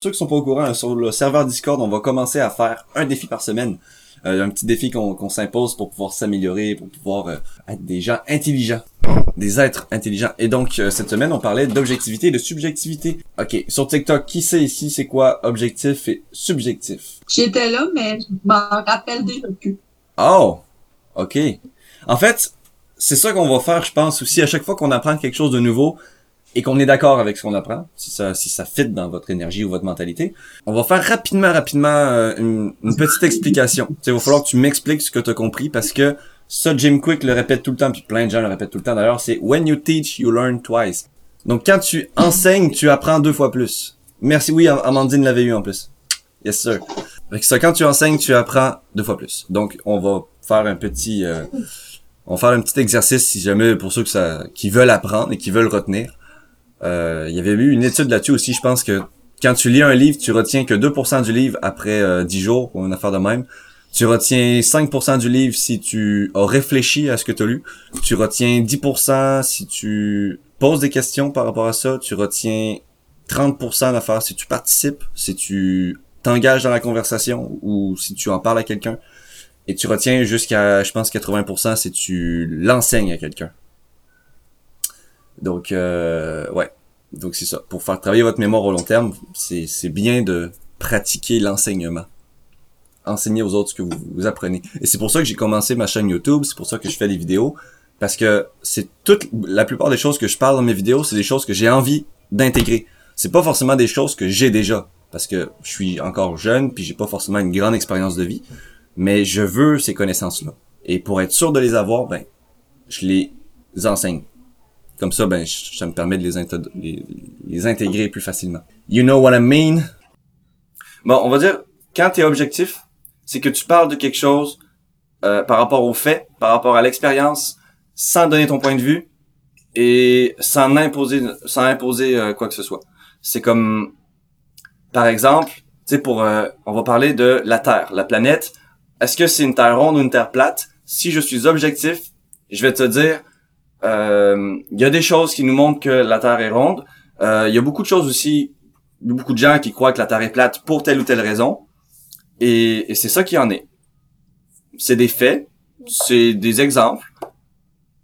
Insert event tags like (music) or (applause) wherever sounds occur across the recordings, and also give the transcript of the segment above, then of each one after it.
ceux qui sont pas au courant, sur le serveur Discord, on va commencer à faire un défi par semaine. Euh, un petit défi qu'on s'impose pour pouvoir s'améliorer, pour pouvoir euh, être des gens intelligents, des êtres intelligents. Et donc, euh, cette semaine, on parlait d'objectivité et de subjectivité. Ok, sur TikTok, qui sait ici c'est quoi objectif et subjectif? J'étais là, mais je m'en rappelle déjà plus. Oh! Ok. En fait, c'est ça qu'on va faire, je pense, aussi. À chaque fois qu'on apprend quelque chose de nouveau, et qu'on est d'accord avec ce qu'on apprend, si ça, si ça fit dans votre énergie ou votre mentalité, on va faire rapidement, rapidement euh, une, petite explication. il va falloir que tu m'expliques ce que tu as compris parce que ça, Jim Quick le répète tout le temps, puis plein de gens le répètent tout le temps d'ailleurs, c'est When you teach, you learn twice. Donc quand tu enseignes, tu apprends deux fois plus. Merci, oui, Amandine l'avait eu en plus. Yes sir. Avec ça, quand tu enseignes, tu apprends deux fois plus. Donc on va faire un petit... Euh, on va faire un petit exercice si jamais pour ceux que ça, qui veulent apprendre et qui veulent retenir. Euh, il y avait eu une étude là-dessus aussi, je pense que quand tu lis un livre, tu retiens que 2% du livre après euh, 10 jours, ou une affaire de même. Tu retiens 5% du livre si tu as réfléchi à ce que tu as lu. Tu retiens 10% si tu poses des questions par rapport à ça. Tu retiens 30% d'affaires si tu participes, si tu t'engages dans la conversation ou si tu en parles à quelqu'un. Et tu retiens jusqu'à, je pense, 80% si tu l'enseignes à quelqu'un. Donc, euh, ouais. Donc, c'est ça. Pour faire travailler votre mémoire au long terme, c'est bien de pratiquer l'enseignement. Enseigner aux autres ce que vous, vous apprenez. Et c'est pour ça que j'ai commencé ma chaîne YouTube. C'est pour ça que je fais des vidéos. Parce que c'est toute, la plupart des choses que je parle dans mes vidéos, c'est des choses que j'ai envie d'intégrer. C'est pas forcément des choses que j'ai déjà. Parce que je suis encore jeune, puis j'ai pas forcément une grande expérience de vie. Mais je veux ces connaissances-là. Et pour être sûr de les avoir, ben, je les enseigne. Comme ça, ben, ça me permet de les, intégrer plus facilement. You know what I mean? Bon, on va dire, quand tu es objectif, c'est que tu parles de quelque chose euh, par rapport aux faits, par rapport à l'expérience, sans donner ton point de vue et sans imposer, sans imposer euh, quoi que ce soit. C'est comme, par exemple, tu sais, pour, euh, on va parler de la Terre, la planète. Est-ce que c'est une Terre ronde ou une Terre plate? Si je suis objectif, je vais te dire, il y a des choses qui nous montrent que la Terre est ronde. Euh, il y a beaucoup de choses aussi, beaucoup de gens qui croient que la Terre est plate pour telle ou telle raison. Et, c'est ça qui en est. C'est des faits, c'est des exemples.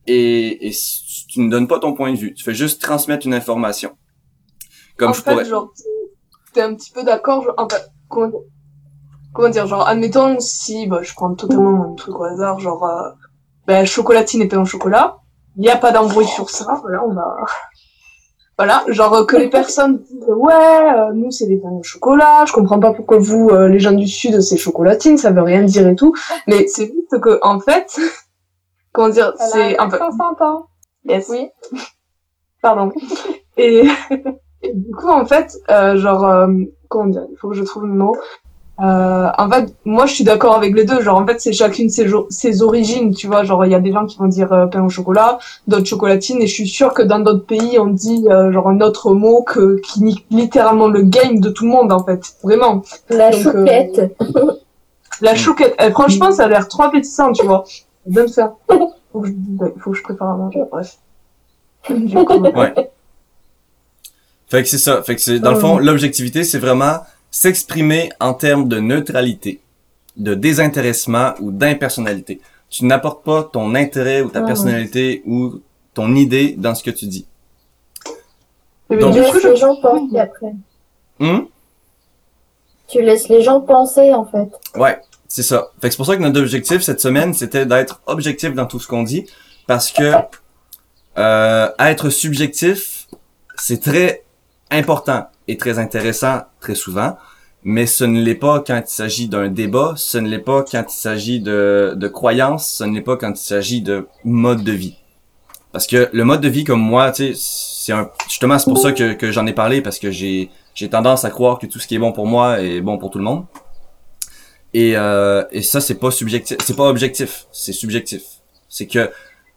Et, tu ne donnes pas ton point de vue. Tu fais juste transmettre une information. Comme je fait, pourrais... genre, t'es un petit peu d'accord, en fait, comment dire, comment dire, genre, admettons si, bah, je prends totalement un truc au hasard, genre, euh, ben, chocolatine et pain au chocolat, il n'y a pas d'embrouille sur ça. Voilà, on a. Voilà, genre que les personnes disent ouais, euh, nous c'est des pains au chocolat, je comprends pas pourquoi vous, euh, les gens du sud, c'est chocolatine, ça veut rien dire et tout. Mais c'est juste que en fait, (laughs) comment dire, c'est un peu. Yes. Oui. (laughs) Pardon. (laughs) et, du coup en fait, euh, genre comment dire, il faut que je trouve le mot. Euh, en fait, moi, je suis d'accord avec les deux. Genre, en fait, c'est chacune ses, ses origines, tu vois. Genre, il y a des gens qui vont dire euh, pain au chocolat, d'autres chocolatine, et je suis sûre que dans d'autres pays, on dit euh, genre un autre mot que qui nique littéralement le game de tout le monde, en fait. Vraiment. La chouquette. la chouquette. Eh, franchement, ça a l'air trop appétissant, tu vois. J'aime ça. Faut que je, faut que je prépare à manger. Bref. ouais. Fait que c'est ça. Fait que c'est dans le fond, l'objectivité, c'est vraiment s'exprimer en termes de neutralité, de désintéressement ou d'impersonnalité. Tu n'apportes pas ton intérêt ou ta personnalité ou ton idée dans ce que tu dis. Donc, tu laisses les gens penser après. Hum? Tu laisses les gens penser en fait. Ouais, c'est ça. Fait que c'est pour ça que notre objectif cette semaine, c'était d'être objectif dans tout ce qu'on dit, parce que euh, être subjectif, c'est très important est très intéressant très souvent, mais ce ne l'est pas quand il s'agit d'un débat, ce ne l'est pas quand il s'agit de, de croyances, ce ne l'est pas quand il s'agit de mode de vie. Parce que le mode de vie comme moi, tu sais, c'est un, justement c'est pour ça que, que j'en ai parlé parce que j'ai j'ai tendance à croire que tout ce qui est bon pour moi est bon pour tout le monde. Et euh, et ça c'est pas subjectif, c'est pas objectif, c'est subjectif. C'est que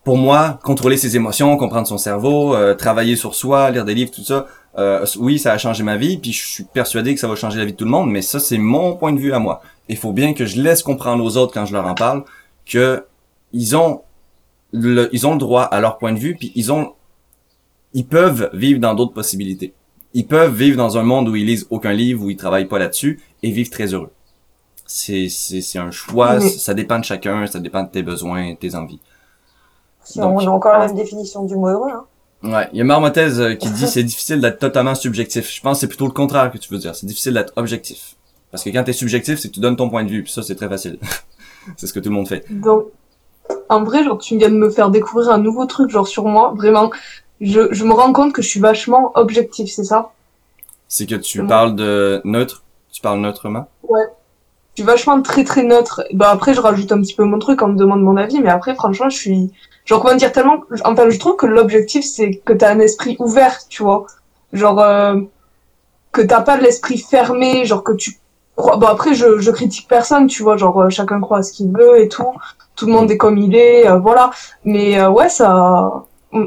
pour moi, contrôler ses émotions, comprendre son cerveau, euh, travailler sur soi, lire des livres, tout ça, euh, oui, ça a changé ma vie, puis je suis persuadé que ça va changer la vie de tout le monde, mais ça, c'est mon point de vue à moi. Il faut bien que je laisse comprendre aux autres quand je leur en parle que ils ont le, ils ont le droit à leur point de vue, puis ils ont, ils peuvent vivre dans d'autres possibilités. ils peuvent vivre dans un monde où ils lisent aucun livre, où ils travaillent pas là-dessus, et vivre très heureux. C'est, c'est, c'est un choix, ça dépend de chacun, ça dépend de tes besoins, tes envies. on a encore la même définition du mot heureux, hein. Ouais, il y a Marmothèse euh, qui dit (laughs) c'est difficile d'être totalement subjectif. Je pense que c'est plutôt le contraire que tu veux dire. C'est difficile d'être objectif. Parce que quand t'es subjectif, c'est que tu donnes ton point de vue. Puis ça, c'est très facile. (laughs) c'est ce que tout le monde fait. Donc, en vrai, genre, tu viens de me faire découvrir un nouveau truc, genre, sur moi. Vraiment, je, je me rends compte que je suis vachement objectif, c'est ça? C'est que tu parles de neutre. Tu parles neutrement? Ouais. Je suis vachement très très neutre. Bah après, je rajoute un petit peu mon truc, on me demande mon avis, mais après, franchement, je suis, genre comment dire tellement enfin je trouve que l'objectif c'est que t'as un esprit ouvert tu vois. Genre euh, que t'as pas l'esprit fermé genre que tu crois bon après je, je critique personne tu vois genre euh, chacun croit à ce qu'il veut et tout. Tout le monde est comme il est euh, voilà. Mais ouais ça mm.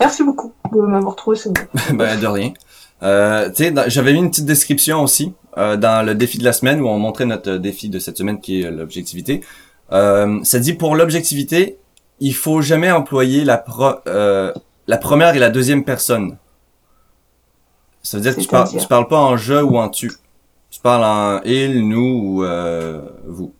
merci beaucoup de m'avoir trouvé ce (laughs) ben de rien. Euh, tu sais j'avais mis une petite description aussi dans le défi de la semaine où on montrait notre défi de cette semaine qui est l'objectivité ça dit pour l'objectivité il faut jamais employer la, euh, la première et la deuxième personne. Ça veut dire que tu, tu parles pas en je ou en tu. Tu parles en il, nous ou euh, vous.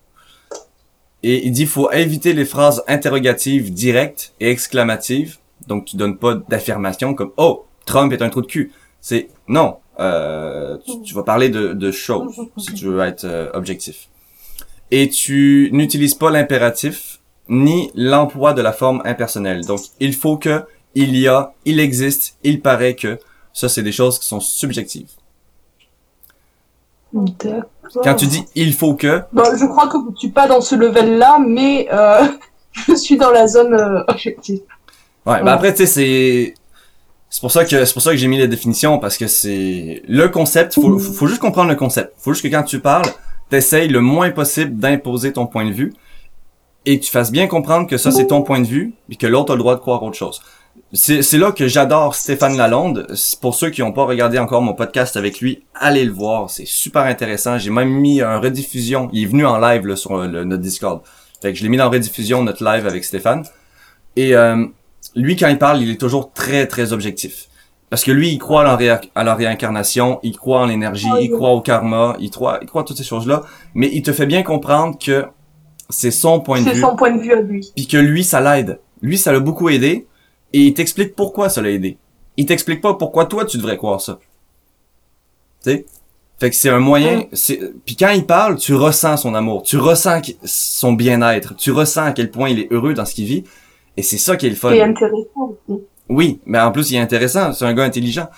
Et il dit faut éviter les phrases interrogatives directes et exclamatives. Donc tu donnes pas d'affirmation comme oh Trump est un trou de cul. C'est non. Euh, tu, vas parler de, de choses (laughs) si tu veux être euh, objectif. Et tu n'utilises pas l'impératif ni l'emploi de la forme impersonnelle. Donc, il faut que, il y a, il existe, il paraît que. Ça, c'est des choses qui sont subjectives. Quand tu dis il faut que. Bon, je crois que je suis pas dans ce level-là, mais euh, (laughs) je suis dans la zone euh, objective. Ouais, bah après, tu sais, c'est. C'est pour ça que c'est pour ça que j'ai mis les définitions parce que c'est le concept. Faut, faut, juste comprendre le concept. Faut juste que quand tu parles, t'essayes le moins possible d'imposer ton point de vue et tu fasses bien comprendre que ça, c'est ton point de vue, et que l'autre a le droit de croire autre chose. C'est là que j'adore Stéphane Lalonde. Pour ceux qui n'ont pas regardé encore mon podcast avec lui, allez le voir. C'est super intéressant. J'ai même mis un rediffusion. Il est venu en live là, sur le, notre Discord. Fait que je l'ai mis dans rediffusion, notre live avec Stéphane. Et euh, lui, quand il parle, il est toujours très, très objectif. Parce que lui, il croit à la, à la réincarnation, il croit en l'énergie, il croit au karma, il croit, il croit à toutes ces choses-là. Mais il te fait bien comprendre que c'est son point de vue. C'est son point de vue à lui. Puis que lui, ça l'aide. Lui, ça l'a beaucoup aidé. Et il t'explique pourquoi ça l'a aidé. Il t'explique pas pourquoi toi, tu devrais croire ça. Tu sais? Fait que c'est un moyen. C'est... Puis quand il parle, tu ressens son amour. Tu ressens son bien-être. Tu ressens à quel point il est heureux dans ce qu'il vit. Et c'est ça qui est le fun. Et intéressant aussi. Oui, mais en plus, il est intéressant. C'est un gars intelligent.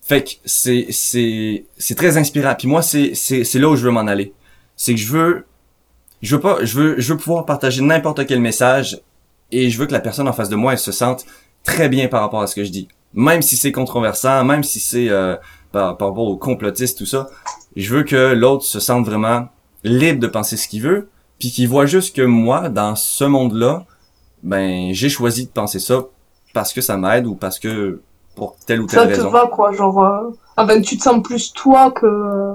Fait que c'est, c'est, c'est très inspirant. Puis moi, c'est, c'est, c'est là où je veux m'en aller. C'est que je veux je veux pas, je veux, je veux pouvoir partager n'importe quel message et je veux que la personne en face de moi elle se sente très bien par rapport à ce que je dis, même si c'est controversant, même si c'est euh, par, par, rapport aux complotistes tout ça. Je veux que l'autre se sente vraiment libre de penser ce qu'il veut, puis qu'il voit juste que moi dans ce monde-là, ben j'ai choisi de penser ça parce que ça m'aide ou parce que pour telle ou telle raison. Ça te va quoi, genre, euh... ah ben tu te sens plus toi que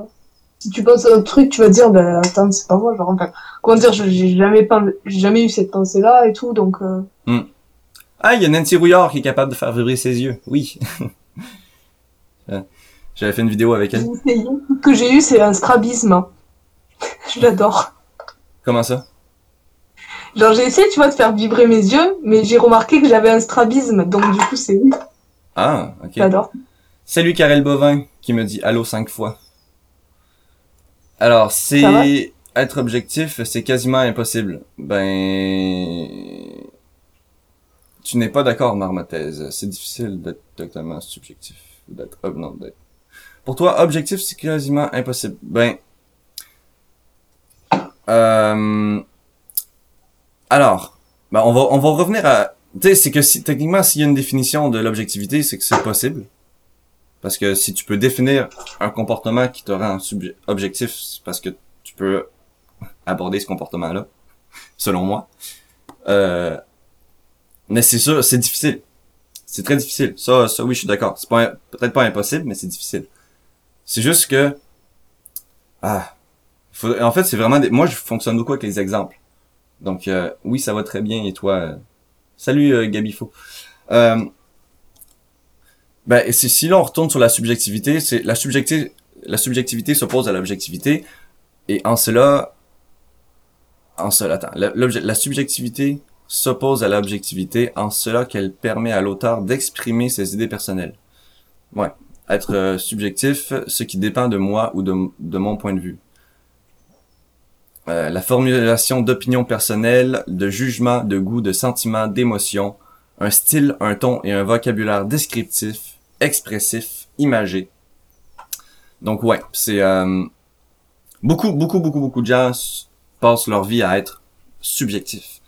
si tu penses à un truc, tu vas dire, ben attends, c'est pas moi, genre, enfin, comment dire, j'ai jamais, jamais eu cette pensée-là et tout, donc. Euh... Hmm. Ah, il y a Nancy Rouillard qui est capable de faire vibrer ses yeux, oui. (laughs) J'avais fait une vidéo avec elle. (laughs) Que j'ai eu, c'est un strabisme. (laughs) Je l'adore. Comment ça? Genre, j'ai essayé, tu vois, de faire vibrer mes yeux, mais j'ai remarqué que j'avais un strabisme, donc du coup, c'est. Ah, ok. J'adore. Salut Karel Bovin qui me dit allô cinq fois. Alors, c'est être objectif, c'est quasiment impossible. Ben, tu n'es pas d'accord, Marmothèse. C'est difficile d'être totalement subjectif, d'être non, d'être. Pour toi, objectif, c'est quasiment impossible. Ben, euh, alors, ben on va on va revenir à. Tu sais, c'est que si techniquement, s'il y a une définition de l'objectivité, c'est que c'est possible. Parce que si tu peux définir un comportement qui te rend objectif, c'est parce que tu peux aborder ce comportement-là, selon moi. Euh, mais c'est sûr, c'est difficile. C'est très difficile. Ça, ça oui, je suis d'accord. C'est pas peut-être pas impossible, mais c'est difficile. C'est juste que ah, en fait, c'est vraiment des... moi je fonctionne beaucoup avec les exemples. Donc euh, oui, ça va très bien et toi euh, salut euh, Gabifo. Euh, Ben, et si là on retourne sur la subjectivité, c'est la subjectivité, la subjectivité s'oppose à l'objectivité, et en cela, en cela, attends, la, la subjectivité s'oppose à l'objectivité en cela qu'elle permet à l'auteur d'exprimer ses idées personnelles. Ouais, être euh, subjectif, ce qui dépend de moi ou de, de mon point de vue. Euh, la formulation d'opinions personnelles, de jugements, de goûts, de sentiments, d'émotions, un style, un ton et un vocabulaire descriptif, expressif, imagé. Donc ouais, c'est euh, beaucoup, beaucoup, beaucoup, beaucoup de gens passent leur vie à être subjectifs.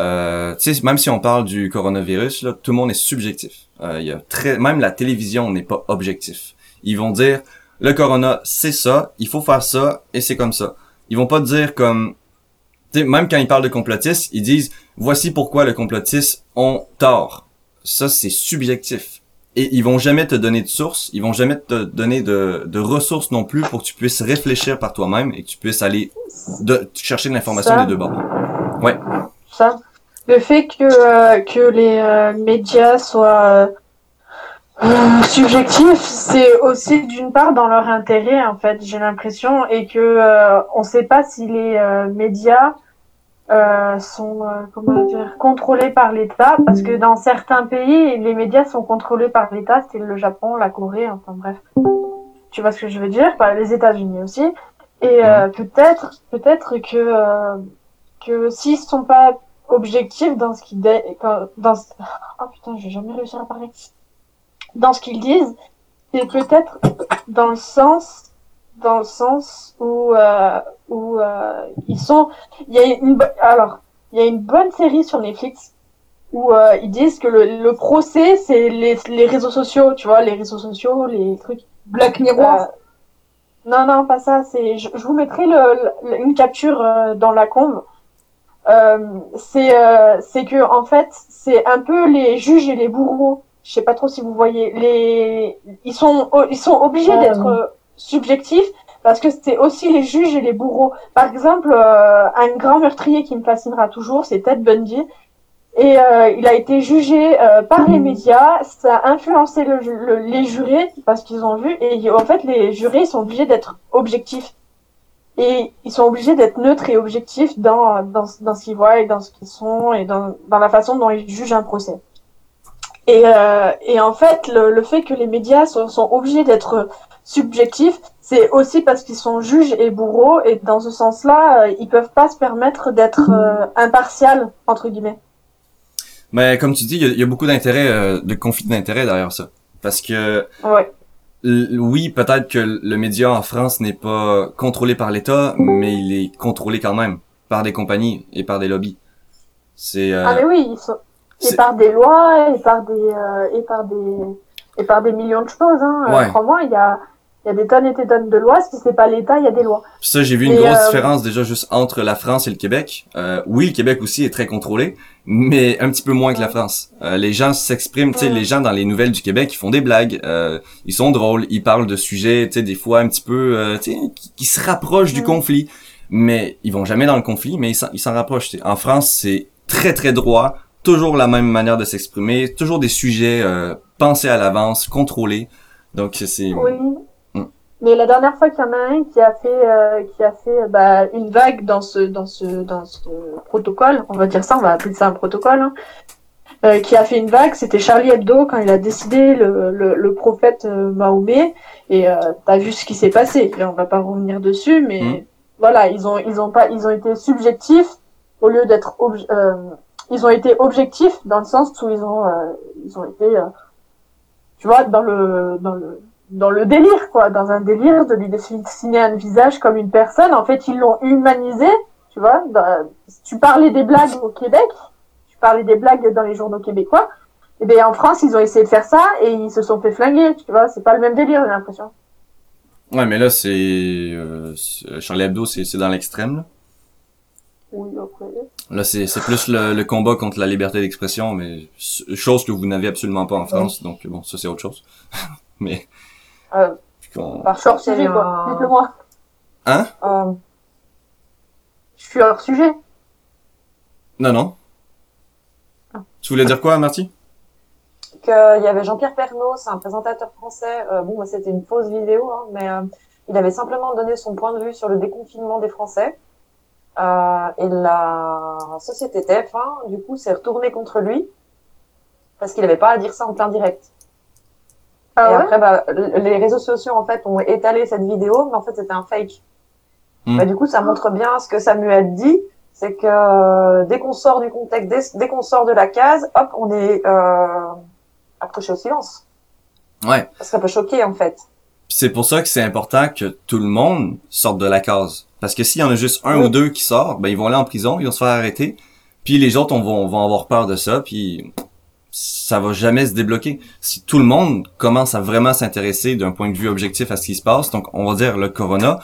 Euh, même si on parle du coronavirus, là, tout le monde est subjectif. Euh, y a très, même la télévision n'est pas objectif. Ils vont dire le corona, c'est ça, il faut faire ça et c'est comme ça. Ils vont pas dire comme même quand ils parlent de complotistes, ils disent voici pourquoi les complotistes ont tort. Ça c'est subjectif. Et ils vont jamais te donner de sources, ils vont jamais te donner de, de ressources non plus pour que tu puisses réfléchir par toi-même et que tu puisses aller de, chercher de l'information des deux bords. Ouais. Ça. Le fait que, euh, que les euh, médias soient euh, subjectifs, c'est aussi d'une part dans leur intérêt en fait, j'ai l'impression, et que on sait pas si les médias sont comment dire contrôlés par l'État, parce que dans certains pays, les médias sont contrôlés par l'État, c'est le Japon, la Corée, enfin bref. Tu vois ce que je veux dire? Les États-Unis aussi. Et peut-être, peut-être que que s'ils sont pas objectifs dans ce qu'ils dans oh putain je vais jamais réussir à parler dans ce qu'ils disent c'est peut-être dans le sens dans le sens où euh, où euh, ils sont il y a une alors il y a une bonne série sur Netflix où euh, ils disent que le, le procès c'est les, les réseaux sociaux tu vois les réseaux sociaux les trucs Black Mirror euh, non non pas ça c'est je, je vous mettrai le, une capture euh, dans la combe euh, c'est euh, c'est que en fait c'est un peu les juges et les bourreaux. Je sais pas trop si vous voyez les ils sont ils sont obligés d'être euh, subjectifs parce que c'est aussi les juges et les bourreaux. Par exemple, un grand meurtrier qui me fascinera toujours, c'est Ted Bundy. Et il a été jugé par les médias, ça a influencé le, les jurés parce qu'ils ont vu. Et en fait, les jurés sont obligés d'être objectifs et ils sont obligés d'être neutres et objectifs dans, dans, dans ce qu'ils voient et dans ce qu'ils sont et dans, dans la façon dont ils jugent un procès. Et, euh, et en fait, le, le, fait que les médias sont, sont obligés d'être subjectifs, c'est aussi parce qu'ils sont juges et bourreaux, et dans ce sens-là, euh, ils peuvent pas se permettre d'être euh, impartial entre guillemets. Mais comme tu dis, il y, y, a beaucoup d'intérêts, euh, de conflits d'intérêts derrière ça, parce que ouais oui, peut-être que le média en France n'est pas contrôlé par l'État, mais il est contrôlé quand même par des compagnies et par des lobbies. C'est euh... ah mais oui, ils sont... et par des lois et par des euh, et par des et par des millions de choses. Hein. Ouais. Crois-moi, il y a il y a des tonnes et des tonnes de lois. Si c'est pas l'État, il y a des lois. Ça, j'ai vu une grosse euh, différence déjà juste entre la France et le Québec. Euh, oui, le Québec aussi est très contrôlé, mais un petit peu moins que la France. Euh, les gens s'expriment, tu sais, les gens dans les nouvelles du Québec, ils font des blagues, euh, ils sont drôles, ils parlent de sujets, tu sais, des fois un petit peu, euh, tu sais, qui, se rapprochent du conflit. Mais ils vont jamais dans le conflit, mais ils s'en rapprochent. En France, c'est très très droit, toujours la même manière de s'exprimer, toujours des sujets pensés à l'avance, contrôlés. Donc c'est oui. Mais la dernière fois qu'il y en a un qui a fait, euh, qui a fait bah, une vague dans ce, dans ce, dans ce protocole, on va dire ça, on va appeler ça un protocole, hein, euh, qui a fait une vague, c'était Charlie Hebdo quand il a décidé le, le, le prophète euh, Mahomet. Et euh, t'as vu ce qui s'est passé. Et on va pas revenir dessus, mais mmh. voilà, ils ont, ils ont pas, ils ont été subjectifs au lieu d'être, euh, ils ont été objectifs dans le sens où ils ont, ils ont été, tu vois, dans le, dans le dans le délire, quoi, dans un délire de lui dessiner un visage comme une personne. En fait, ils l'ont humanisé, tu vois. tu parlais des blagues au Québec, tu parlais des blagues dans les journaux québécois. Et eh bien en France, ils ont essayé de faire ça et ils se sont fait flinguer, tu vois. C'est pas le même délire, j'ai l'impression. Ouais, mais là, c'est euh, Charlie Hebdo, c'est dans l'extrême. Là. Oui, après. Là, c'est plus le, le, combat contre la liberté d'expression, mais chose que vous n'avez absolument pas en France, donc bon, ça c'est autre chose. (laughs) mais euh, par hors sujet, quoi. Dites-le-moi. Hein? Euh, Je suis hors sujet. Non, non. Ah. Tu voulais dire quoi, Marty? Qu'il y avait Jean-Pierre Pernaud, c'est un présentateur français. bon, c'était une fausse vidéo, hein, mais il avait simplement donné son point de vue sur le déconfinement des Français. Euh, et la société TF1, du coup, s'est retournée contre lui parce qu'il n'avait pas à dire ça en plein direct. Ah et après, bah, les réseaux sociaux en fait ont étalé cette vidéo, mais en fait c'était un fake. Hmm. Bah, du coup, ça montre bien ce que Samuel dit, c'est que euh, dès qu'on sort du contexte, dès, qu'on sort de la case, hop, on est euh, accroché au silence. Ouais. Ça serait pas choqué en fait. C'est pour ça que c'est important que tout le monde sorte de la case. Parce que s'il y en a juste un ou deux qui sortent, ben ils vont aller en prison, ils vont se faire arrêter. Puis les autres vont, vont avoir peur de ça, puis ça va jamais se débloquer. Si tout le monde commence à vraiment s'intéresser d'un point de vue objectif à ce qui se passe, donc on va dire le corona,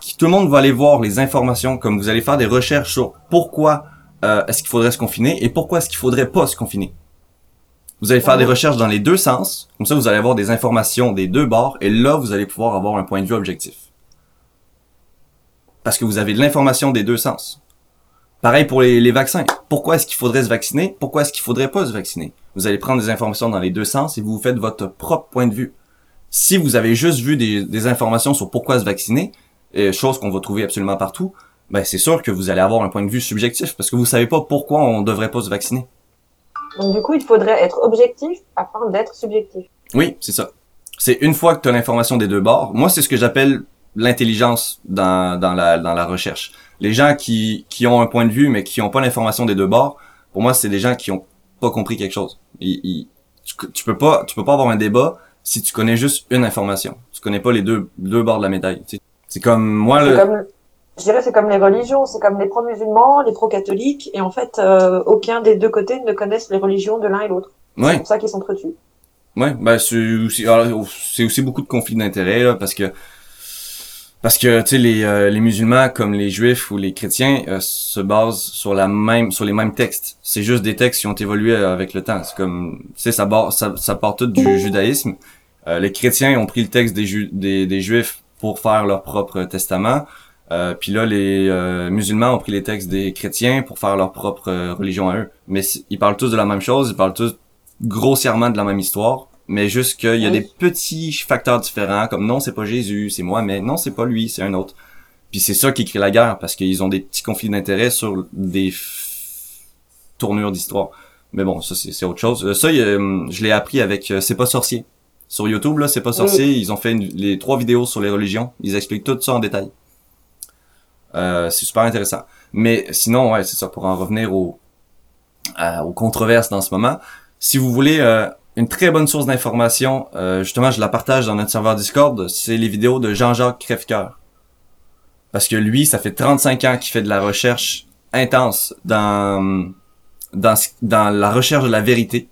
qui, tout le monde va aller voir les informations, comme vous allez faire des recherches sur pourquoi euh, est-ce qu'il faudrait se confiner et pourquoi est-ce qu'il faudrait pas se confiner. Vous allez faire des recherches dans les deux sens, comme ça vous allez avoir des informations des deux bords, et là vous allez pouvoir avoir un point de vue objectif. Parce que vous avez de l'information des deux sens. Pareil pour les, les vaccins. Pourquoi est-ce qu'il faudrait se vacciner? Pourquoi est-ce qu'il faudrait pas se vacciner? Vous allez prendre des informations dans les deux sens et vous faites votre propre point de vue. Si vous avez juste vu des, des informations sur pourquoi se vacciner, et chose qu'on va trouver absolument partout, ben c'est sûr que vous allez avoir un point de vue subjectif parce que vous savez pas pourquoi on devrait pas se vacciner. Donc du coup, il faudrait être objectif afin d'être subjectif. Oui, c'est ça. C'est une fois que tu as l'information des deux bords. Moi, c'est ce que j'appelle l'intelligence dans, dans, la, dans la recherche. Les gens qui, qui ont un point de vue, mais qui ont pas l'information des deux bords, pour moi, c'est des gens qui ont pas compris quelque chose. tu, tu, peux pas, tu peux pas avoir un débat si tu connais juste une information. Tu connais pas les deux, deux bords de la médaille. C'est comme moi. Le... Comme, je dirais c'est comme les religions, c'est comme les pro-musulmans, les pro-catholiques, et en fait, euh, aucun des deux côtés ne connaissent les religions de l'un et l'autre. C'est pour ça qu'ils s'entretuent. Ouais, ben c'est aussi, c'est aussi beaucoup de conflits d'intérêts parce que parce que tu sais les, euh, les musulmans comme les juifs ou les chrétiens euh, se basent sur la même sur les mêmes textes. C'est juste des textes qui ont évolué avec le temps. C'est comme tu sais ça, ça ça part tout du judaïsme. Euh, les chrétiens ont pris le texte des, des, des juifs pour faire leur propre testament. Puis là les musulmans ont pris les textes des chrétiens pour faire leur propre religion à eux. Mais ils parlent tous de la même chose, ils parlent tous grossièrement de la même histoire mais juste qu'il y a des petits facteurs différents, comme non, c'est pas Jésus, c'est moi, mais non, c'est pas lui, c'est un autre. Puis c'est ça qui crée la guerre, parce qu'ils ont des petits conflits d'intérêts sur des tournures d'histoire. Mais bon, ça c'est autre chose. Euh, ça, je l'ai appris avec euh, C'est pas sorcier. Sur YouTube, là, C'est pas sorcier, ils ont fait les trois vidéos sur les religions. Ils expliquent tout ça en détail. Euh, c'est super intéressant. Mais sinon, ouais, c'est ça, pour en revenir aux, aux controverses dans ce moment. Si vous voulez une très bonne source d'information, euh, justement, je la partage dans notre serveur Discord, c'est les vidéos de Jean-Jacques Crèvecoeur. Parce que lui, ça fait 35 ans qu'il fait de la recherche intense dans, dans, dans la recherche de la vérité.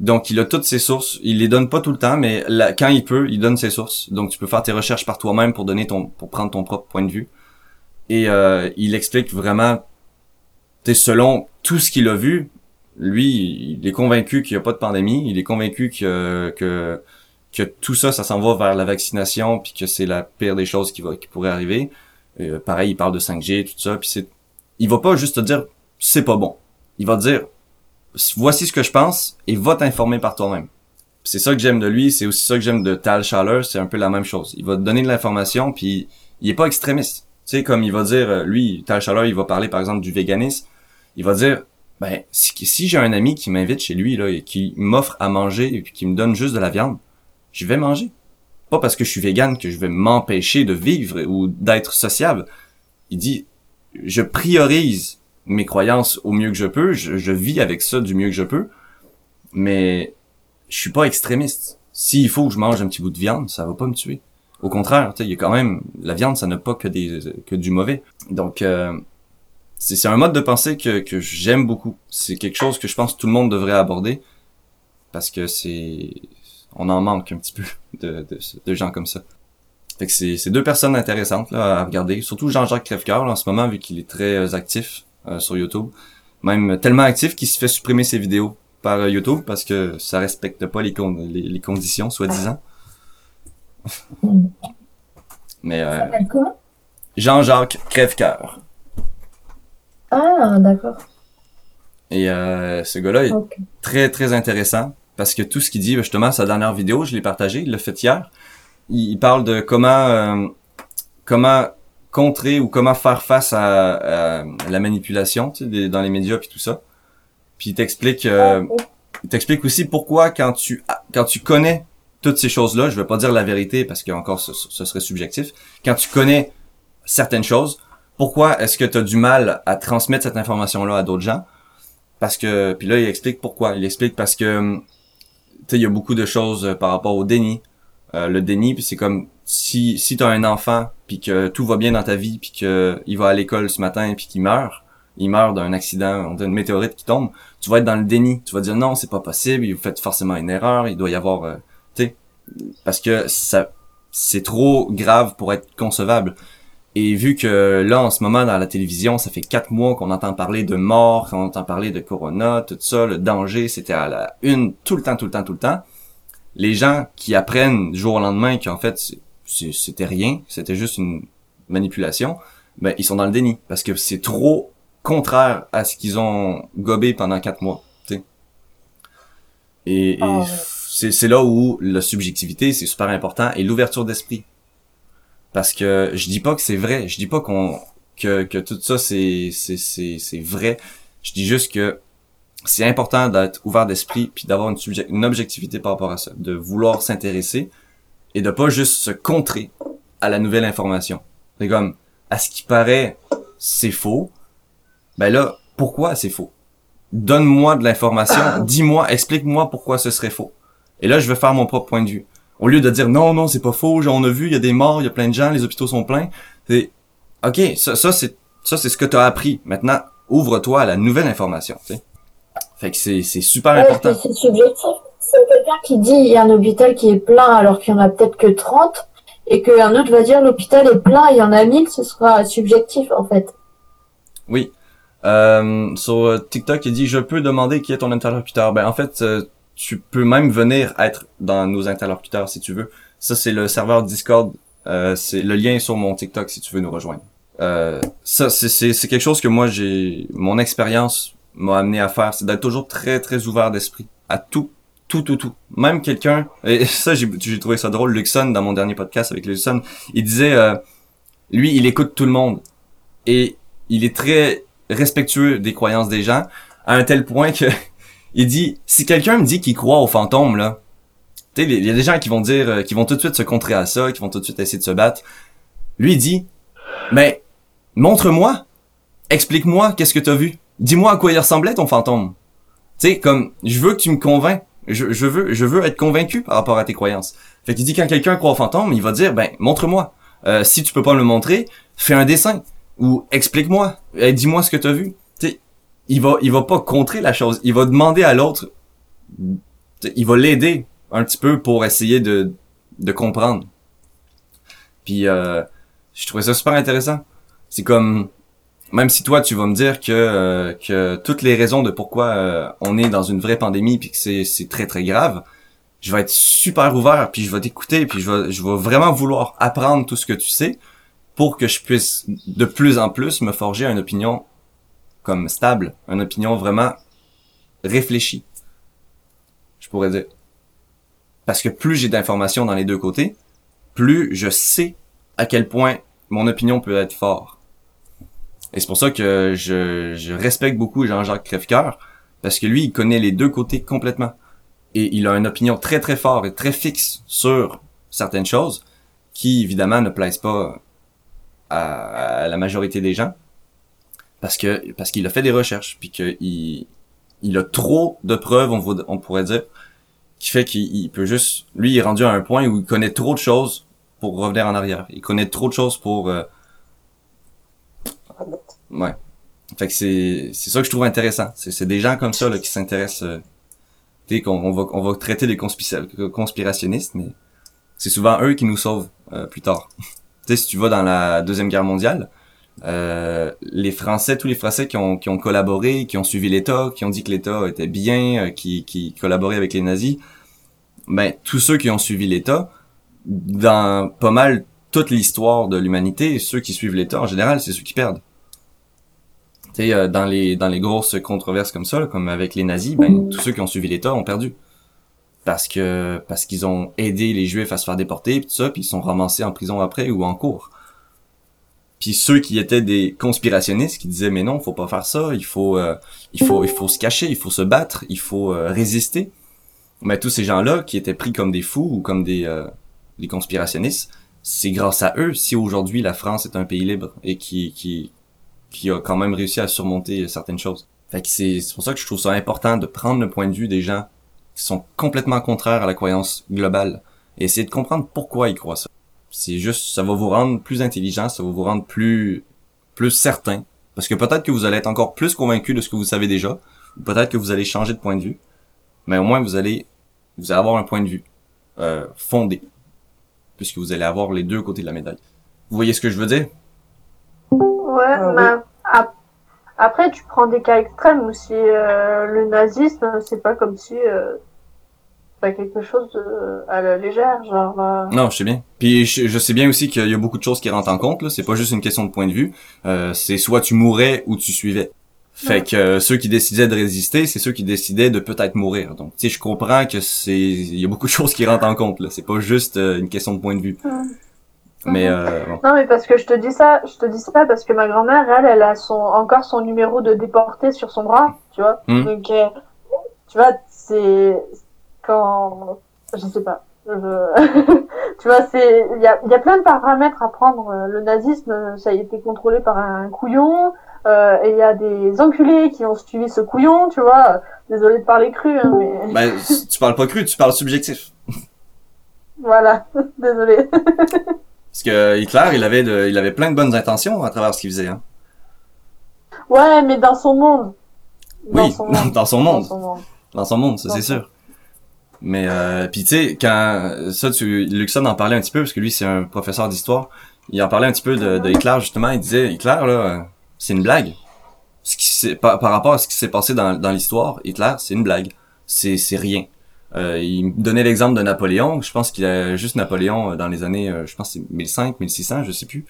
Donc, il a toutes ses sources. Il les donne pas tout le temps, mais quand il peut, il donne ses sources. Donc, tu peux faire tes recherches par toi-même pour donner ton, pour prendre ton propre point de vue. Et euh, il explique vraiment, selon tout ce qu'il a vu, lui, il est convaincu qu'il n'y a pas de pandémie, il est convaincu que, que, que tout ça, ça s'en va vers la vaccination, puis que c'est la pire des choses qui, va, qui pourrait arriver. Euh, pareil, il parle de 5G, tout ça, puis c'est, il va pas juste te dire c'est pas bon. Il va te dire voici ce que je pense et va t'informer par toi-même. C'est ça que j'aime de lui, c'est aussi ça que j'aime de Tal Schaller, c'est un peu la même chose. Il va te donner de l'information, puis il est pas extrémiste. Tu sais, comme il va dire, euh, lui, Tal il va parler par exemple du véganisme, il va dire ben si, j'ai un ami qui m'invite chez lui là et qui m'offre à manger et qui me donne juste de la viande, je vais manger. Pas parce que je suis vegan que je vais m'empêcher de vivre ou d'être sociable. Il dit je priorise mes croyances au mieux que je peux, je, je, vis avec ça du mieux que je peux, mais je suis pas extrémiste. S'il faut que je mange un petit bout de viande, ça va pas me tuer. Au contraire, il y a quand même la viande, ça n'a pas que des que du mauvais. Donc euh, c'est un mode de pensée que, j'aime beaucoup. C'est quelque chose que je pense que tout le monde devrait aborder parce que c'est on en manque un petit peu (laughs) de, gens comme ça. Fait que c'est deux personnes intéressantes à regarder, surtout Jean-Jacques Crèvecoeur en ce moment vu qu'il est très euh, actif euh, sur YouTube, même tellement actif qu'il se fait supprimer ses vidéos par YouTube parce que ça respecte pas les, les, les conditions soi-disant. (laughs) Mais Jean-Jacques Crèvecoeur. Ah, d'accord. Et euh, ce gars-là est très, très intéressant. parce que tout ce qu'il dit, justement, sa dernière vidéo, je l'ai partagé, il l'a fait hier. Il, parle de comment euh, comment contrer ou comment faire face à, la manipulation tu sais, dans les médias puis tout ça. Puis il t'explique euh, il t'explique aussi pourquoi quand tu quand tu connais toutes ces choses-là, je vais pas dire la vérité parce que encore ce, serait subjectif. Quand tu connais certaines choses, pourquoi est-ce que tu as du mal à transmettre cette information-là à d'autres gens? Parce que puis là il explique pourquoi. Il explique parce que tu sais il y a beaucoup de choses euh, par rapport au déni. Euh, le déni, c'est comme si si tu un enfant puis que tout va bien dans ta vie puis que il va à l'école ce matin puis qu'il meurt, il meurt d'un accident, on une météorite qui tombe, tu vas être dans le déni. Tu vas dire non, c'est pas possible, vous faites forcément une erreur, il doit y avoir euh, parce que ça c'est trop grave pour être concevable. Et vu que là, en ce moment, dans la télévision, ça fait quatre mois qu'on entend parler de mort, qu'on entend parler de corona, tout ça, le danger, c'était à la une, tout le temps, tout le temps, tout le temps. Les gens qui apprennent du jour au lendemain qu'en fait, c'était rien, c'était juste une manipulation, ben, ils sont dans le déni. Parce que c'est trop contraire à ce qu'ils ont gobé pendant quatre mois. sais. Et, et ah, c'est là où la subjectivité, c'est super important, et l'ouverture d'esprit parce que je dis pas que c'est vrai, je dis pas qu'on que, que tout ça c'est c'est vrai. Je dis juste que c'est important d'être ouvert d'esprit puis d'avoir une, une objectivité par rapport à ça, de vouloir s'intéresser et de pas juste se contrer à la nouvelle information. C'est comme à ce qui paraît c'est faux. Ben là, pourquoi c'est faux? Donne-moi de l'information, dis-moi, explique-moi pourquoi ce serait faux. Et là, je vais faire mon propre point de vue. Au lieu de dire non, non, c'est pas faux, genre, on a vu, il y a des morts, il y a plein de gens, les hôpitaux sont pleins. C'est, ok, ça, ça c'est, ça c'est ce que tu as appris. Maintenant, ouvre-toi à la nouvelle information, tu sais. Fait que c'est, c'est super important. C'est subjectif. C'est quelqu'un qui dit il y a un hôpital qui est plein alors qu'il y en a peut-être que 30 et qu'un autre va dire l'hôpital est plein, il y en a 1000, ce sera subjectif en fait. Oui. Euh, sur TikTok, il dit je peux demander qui est ton interlocuteur. Ben en fait, euh, tu peux même venir être dans nos interlocuteurs si tu veux. Ça, c'est le serveur Discord. Euh, c'est le lien sur mon TikTok si tu veux nous rejoindre. Euh, ça, c'est quelque chose que moi, j'ai... Mon expérience m'a amené à faire, c'est d'être toujours très, très ouvert d'esprit à tout. Tout, tout, tout. Même quelqu'un... Et (laughs) ça, j'ai trouvé ça drôle. Luxon, dans mon dernier podcast avec Luxon, il disait... Euh, lui, il écoute tout le monde. Et il est très respectueux des croyances des gens, à un tel point que il dit, si quelqu'un me dit qu'il croit aux fantômes, là, tu sais, il y a des gens qui vont dire, euh, qui vont tout de suite se contrer à ça, qui vont tout de suite essayer de se battre. Lui, il dit, mais, montre-moi, explique-moi qu'est-ce que t'as vu. Dis-moi à quoi il ressemblait ton fantôme. Tu sais, comme, je veux que tu me convaincs. Je, veux, je veux être convaincu par rapport à tes croyances. Fait qu'il dit quand quelqu'un croit aux fantômes, il va dire, ben, montre-moi. Euh, si tu peux pas me le montrer, fais un dessin. Ou explique-moi. dis-moi ce que t'as vu il va, il va pas contrer la chose. Il va demander à l'autre, il va l'aider un petit peu pour essayer de, de comprendre. Puis, euh, je trouvais ça super intéressant. C'est comme, même si toi tu vas me dire que euh, que toutes les raisons de pourquoi euh, on est dans une vraie pandémie puis que c'est c'est très très grave, je vais être super ouvert puis je vais t'écouter puis je vais je vais vraiment vouloir apprendre tout ce que tu sais pour que je puisse de plus en plus me forger une opinion comme stable, une opinion vraiment réfléchie. Je pourrais dire. Parce que plus j'ai d'informations dans les deux côtés, plus je sais à quel point mon opinion peut être forte. Et c'est pour ça que je, je respecte beaucoup Jean-Jacques Crèvecoeur, parce que lui, il connaît les deux côtés complètement. Et il a une opinion très très forte et très fixe sur certaines choses qui, évidemment, ne plaisent pas à la majorité des gens parce que parce qu'il a fait des recherches puis qu'il il a trop de preuves on, on pourrait dire qui fait qu'il peut juste lui il est rendu à un point où il connaît trop de choses pour revenir en arrière. Il connaît trop de choses pour euh... ouais. Fait que c'est c'est ça que je trouve intéressant. C'est des gens comme ça là qui s'intéressent euh... qu'on on va on va traiter des conspirationnistes mais c'est souvent eux qui nous sauvent euh, plus tard. (laughs) Tu sais si tu vas dans la deuxième guerre mondiale euh, les Français, tous les Français qui ont, qui ont collaboré, qui ont suivi l'État, qui ont dit que l'État était bien, euh, qui, qui collaboraient avec les nazis, ben tous ceux qui ont suivi l'État, dans pas mal toute l'histoire de l'humanité, ceux qui suivent l'État en général, c'est ceux qui perdent. Tu sais, euh, dans les dans les grosses controverses comme ça, comme avec les nazis, ben tous ceux qui ont suivi l'État ont perdu. parce que parce qu'ils ont aidé les Juifs à se faire déporter, puis tout ça, puis ils sont ramassés en prison après ou en cours. Puis ceux qui étaient des conspirationnistes qui disaient mais non, faut pas faire ça, il faut euh, il faut il faut se cacher, il faut se battre, il faut euh, résister. Mais tous ces gens-là qui étaient pris comme des fous ou comme des euh, des conspirationnistes, c'est grâce à eux si aujourd'hui la France est un pays libre et qui qui qui a quand même réussi à surmonter certaines choses. Fait que c'est pour ça que je trouve ça important de prendre le point de vue des gens qui sont complètement contraires à la croyance globale et essayer de comprendre pourquoi ils croient ça c'est juste, ça va vous rendre plus intelligent, ça va vous rendre plus, plus certain. Parce que peut-être que vous allez être encore plus convaincu de ce que vous savez déjà, ou peut-être que vous allez changer de point de vue, mais au moins vous allez, vous allez avoir un point de vue euh, fondé, puisque vous allez avoir les deux côtés de la médaille. Vous voyez ce que je veux dire? Ouais, ah mais après tu prends des cas extrêmes aussi. Euh, le nazisme, c'est pas comme si euh, pas quelque chose de, à la légère, genre. Euh. Non, je sais bien. Puis je, sais bien aussi qu'il y a beaucoup de choses qui rentrent en compte. Là. C'est pas juste une question de point de vue. Euh, c'est soit tu mourais ou tu suivais. Fait que euh, ceux qui décidaient de résister, c'est ceux qui décidaient de peut-être mourir. Donc, tu sais, je comprends que c'est, il y a beaucoup de choses qui rentrent en compte. Là. C'est pas juste une question de point de vue. Mais non, mais parce que je te dis ça, je te dis ça parce que ma grand-mère, elle, elle a son encore son numéro de déporté sur son bras, tu vois. Hmm. Donc, tu vois, c'est quand je sais pas (laughs) tu vois c'est il y a, y a plein de paramètres à prendre. Le nazisme ça a été contrôlé par un couillon euh, et il y a des enculés qui ont suivi ce couillon tu vois. Désolé de parler cru hein, mais ben, tu parles pas cru tu parles subjectif. (laughs) Voilà (laughs) désolé. Parce que Hitler il avait de, il avait plein de bonnes intentions à travers ce qu'il faisait hein. ouais mais dans son monde. Oui son monde. dans son monde. Dans son monde ça c'est sûr mais euh, puis tu sais quand ça tu Luxon en parlait un petit peu parce que lui c'est un professeur d'histoire. Il en parlait un petit peu de, de Hitler justement. Il disait Hitler là c'est une blague. Ce qui par, par rapport à ce qui s'est passé dans, dans l'histoire, Hitler c'est une blague. C'est c'est rien. Euh, il donnait l'exemple de Napoléon. Je pense qu'il a juste Napoléon euh, dans les années, euh, je pense c'est 1005, 1600, je sais plus,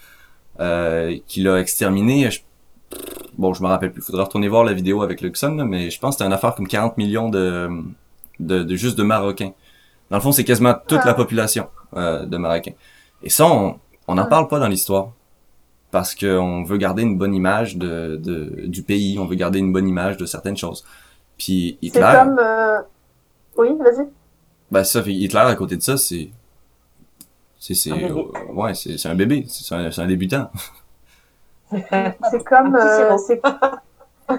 euh, qu'il a exterminé. bon, je me rappelle plus. Faudra retourner voir la vidéo avec Luxon, mais je pense que c'était une affaire comme 40 millions de de, juste de Marocains. Dans le fond, c'est quasiment toute la population euh, de Marocains. Et ça, on n'en parle pas dans l'histoire. Parce qu'on veut garder une bonne image de, de, du pays, on veut garder une bonne image de certaines choses. Puis Hitler... C'est comme... Euh... Oui, vas-y. Ben ça, Hitler, à côté de ça, c'est... C'est, c'est, ouais, c'est, c'est un bébé, c'est un, un débutant. (laughs) c'est comme, euh, (laughs)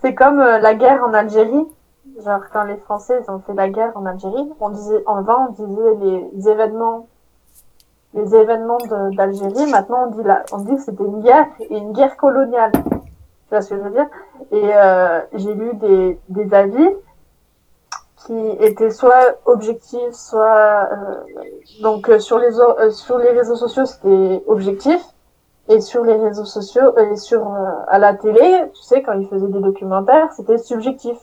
c'est comme euh, la guerre en Algérie. Genre, quand les Français ont fait la guerre en Algérie, on disait, en vain, on disait les événements, les événements d'Algérie. Maintenant, on dit là, on dit que c'était une guerre et une guerre coloniale. Tu vois ce que je veux dire? Et euh, j'ai lu des, des avis qui étaient soit objectifs, soit euh, donc euh, sur les euh, sur les réseaux sociaux c'était objectif et sur les réseaux sociaux et sur à la télé, tu sais quand ils faisaient des documentaires, c'était subjectif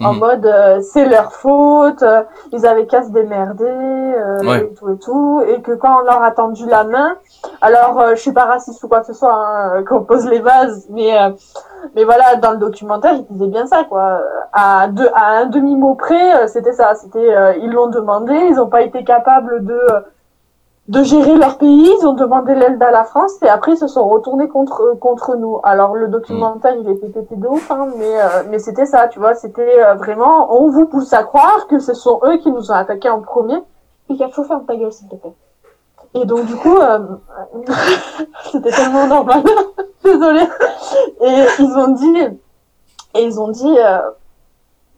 en mhm. mode euh, c'est leur faute, euh, ils avaient qu'à se démerder euh, et tout et tout, et que quand on leur a tendu la main, alors je suis pas raciste ou quoi que ce soit, hein, qu'on pose les bases, mais mais voilà dans le documentaire ils disaient bien ça quoi, à deux à un demi mot près c'était ça, c'était ils l'ont demandé, ils ont pas été capables de de gérer leur pays, ils ont demandé l'aide à la France et après ils se sont retournés contre contre nous. Alors le documentaire il était pété de ouf, hein, mais euh, mais c'était ça, tu vois, c'était euh, vraiment on vous pousse à croire que ce sont eux qui nous ont attaqués en premier. Faut ferme ta gueule s'il te plaît. Et donc du coup euh, (laughs) c'était tellement normal, (laughs) désolé. Et ils ont dit et ils ont dit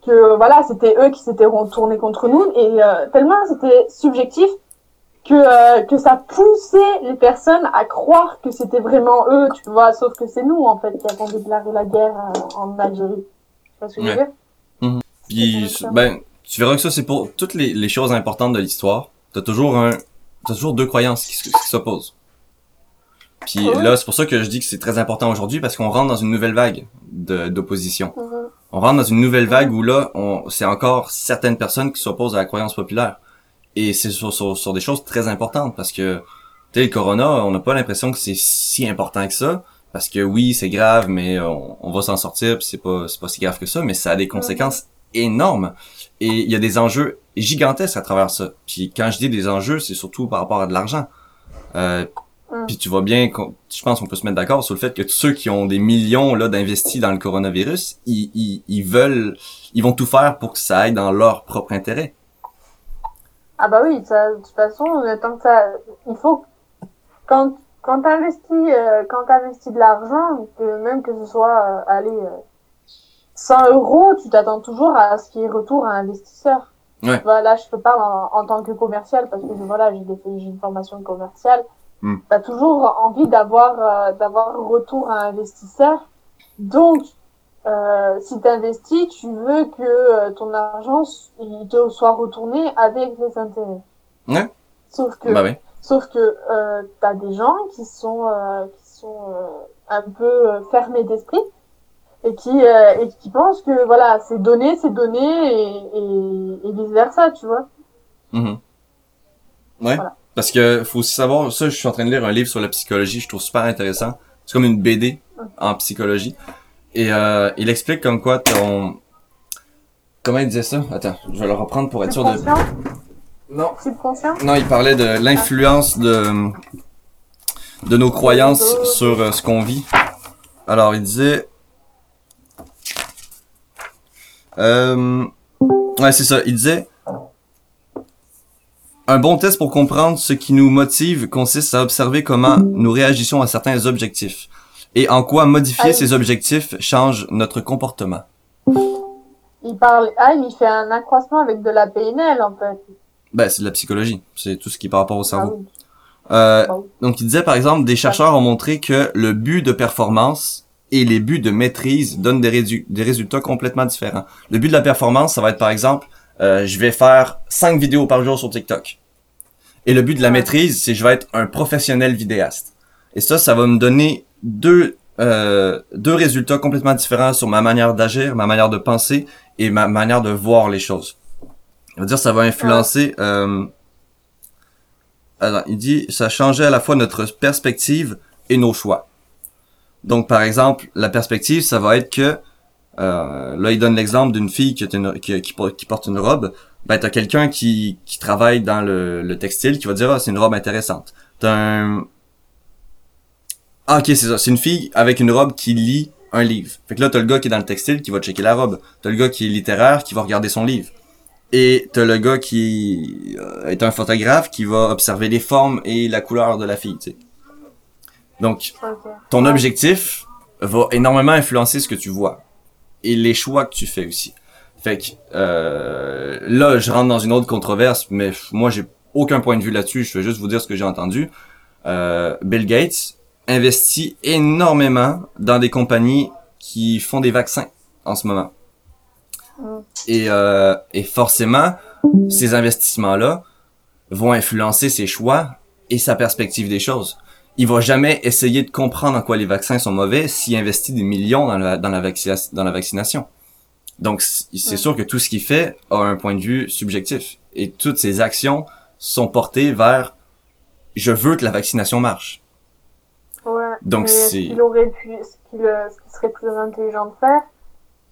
que voilà c'était eux qui s'étaient retournés contre nous et tellement c'était subjectif que, euh, que ça poussait les personnes à croire que c'était vraiment eux, tu vois, sauf que c'est nous, en fait, qui avons déclaré la guerre euh, en Algérie. Tu vois ce que je veux dire? Mhm. Puis, ben, tu verras que ça, c'est pour toutes les, les choses importantes de l'histoire. T'as toujours un, t'as toujours deux croyances qui, qui s'opposent. Puis là, c'est pour ça que je dis que c'est très important aujourd'hui parce qu'on rentre dans une nouvelle vague d'opposition. Mhm. On rentre dans une nouvelle vague où là, on, c'est encore certaines personnes qui s'opposent à la croyance populaire. Et c'est sur, sur, des choses très importantes parce que, tu le corona, on n'a pas l'impression que c'est si important que ça. Parce que oui, c'est grave, mais on, va s'en sortir, c'est pas, c'est pas si grave que ça, mais ça a des conséquences énormes. Et il y a des enjeux gigantesques à travers ça. Puis quand je dis des enjeux, c'est surtout par rapport à de l'argent. Euh, Mm. Puis tu vois bien, je pense qu'on peut se mettre d'accord sur le fait que ceux qui ont des millions là d'investis dans le coronavirus, ils, ils, ils veulent, ils vont tout faire pour que ça aille dans leur propre intérêt. Ah bah oui, ça, de toute façon, euh, tant que ça, il faut quand quand t'investis euh, quand t'investis de l'argent, que même que ce soit euh, allez euh, 100 euros, tu t'attends toujours à ce qu'il y ait retour à investisseur. Ouais. Voilà, je te parle en, en tant que commercial parce que voilà, j'ai des- j'ai une formation commerciale. Hmm. T'as toujours envie d'avoir euh, d'avoir retour à investisseur. Donc euh, si tu investis, tu veux que euh, ton argent il te soit retourné avec les intérêts. Ouais. Sauf que, Bah oui. sauf que euh, t'as des gens qui sont euh, qui sont euh, un peu fermés d'esprit et qui euh, et qui pensent que voilà c'est donné, c'est donné et, et, et vice versa, tu vois. Mhm. Ouais. Voilà. Parce que faut aussi savoir, ça, je suis en train de lire un livre sur la psychologie, je trouve super intéressant. C'est comme une BD en psychologie. Et euh, il explique comme quoi ton... Comment il disait ça? Attends, je vais le reprendre pour être sûr de... Non. Non, il parlait de l'influence de de nos croyances sur euh, ce qu'on vit. Alors, il disait euh, ouais, c'est ça, il disait un bon test pour comprendre ce qui nous motive consiste à observer comment nous réagissons à certains objectifs et en quoi modifier Ah ces objectifs change notre comportement? Il parle, ah, il fait un accroissement avec de la PNL en fait. Ben, c'est de la psychologie, c'est tout ce qui est par rapport au Ah cerveau. oui. Euh, Ah donc, il disait, par exemple, des chercheurs ont montré que le but de performance et les buts de maîtrise donnent des, rédu- des résultats complètement différents. Le but de la performance, ça va être, par exemple, euh, je vais faire 5 vidéos par jour sur TikTok. Et le but de la maîtrise, c'est je vais être un professionnel vidéaste. Et ça, ça va me donner deux, euh, deux résultats complètement différents sur ma manière d'agir, ma manière de penser et ma manière de voir les choses. Ça veut dire ça va influencer... Euh, alors, il dit, ça changeait à la fois notre perspective et nos choix. Donc, par exemple, la perspective, ça va être que, euh, là, il donne l'exemple d'une fille qui, a une- qui, qui porte une robe. Ben, t'as quelqu'un qui, qui travaille dans le, le textile qui va dire, ah, c'est une robe intéressante. T'as un... Ah, ok, c'est ça. C'est une fille avec une robe qui lit un livre. Fait que là, t'as le gars qui est dans le textile qui va checker la robe. T'as le gars qui est littéraire qui va regarder son livre. Et t'as le gars qui euh, est un photographe qui va observer les formes et la couleur de la fille, tu sais. Donc, ton objectif va énormément influencer ce que tu vois. Et les choix que tu fais aussi. Fait que, euh, là, je rentre dans une autre controverse, mais moi, j'ai aucun point de vue là-dessus. Je vais juste vous dire ce que j'ai entendu. Euh, Bill Gates investit énormément dans des compagnies qui font des vaccins en ce moment. Mm. Et, euh, et forcément, ces investissements-là vont influencer ses choix et sa perspective des choses. Il va jamais essayer de comprendre en quoi les vaccins sont mauvais s'il investit des millions dans la, dans la, vaccia- dans la vaccination. Donc, c'est Ouais. sûr que tout ce qu'il fait a un point de vue subjectif. Et toutes ses actions sont portées vers je veux que la vaccination marche. Ouais. Donc, Mais c'est- ce qu'il aurait pu, ce qu'il, euh, ce qui serait plus intelligent de faire,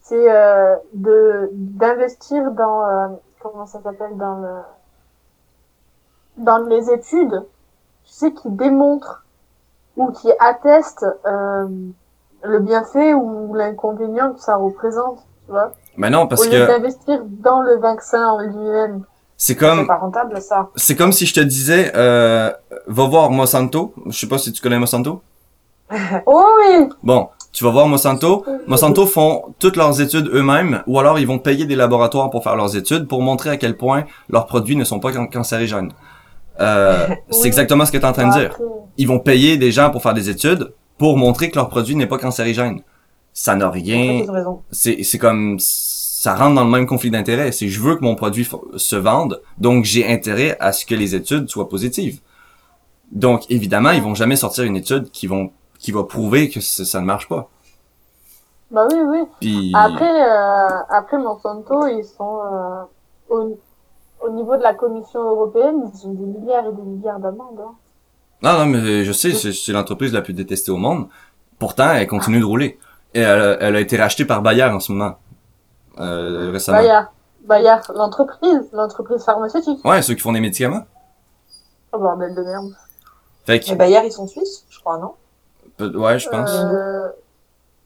c'est euh, de d'investir dans euh, comment ça s'appelle dans le dans les études, tu sais, qui démontrent ou qui attestent euh, le bienfait ou l'inconvénient que ça représente, tu vois. Mais non, parce Au lieu que d'investir dans le vaccin en lui-même. C'est comme pas rentable, ça. c'est comme si je te disais euh, va voir Monsanto. Je sais pas si tu connais Monsanto. (laughs) Oh oui! Bon, tu vas voir Monsanto. Monsanto font toutes leurs études eux-mêmes, ou alors ils vont payer des laboratoires pour faire leurs études pour montrer à quel point leurs produits ne sont pas can- cancérigènes. Euh, (laughs) c'est exactement ce que tu es en train de dire. Après, Ils vont payer des gens pour faire des études pour montrer que leur produit n'est pas cancérigène. Ça n'a rien. c'est comme ça rentre dans le même conflit d'intérêt. C'est je veux que mon produit se vende, donc j'ai intérêt à ce que les études soient positives. Donc évidemment, ils vont jamais sortir une étude qui vont qui va prouver que ça ne marche pas. Bah oui, oui. Puis Après, euh, après Monsanto, ils sont euh, au, au niveau de la Commission européenne, ils ont des milliards et des milliards d'amendes. Hein. non non mais je sais c'est l'entreprise la plus détestée au monde. Pourtant, elle continue de rouler. Et elle, elle a été rachetée par Bayer en ce moment. Euh, récemment. Bayer. Bayer, l'entreprise, l'entreprise pharmaceutique. Ouais, ceux qui font des médicaments. Oh bordel de merde. Fait que, Mais Bayer, ils sont suisses, je crois, non? Ouais, je pense. Euh...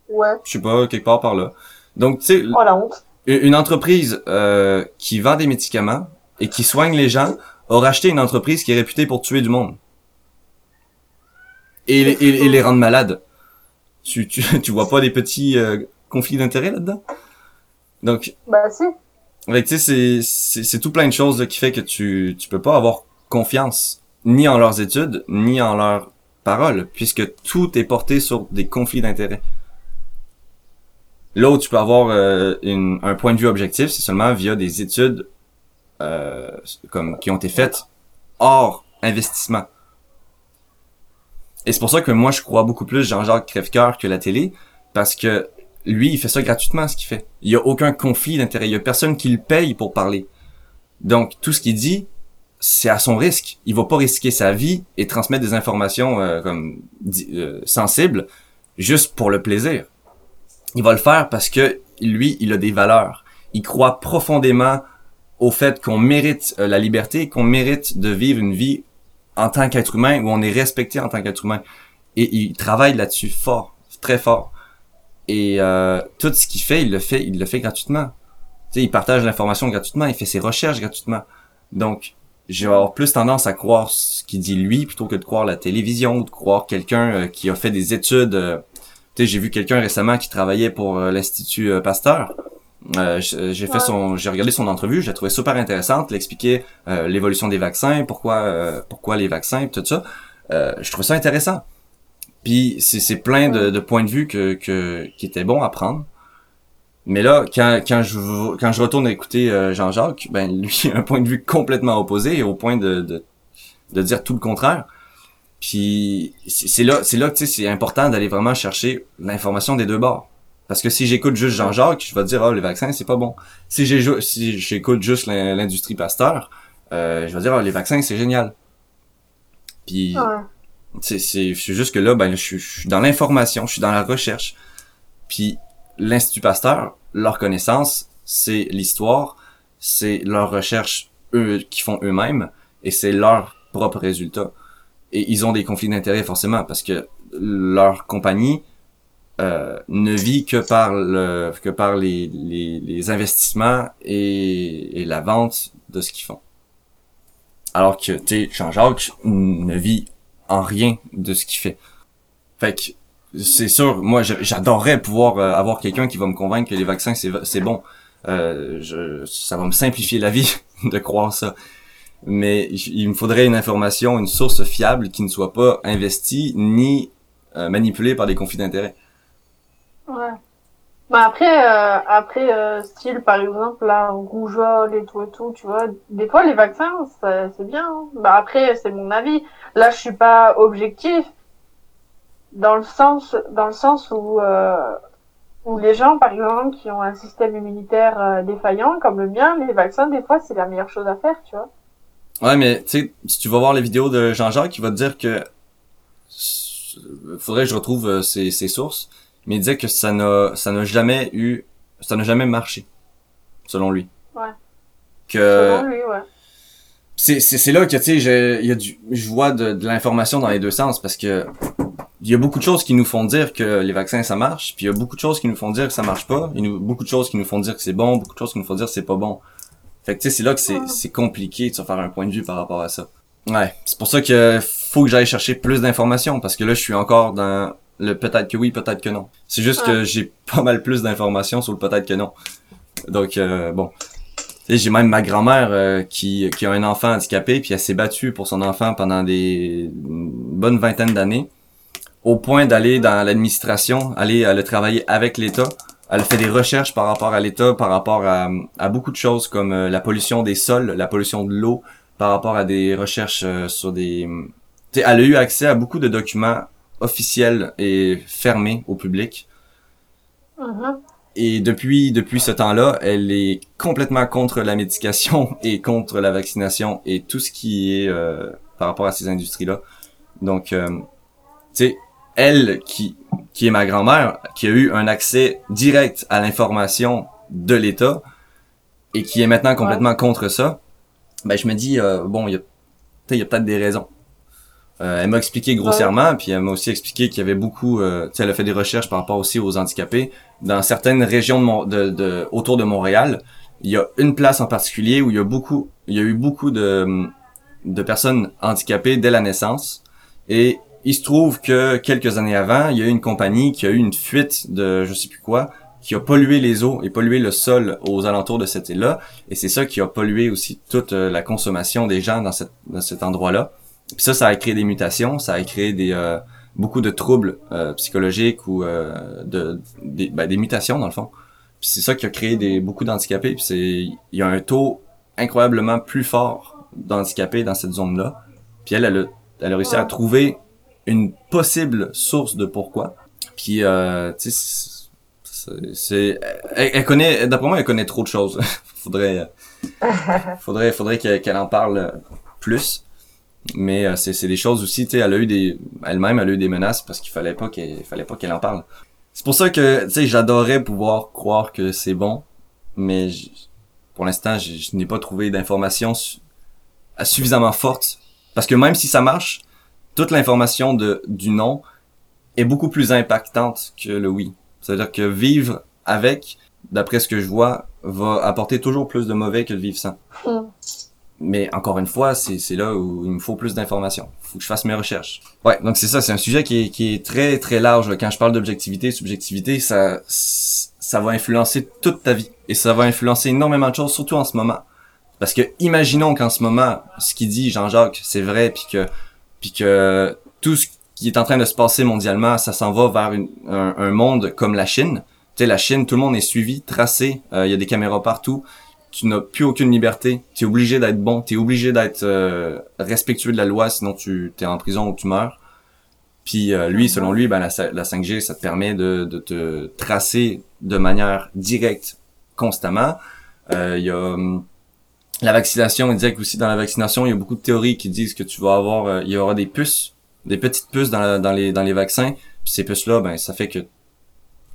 Ouais. Je sais pas, quelque part par là. Donc, tu sais, Oh la honte. une entreprise euh, qui vend des médicaments et qui soigne les gens a racheté une entreprise qui est réputée pour tuer du monde. Et, les- et, et les rendre malades. Tu, tu, (laughs) tu vois pas des petits euh, conflits d'intérêts là-dedans? Donc, Bah si. Que, tu sais, c'est, c'est, c'est tout plein de choses là, qui fait que tu, tu peux pas avoir confiance ni en leurs études, ni en leurs paroles, puisque tout est porté sur des conflits d'intérêts. Là où tu peux avoir euh, une- un point de vue objectif, c'est seulement via des études euh, comme qui ont été faites hors investissement. Et c'est pour ça que moi, je crois beaucoup plus Jean-Jacques Crèvecoeur que la télé, parce que lui, il fait ça gratuitement, ce qu'il fait. Il y a aucun conflit d'intérêt. Il y a personne qui le paye pour parler. Donc, tout ce qu'il dit, c'est à son risque. Il va pas risquer sa vie et transmettre des informations euh, comme euh, sensibles juste pour le plaisir. Il va le faire parce que lui, il a des valeurs. Il croit profondément au fait qu'on mérite euh, la liberté, qu'on mérite de vivre une vie en tant qu'être humain où on est respecté en tant qu'être humain. Et il travaille là-dessus fort, très fort. Et euh, tout ce qu'il fait, il le fait, il le fait gratuitement. Tu sais, il partage l'information gratuitement, il fait ses recherches gratuitement. Donc, j'ai avoir plus tendance à croire ce qu'il dit lui plutôt que de croire la télévision ou de croire quelqu'un euh, qui a fait des études. euh, tu sais, j'ai vu quelqu'un récemment qui travaillait pour euh, l'institut Pasteur. Euh, j'ai fait son, j'ai regardé son entrevue, je l'ai trouvé super intéressante. Il expliquait euh, l'évolution des vaccins, pourquoi, euh, pourquoi les vaccins, tout ça. Euh, je trouvais ça intéressant. Puis c'est plein de, points de vue que, qui étaient bons à prendre. Mais là, quand, quand je quand je retourne écouter euh, Jean-Jacques, ben lui a un point de vue complètement opposé, au point de, de, de dire tout le contraire. Puis c'est là, c'est là que c'est important d'aller vraiment chercher l'information des deux bords. Parce que si j'écoute juste Jean-Jacques, je vais dire ah les vaccins c'est pas bon. Si ju- si j'écoute juste l'in- l'industrie Pasteur, euh, je vais dire ah les vaccins c'est génial. Puis Ouais. C'est c'est juste que là ben je, suis- je suis dans l'information, je suis dans la recherche. Puis l'institut Pasteur, leur connaissance, c'est l'histoire, c'est leur recherche eux qui font eux-mêmes et c'est leur propre résultat. Et ils ont des conflits d'intérêts forcément parce que leur compagnie euh, ne vit que par le que par les, les, les investissements et, et la vente de ce qu'ils font. Alors que tu Jean-Jacques ne vit en rien de ce qu'il fait. Fait que c'est sûr, moi j'adorerais pouvoir euh, avoir quelqu'un qui va me convaincre que les vaccins c'est bon. Euh, je, ça va me simplifier la vie (laughs) de croire ça. Mais il il me faudrait une information, une source fiable qui ne soit pas investie ni euh, manipulée par des conflits d'intérêts. Ouais. Bah après, euh, après euh, style par exemple la rougeole et tout et tout, tu vois, des fois les vaccins c'est bien. hein. Bah après c'est mon avis. Là je suis pas objectif dans le sens dans le sens où euh, où les gens par exemple qui ont un système immunitaire euh, défaillant comme le mien, les vaccins des fois c'est la meilleure chose à faire, tu vois. Ouais, mais tu sais, si tu vas voir les vidéos de Jean-Jacques, il va te dire que faudrait que je retrouve euh, ses, ses sources, mais il disait que ça n'a ça n'a jamais eu ça n'a jamais marché selon lui. Ouais. Que Selon lui, ouais. c'est c'est c'est là que tu sais je il y a du je vois de, de l'information dans les deux sens parce que il y a beaucoup de choses qui nous font dire que les vaccins ça marche, puis il y a beaucoup de choses qui nous font dire que ça marche pas, il y a beaucoup de choses qui nous font dire que c'est bon, beaucoup de choses qui nous font dire que c'est pas bon. Fait que tu sais c'est là que c'est c'est compliqué de se faire un point de vue par rapport à ça. Ouais, c'est pour ça que faut que j'aille chercher plus d'informations parce que là je suis encore dans le peut-être que oui, peut-être que non. C'est juste que j'ai (laughs) pas mal plus d'informations sur le peut-être que non. Donc euh, bon, j'ai même ma grand-mère euh, qui, qui a un enfant handicapé, puis elle s'est battue pour son enfant pendant des une bonne vingtaine d'années, au point d'aller dans l'administration, aller, aller travailler avec l'État. Elle fait des recherches par rapport à l'État, par rapport à, à beaucoup de choses comme euh, la pollution des sols, la pollution de l'eau, par rapport à des recherches euh, sur des... Tu sais, elle a eu accès à beaucoup de documents officiels et fermés au public. Mhm. Et depuis depuis ce temps-là, elle est complètement contre la médication (laughs) et contre la vaccination et tout ce qui est euh, par rapport à ces industries-là. Donc, euh, tu sais, elle qui qui est ma grand-mère, qui a eu un accès direct à l'information de l'État, et qui est maintenant complètement contre ça, ben je me dis euh, bon, il y a, il y a peut-être des raisons. Euh, elle m'a expliqué grossièrement, puis elle m'a aussi expliqué qu'il y avait beaucoup, euh, tu sais, elle a fait des recherches par rapport aussi aux handicapés. Dans certaines régions de, de, autour de Montréal, il y a une place en particulier où il y a beaucoup, il y a eu beaucoup de, de personnes handicapées dès la naissance. Et il se trouve que quelques années avant, il y a eu une compagnie qui a eu une fuite de je sais plus quoi, qui a pollué les eaux et pollué le sol aux alentours de cette île-là. Et c'est ça qui a pollué aussi toute euh, la consommation des gens dans, cette, dans cet endroit-là. Puis ça, ça a créé des mutations, ça a créé des euh, beaucoup de troubles euh, psychologiques ou de, des, ben, des mutations dans le fond. Puis c'est ça qui a créé des beaucoup d'handicapés. Puis c'est il y a un taux incroyablement plus fort d'handicapés dans cette zone-là. Puis elle, elle a, elle a réussi à trouver une possible source de pourquoi. Puis euh, tu sais c'est elle, connaît d'après moi elle connaît trop de choses (laughs) (laughs) faudrait faudrait faudrait qu'elle en parle plus mais euh, c'est des choses aussi tu sais elle a eu des elle-même elle a eu des menaces parce qu'il fallait pas qu'elle fallait pas qu'elle en parle c'est pour ça que tu sais j'adorais pouvoir croire que c'est bon mais pour l'instant je, n'ai pas trouvé d'informations suffisamment fortes parce que même si ça marche toute l'information de du non est beaucoup plus impactante que le oui c'est-à-dire que vivre avec, d'après ce que je vois, va apporter toujours plus de mauvais que de vivre sans. Hmm. Mais encore une fois, c'est là où il me faut plus d'informations. faut que je fasse mes recherches. Ouais, donc c'est ça, c'est un sujet qui est, qui est très très large. Quand je parle d'objectivité, subjectivité, ça ça va influencer toute ta vie. Et ça va influencer énormément de choses, surtout en ce moment. Parce que imaginons qu'en ce moment, ce qu'il dit Jean-Jacques, c'est vrai, puis que puis que tout ce qui est en train de se passer mondialement, ça s'en va vers un, monde comme la Chine. Tu sais, la Chine, tout le monde est suivi, tracé, euh, il y a des caméras partout. Tu n'as plus aucune liberté. Tu es obligé d'être bon, tu es obligé d'être euh, respectueux de la loi, sinon tu es en prison ou tu meurs. Puis euh, lui, selon lui, ben, la, 5G, ça te permet de, de, te tracer de manière directe constamment. Il y a hum, la vaccination, il disait aussi dans la vaccination, il y a beaucoup de théories qui disent que tu vas avoir, il y aura des puces des petites puces dans, dans les dans les vaccins. Puis ces puces là, ben ça fait que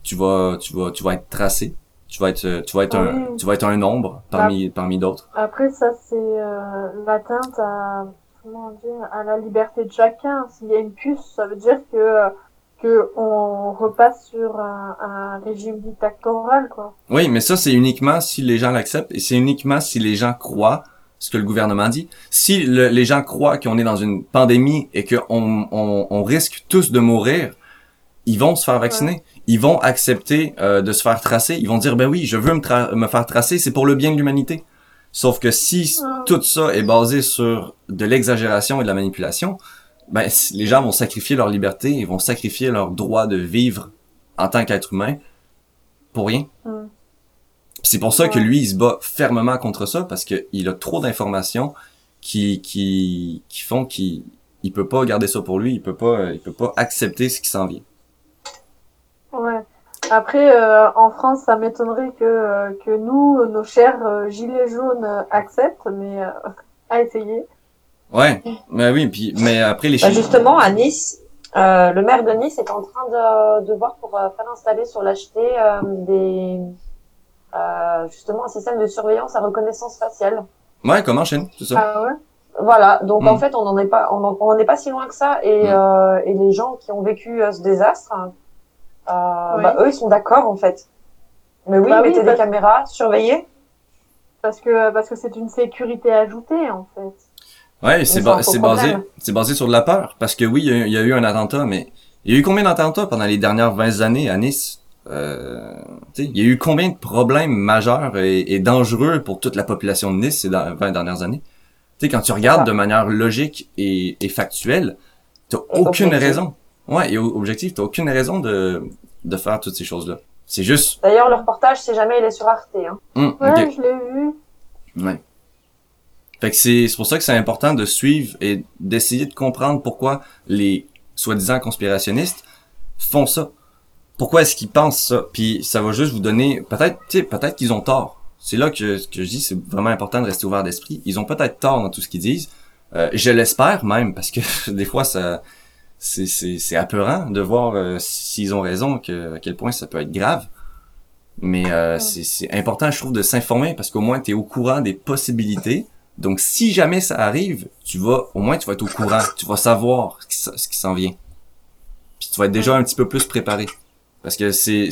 tu vas tu vas tu vas être tracé. Tu vas être tu vas être un tu vas être un nombre parmi parmi d'autres. Après ça c'est euh, l'atteinte à comment dire à la liberté de chacun. S'il y a une puce, ça veut dire que que on repasse sur un, un régime dictatorial quoi. Oui, mais ça c'est uniquement si les gens l'acceptent et c'est uniquement si les gens croient ce que le gouvernement dit. Si les gens croient qu'on est dans une pandémie et qu'on on, on, risque tous de mourir, ils vont se faire vacciner. Ils vont accepter euh, de se faire tracer. Ils vont dire, ben oui, je veux me, me faire tracer, c'est pour le bien de l'humanité. Sauf que si tout ça est basé sur de l'exagération et de la manipulation, ben les gens vont sacrifier leur liberté, ils vont sacrifier leur droit de vivre en tant qu'être humain pour rien c'est pour ça que lui, il se bat fermement contre ça parce qu'il a trop d'informations qui, qui, qui font qu'il il peut pas garder ça pour lui, il peut pas, il peut pas accepter ce qui s'en vient. Ouais. Après, euh, en France, ça m'étonnerait que, euh, que nous, nos chers euh, gilets jaunes acceptent, mais (laughs) à essayer. Ouais, mais oui, puis mais après les bah, Justement, à Nice, le maire de Nice est en train de, de voir pour faire installer sur l'acheter des euh, justement un système de surveillance à reconnaissance faciale. Ouais, comme en Chine, c'est ça. Ah ouais. Voilà, donc en hmm. fait, on n'en est pas, on en, est pas si loin que ça, et, euh, et les gens qui ont vécu euh, ce désastre, euh, bah, eux, ils sont d'accord en fait. Mais oui, bah mettez des caméras, surveillez. Parce que parce que c'est une sécurité ajoutée en fait. Ouais, c'est c'est basé c'est basé sur de la peur, parce que oui, il y, a eu un attentat, mais il y a eu combien d'attentats pendant les dernières 20 années à Nice? Euh, il y a eu combien de problèmes majeurs et, dangereux pour toute la population de Nice ces 20 dernières années? Tu sais, quand tu regardes de manière logique et, et factuelle, t'as aucune raison. Ouais, et objectif, t'as aucune raison de, de faire toutes ces choses-là. C'est juste. D'ailleurs, le reportage, c'est jamais il est sur Arte. Hein. Hum, ouais, je l'ai vu. Ouais. Fait que c'est pour ça que c'est important de suivre et d'essayer de comprendre pourquoi les soi-disant conspirationnistes font ça pourquoi est-ce qu'ils pensent ça? Puis ça va juste vous donner peut-être tu sais peut-être qu'ils ont tort. C'est là que, que je dis c'est vraiment important de rester ouvert d'esprit. Ils ont peut-être tort dans tout ce qu'ils disent. Euh, je l'espère même parce que (laughs) des fois ça c'est c'est c'est apeurant de voir euh, s'ils ont raison que à quel point ça peut être grave. Mais euh, c'est important, je trouve, de s'informer parce qu'au moins, tu es au courant des possibilités. Donc, si jamais ça arrive, tu vas, au moins, tu vas être au courant. Tu vas savoir ce qui s'en vient. Puis tu vas être déjà un petit peu plus préparé. Parce que c'est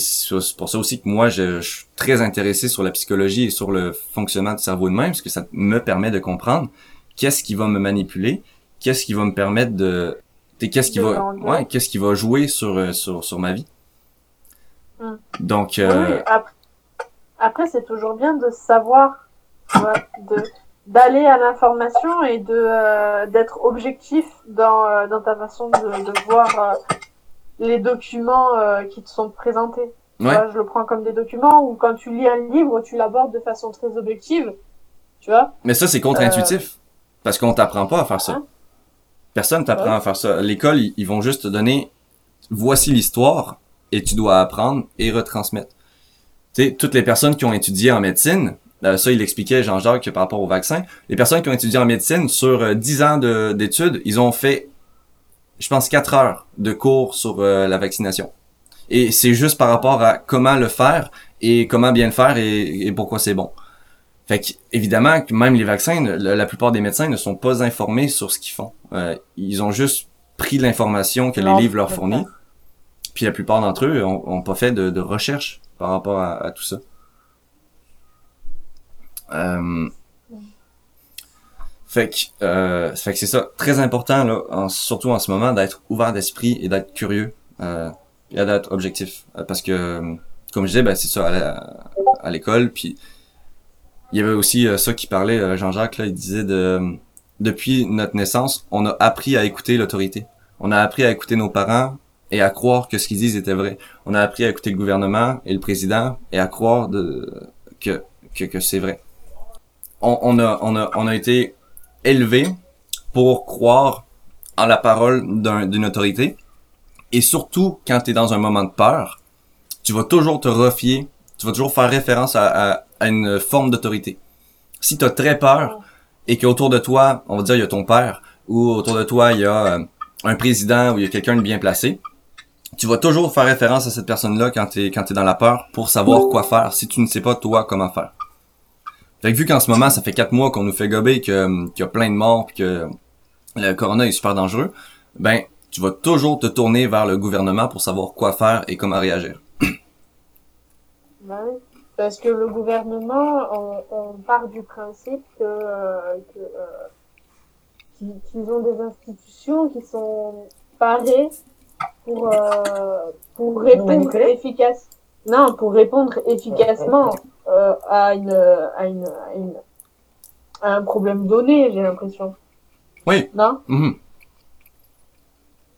pour ça aussi que moi, je, suis très intéressé sur la psychologie et sur le fonctionnement du cerveau de même, parce que ça me permet de comprendre qu'est-ce qui va me manipuler, qu'est-ce qui va me permettre de, qu'est-ce qui va, ouais, qu'est-ce qui va jouer sur euh, sur sur ma vie. Hum. Donc. Euh... après, c'est toujours bien de savoir, de d'aller à l'information et de euh, d'être objectif dans euh, dans ta façon de, de voir les documents qui te sont présentés. je le prends comme des documents ou quand tu lis un livre, tu l'abordes de façon très objective. Tu vois Mais ça, c'est contre-intuitif. Parce qu'on t'apprend pas à faire ça. Hein? Personne t'apprend à faire ça. L'école, ils vont juste te donner voici l'histoire et tu dois apprendre et retransmettre. Tu sais, toutes les personnes qui ont étudié en médecine, euh, ça il expliquait Jean-Jacques par rapport au vaccin, les personnes qui ont étudié en médecine sur 10 euh, ans d'études, ils ont fait je pense 4 heures de cours sur euh, la vaccination. Et c'est juste par rapport à comment le faire et comment bien le faire et pourquoi c'est bon. Fait que, évidemment, que même les vaccins, la, plupart des médecins ne sont pas informés sur ce qu'ils font. Euh, ils ont juste pris l'information que les livres leur fournissent. Puis la plupart d'entre eux ont, pas fait de, recherche par rapport à, tout ça. Euh, fait que, euh, fait que c'est ça, très important là, surtout en ce moment, d'être ouvert d'esprit et d'être curieux euh, et d'être objectif, parce que, comme je disais, ben, c'est ça à l'école, puis il y avait aussi euh, ça qui parlait, euh, Jean-Jacques, là, il disait de depuis notre naissance, on a appris à écouter l'autorité. On a appris à écouter nos parents et à croire que ce qu'ils disent était vrai. On a appris à écouter le gouvernement et le président et à croire de, que, que, que c'est vrai. On, on, a, on, a, on a été élevé pour croire en la parole d'une autorité. Et surtout, quand tu es dans un moment de peur, tu vas toujours te refier, tu vas toujours faire référence à, à une forme d'autorité. Si tu as très peur et qu'autour de toi, on va dire, il y a ton père, ou autour de toi, il y a euh, un président ou il y a quelqu'un de bien placé, tu vas toujours faire référence à cette personne-là quand tu es, quand es dans la peur pour savoir quoi faire si tu ne sais pas toi comment faire. Fait que vu qu'en ce moment, ça fait quatre mois qu'on nous fait gober qu'il y a plein de morts pis que le corona est super dangereux, ben, tu vas toujours te tourner vers le gouvernement pour savoir quoi faire et comment réagir. Ben parce que le gouvernement, on, part du principe que, euh, euh, qu'ils ont des institutions qui sont parées pour euh, pour répondre efficace non pour répondre efficacement à une à une, à un problème donné j'ai l'impression. Oui. Non? Mhm.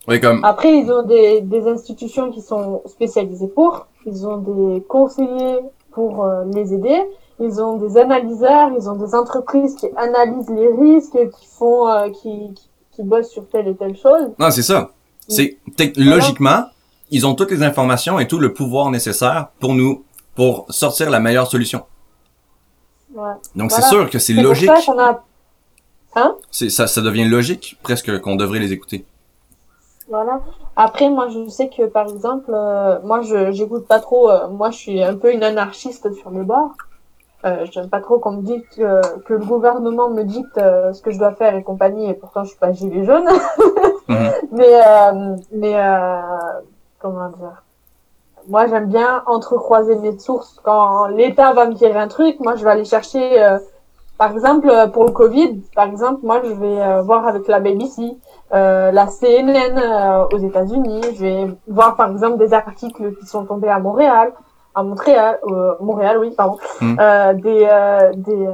Oui comme après ils ont des des institutions qui sont spécialisées pour ils ont des conseillers pour euh, les aider. Ils ont des analyseurs, ils ont des entreprises qui analysent les risques, qui font, euh, qui, qui, bossent sur telle et telle chose. Non, c'est ça. C'est logiquement, ils ont toutes les informations et tout le pouvoir nécessaire pour nous, pour sortir la meilleure solution. Ouais. Donc c'est sûr que c'est logique. Ça, a... hein? ça, ça devient logique presque qu'on devrait les écouter. Voilà. Après, moi, je sais que, par exemple, euh, moi, je j'écoute pas trop. Euh, moi, je suis un peu une anarchiste sur les bords. Euh, J'aime pas trop qu'on me dise que, que, le gouvernement me dicte euh, ce que je dois faire et compagnie. Et pourtant, je suis pas gilet jaune. (laughs) Mhm. Mais, mais comment dire? Moi, j'aime bien entrecroiser mes sources. Quand l'État va me dire un truc, moi, je vais aller chercher. Par exemple, pour le Covid, par exemple, moi, je vais voir avec la BBC euh, la CNN euh, aux États-Unis. Je vais voir par exemple des articles qui sont tombés à Montréal, à Montréal, euh, Montréal, oui, pardon, hmm. des des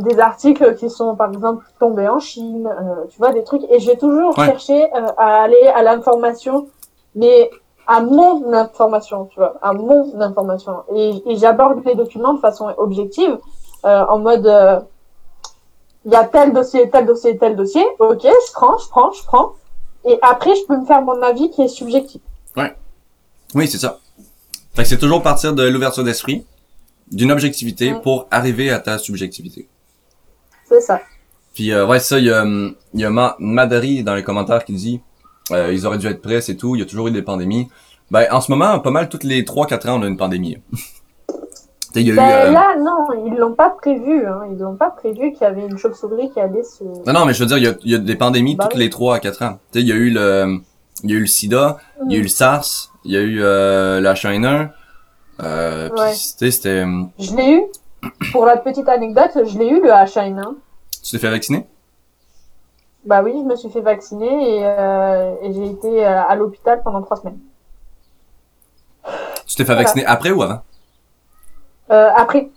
des articles qui sont par exemple tombés en Chine, tu vois des trucs. Et j'ai toujours cherché à aller à l'information, mais à mon information, tu vois, à mon information. Et, et j'aborde les documents de façon objective, en mode il y a tel dossier, tel dossier, tel dossier. Ok, je prends, je prends, je prends. Et après, je peux me faire mon avis qui est subjectif. Ouais. Oui, c'est ça. Fait que c'est toujours partir de l'ouverture d'esprit, d'une objectivité pour arriver à ta subjectivité. C'est ça. Puis euh, ouais, ça, il y a, y a Madari dans les commentaires qui dit euh, ils auraient dû être prêts, c'est tout, il y a toujours eu des pandémies. Ben, en ce moment, pas mal toutes les 3-4 ans, on a une pandémie. (laughs) Il y a eu, Ben, euh, Là, non, ils l'ont pas prévu. Hein. Ils l'ont pas prévu qu'il y avait une chauve-souris qui allait se. Non, non, mais je veux dire, il y a, il y a des pandémies Bah toutes oui. les 3 à 4 ans. Tu sais, il y a eu le, il y a eu le sida, il y a eu le SARS, il y a eu euh, la H1N1. Euh, Ouais. tu sais, c'était... Je l'ai eu. Pour la petite anecdote, je l'ai eu le H1N1. Tu t'es fait vacciner? Bah oui, je me suis fait vacciner et, euh, et j'ai été euh, à l'hôpital pendant trois semaines. Tu t'es fait Voilà. vacciner après ou avant? Euh, après,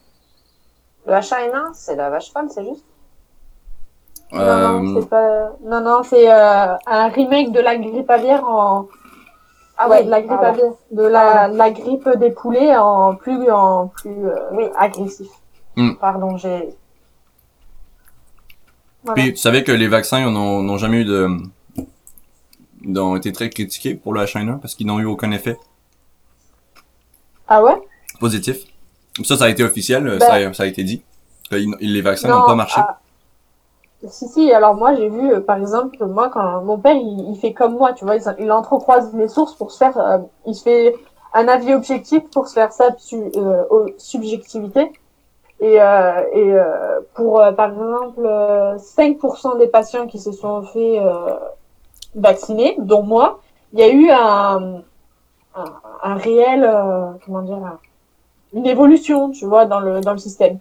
Le H1N1, c'est la vache folle, c'est juste. non, Euh, non, c'est pas, non, non, c'est euh, un remake de la grippe aviaire en, Ah ouais, oui, de la grippe aviaire, de la, la grippe des poulets en plus, en plus euh, Oui. agressif. Pardon, j'ai. Voilà. Puis tu savais que les vaccins n'ont n'ont jamais eu de... ont été très critiqués pour le H1N1 parce qu'ils n'ont eu aucun effet? Ah ouais? positif. Ça, ça a été officiel, euh, Ben- ça, a, ça a été dit. Ils- les vaccins Non, n'ont pas marché. ah, Si, si, alors moi j'ai vu, euh, par exemple, moi quand mon père il, il fait comme moi, tu vois, il, il entrecroise les sources pour se faire, euh, il se fait un avis objectif pour se faire sa euh, au- subjectivité. Et, euh, et euh, pour, euh, par exemple, euh, 5% des patients qui se sont fait euh, vacciner, dont moi, il y a eu un, un, un réel, euh, comment dire, une évolution, tu vois, dans le, dans le système.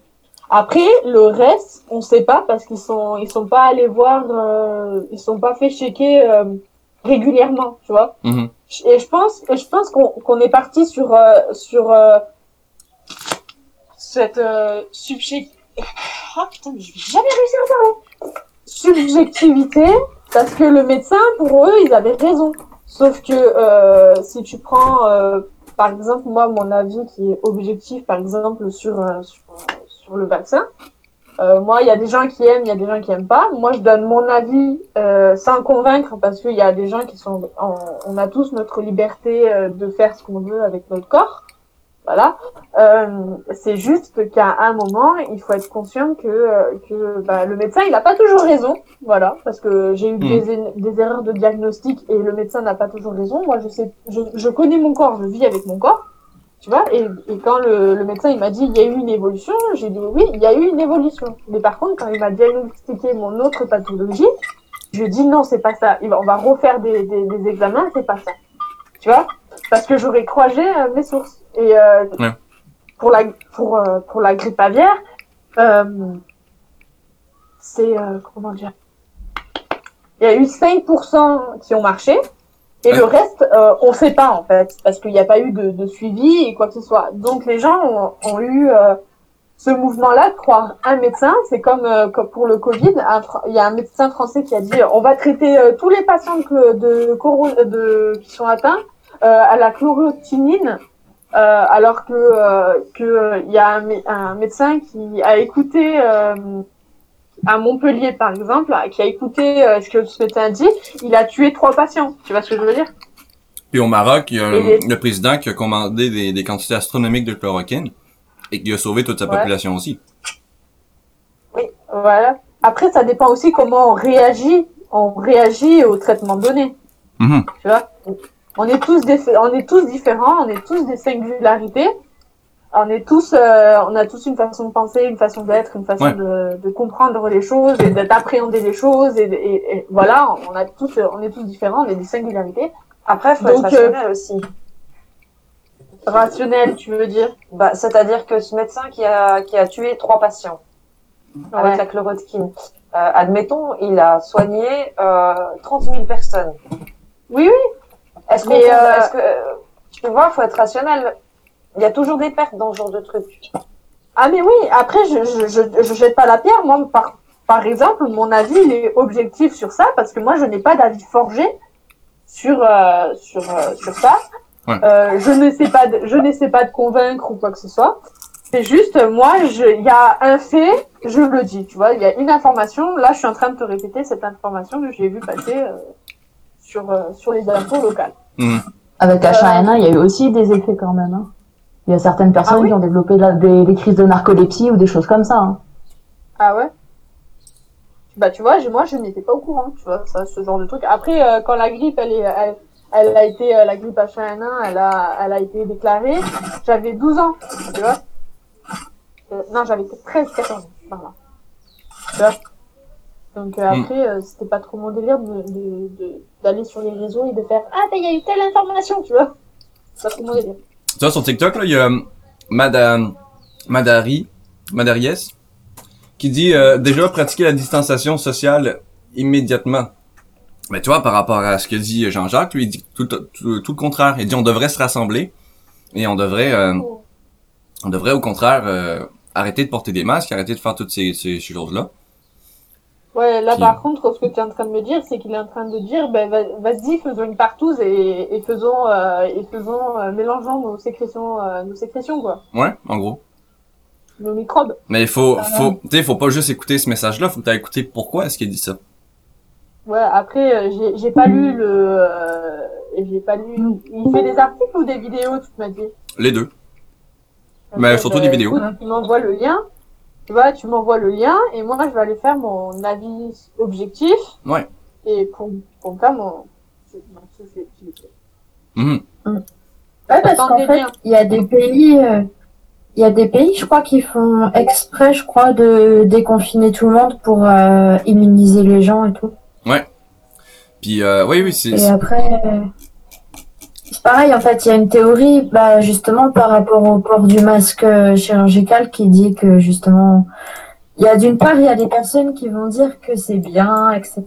Après, le reste, on sait pas parce qu'ils sont, ils sont pas allés voir, euh, ils sont pas fait checker euh, régulièrement, tu vois. Mhm. Et je pense, et je pense qu'on qu'on est parti sur euh, sur euh, cette euh, subject... Ah putain, mais je vais jamais réussir à parler. Subjectivité, parce que le médecin, pour eux, ils avaient raison. Sauf que euh, si tu prends, euh, par exemple, moi, mon avis qui est objectif, par exemple, sur, euh, sur, sur le vaccin, euh, moi, il y a des gens qui aiment, il y a des gens qui aiment pas. Moi, je donne mon avis euh, sans convaincre parce qu'il y a des gens qui sont... On, on a tous notre liberté euh, de faire ce qu'on veut avec notre corps. Voilà. Euh, c'est juste qu'à un moment, il faut être conscient que, euh, que bah, le médecin, il n'a pas toujours raison. Voilà. Parce que j'ai eu des, des erreurs de diagnostic et le médecin n'a pas toujours raison. Moi, je sais, je, je connais mon corps, je vis avec mon corps. Tu vois, et, et quand le, le médecin il m'a dit il y a eu une évolution, j'ai dit oui, il y a eu une évolution. Mais par contre, quand il m'a diagnostiqué mon autre pathologie, je lui ai dit non, c'est pas ça. On va refaire des, des, des examens, c'est pas ça. Tu vois? Parce que j'aurais croisé euh, mes sources. Et euh, Ouais. pour, la, pour, euh, pour la grippe aviaire, euh, c'est. euh, comment dire? Il y a eu 5% qui ont marché. Et Ouais. le reste, euh, on sait pas en fait, parce qu'il n'y a pas eu de, de suivi et quoi que ce soit. Donc les gens ont, ont eu euh, ce mouvement-là de croire un médecin. C'est comme, euh, comme pour le Covid, il y a un médecin français qui a dit on va traiter tous les patients que- de, coro- de qui sont atteints à la chloroquinine, euh, alors que euh, que euh, il y a un, mé- un médecin qui a écouté. euh, à Montpellier, par exemple, qui a écouté euh, ce que ce médecin dit, il a tué trois patients. Tu vois ce que je veux dire? Puis au Maroc, il y a Et le président qui a commandé des, des quantités astronomiques de chloroquine et qui a sauvé toute sa Ouais. population aussi. Voilà. Après, ça dépend aussi comment on réagit. On réagit au traitement donné. Mhm. Tu vois? On est tous des, on est tous différents. On est tous des singularités. On est tous, euh, on a tous une façon de penser, une façon d'être, une façon Ouais. de, de comprendre les choses et d'appréhender les choses. Et, et- et voilà, on a tous, on est tous différents. On est des singularités. Après, faut Donc, être euh, rationnel aussi. Rationnel, tu veux dire? Bah, c'est-à-dire que ce médecin qui a, qui a tué trois patients avec la chloroquine, euh, admettons, il a soigné euh, 30 000 personnes. Oui, oui. Est-ce qu'on euh, est-ce que, tu vois, faut être rationnel. Il y a toujours des pertes dans ce genre de truc. Ah mais oui, après je je, je, je jette pas la pierre, moi par par exemple, mon avis il est objectif sur ça parce que moi je n'ai pas d'avis forgé sur euh, sur euh, sur ça. Ouais. Euh, je ne sais pas de, je n'essaie pas de convaincre ou quoi que ce soit. C'est juste moi je il y a un fait, je le dis, tu vois, il y a une information, là je suis en train de te répéter cette information que j'ai vu passer euh, sur euh, sur les infos locales. Mhm. Avec H1N1, il y a eu aussi des effets quand même. hein. Il y a certaines personnes Ah oui qui ont développé la- des, des crises de narcolepsie ou des choses comme ça. hein. Ah ouais Bah tu vois, moi je n'étais pas au courant, tu vois, ça, ce genre de truc. Après, euh, quand la grippe, elle, est, elle, elle a été, euh, la grippe H1N1, elle a, elle a été déclarée, j'avais 12 ans, tu vois. non, j'avais 13, 14 ans, par là. Tu vois? Donc euh, Hmm. après, euh, c'était pas trop mon délire de, de, de- d'aller sur les réseaux et de faire Ah, ben, il y a eu telle information, tu vois. C'est pas trop mon délire. Tu vois, sur TikTok, là, il y a euh, Madame, Madari, Madaries, qui dit euh, déjà pratiquer la distanciation sociale immédiatement. Mais tu vois, par rapport à ce que dit Jean-Jacques, lui, il dit tout, tout, tout le contraire. Il dit on devrait se rassembler et on devrait, euh, on devrait au contraire euh, arrêter de porter des masques, arrêter de faire toutes ces, ces, ces choses-là. Ouais, là Qui- par contre, ce que tu es en train de me dire, c'est qu'il est en train de dire, ben va- vas-y, faisons une partouze et, et faisons, euh, et faisons, euh, mélangeons nos sécrétions, euh, nos sécrétions quoi, Ouais, en gros. nos microbes. Mais il faut, faut, tu sais, faut pas juste écouter ce message-là, faut que t'aies écouté pourquoi est-ce qu'il dit ça. Ouais, après, euh, j'ai, j'ai pas lu le, euh, j'ai pas lu. Il fait des articles ou des vidéos, tu m'as dit? Les deux. Mais surtout bah, des vidéos. écoute, tu m'envoies le lien. Tu vois, tu m'envoies le lien et moi je vais aller faire mon avis objectif. Ouais. Et pour, pour faire mon, mon subjectivité. Mhm. Ouais, parce qu'en fait, il y a des pays, euh, il y a des pays, je crois, qui font exprès, je crois, de déconfiner tout le monde pour euh, immuniser les gens et tout. Puis, euh, oui, oui, c'est, Et après, euh, pareil, en fait, il y a une théorie, bah, justement, par rapport au port du masque euh, chirurgical qui dit que, justement, il y a d'une part, il y a des personnes qui vont dire que c'est bien, etc.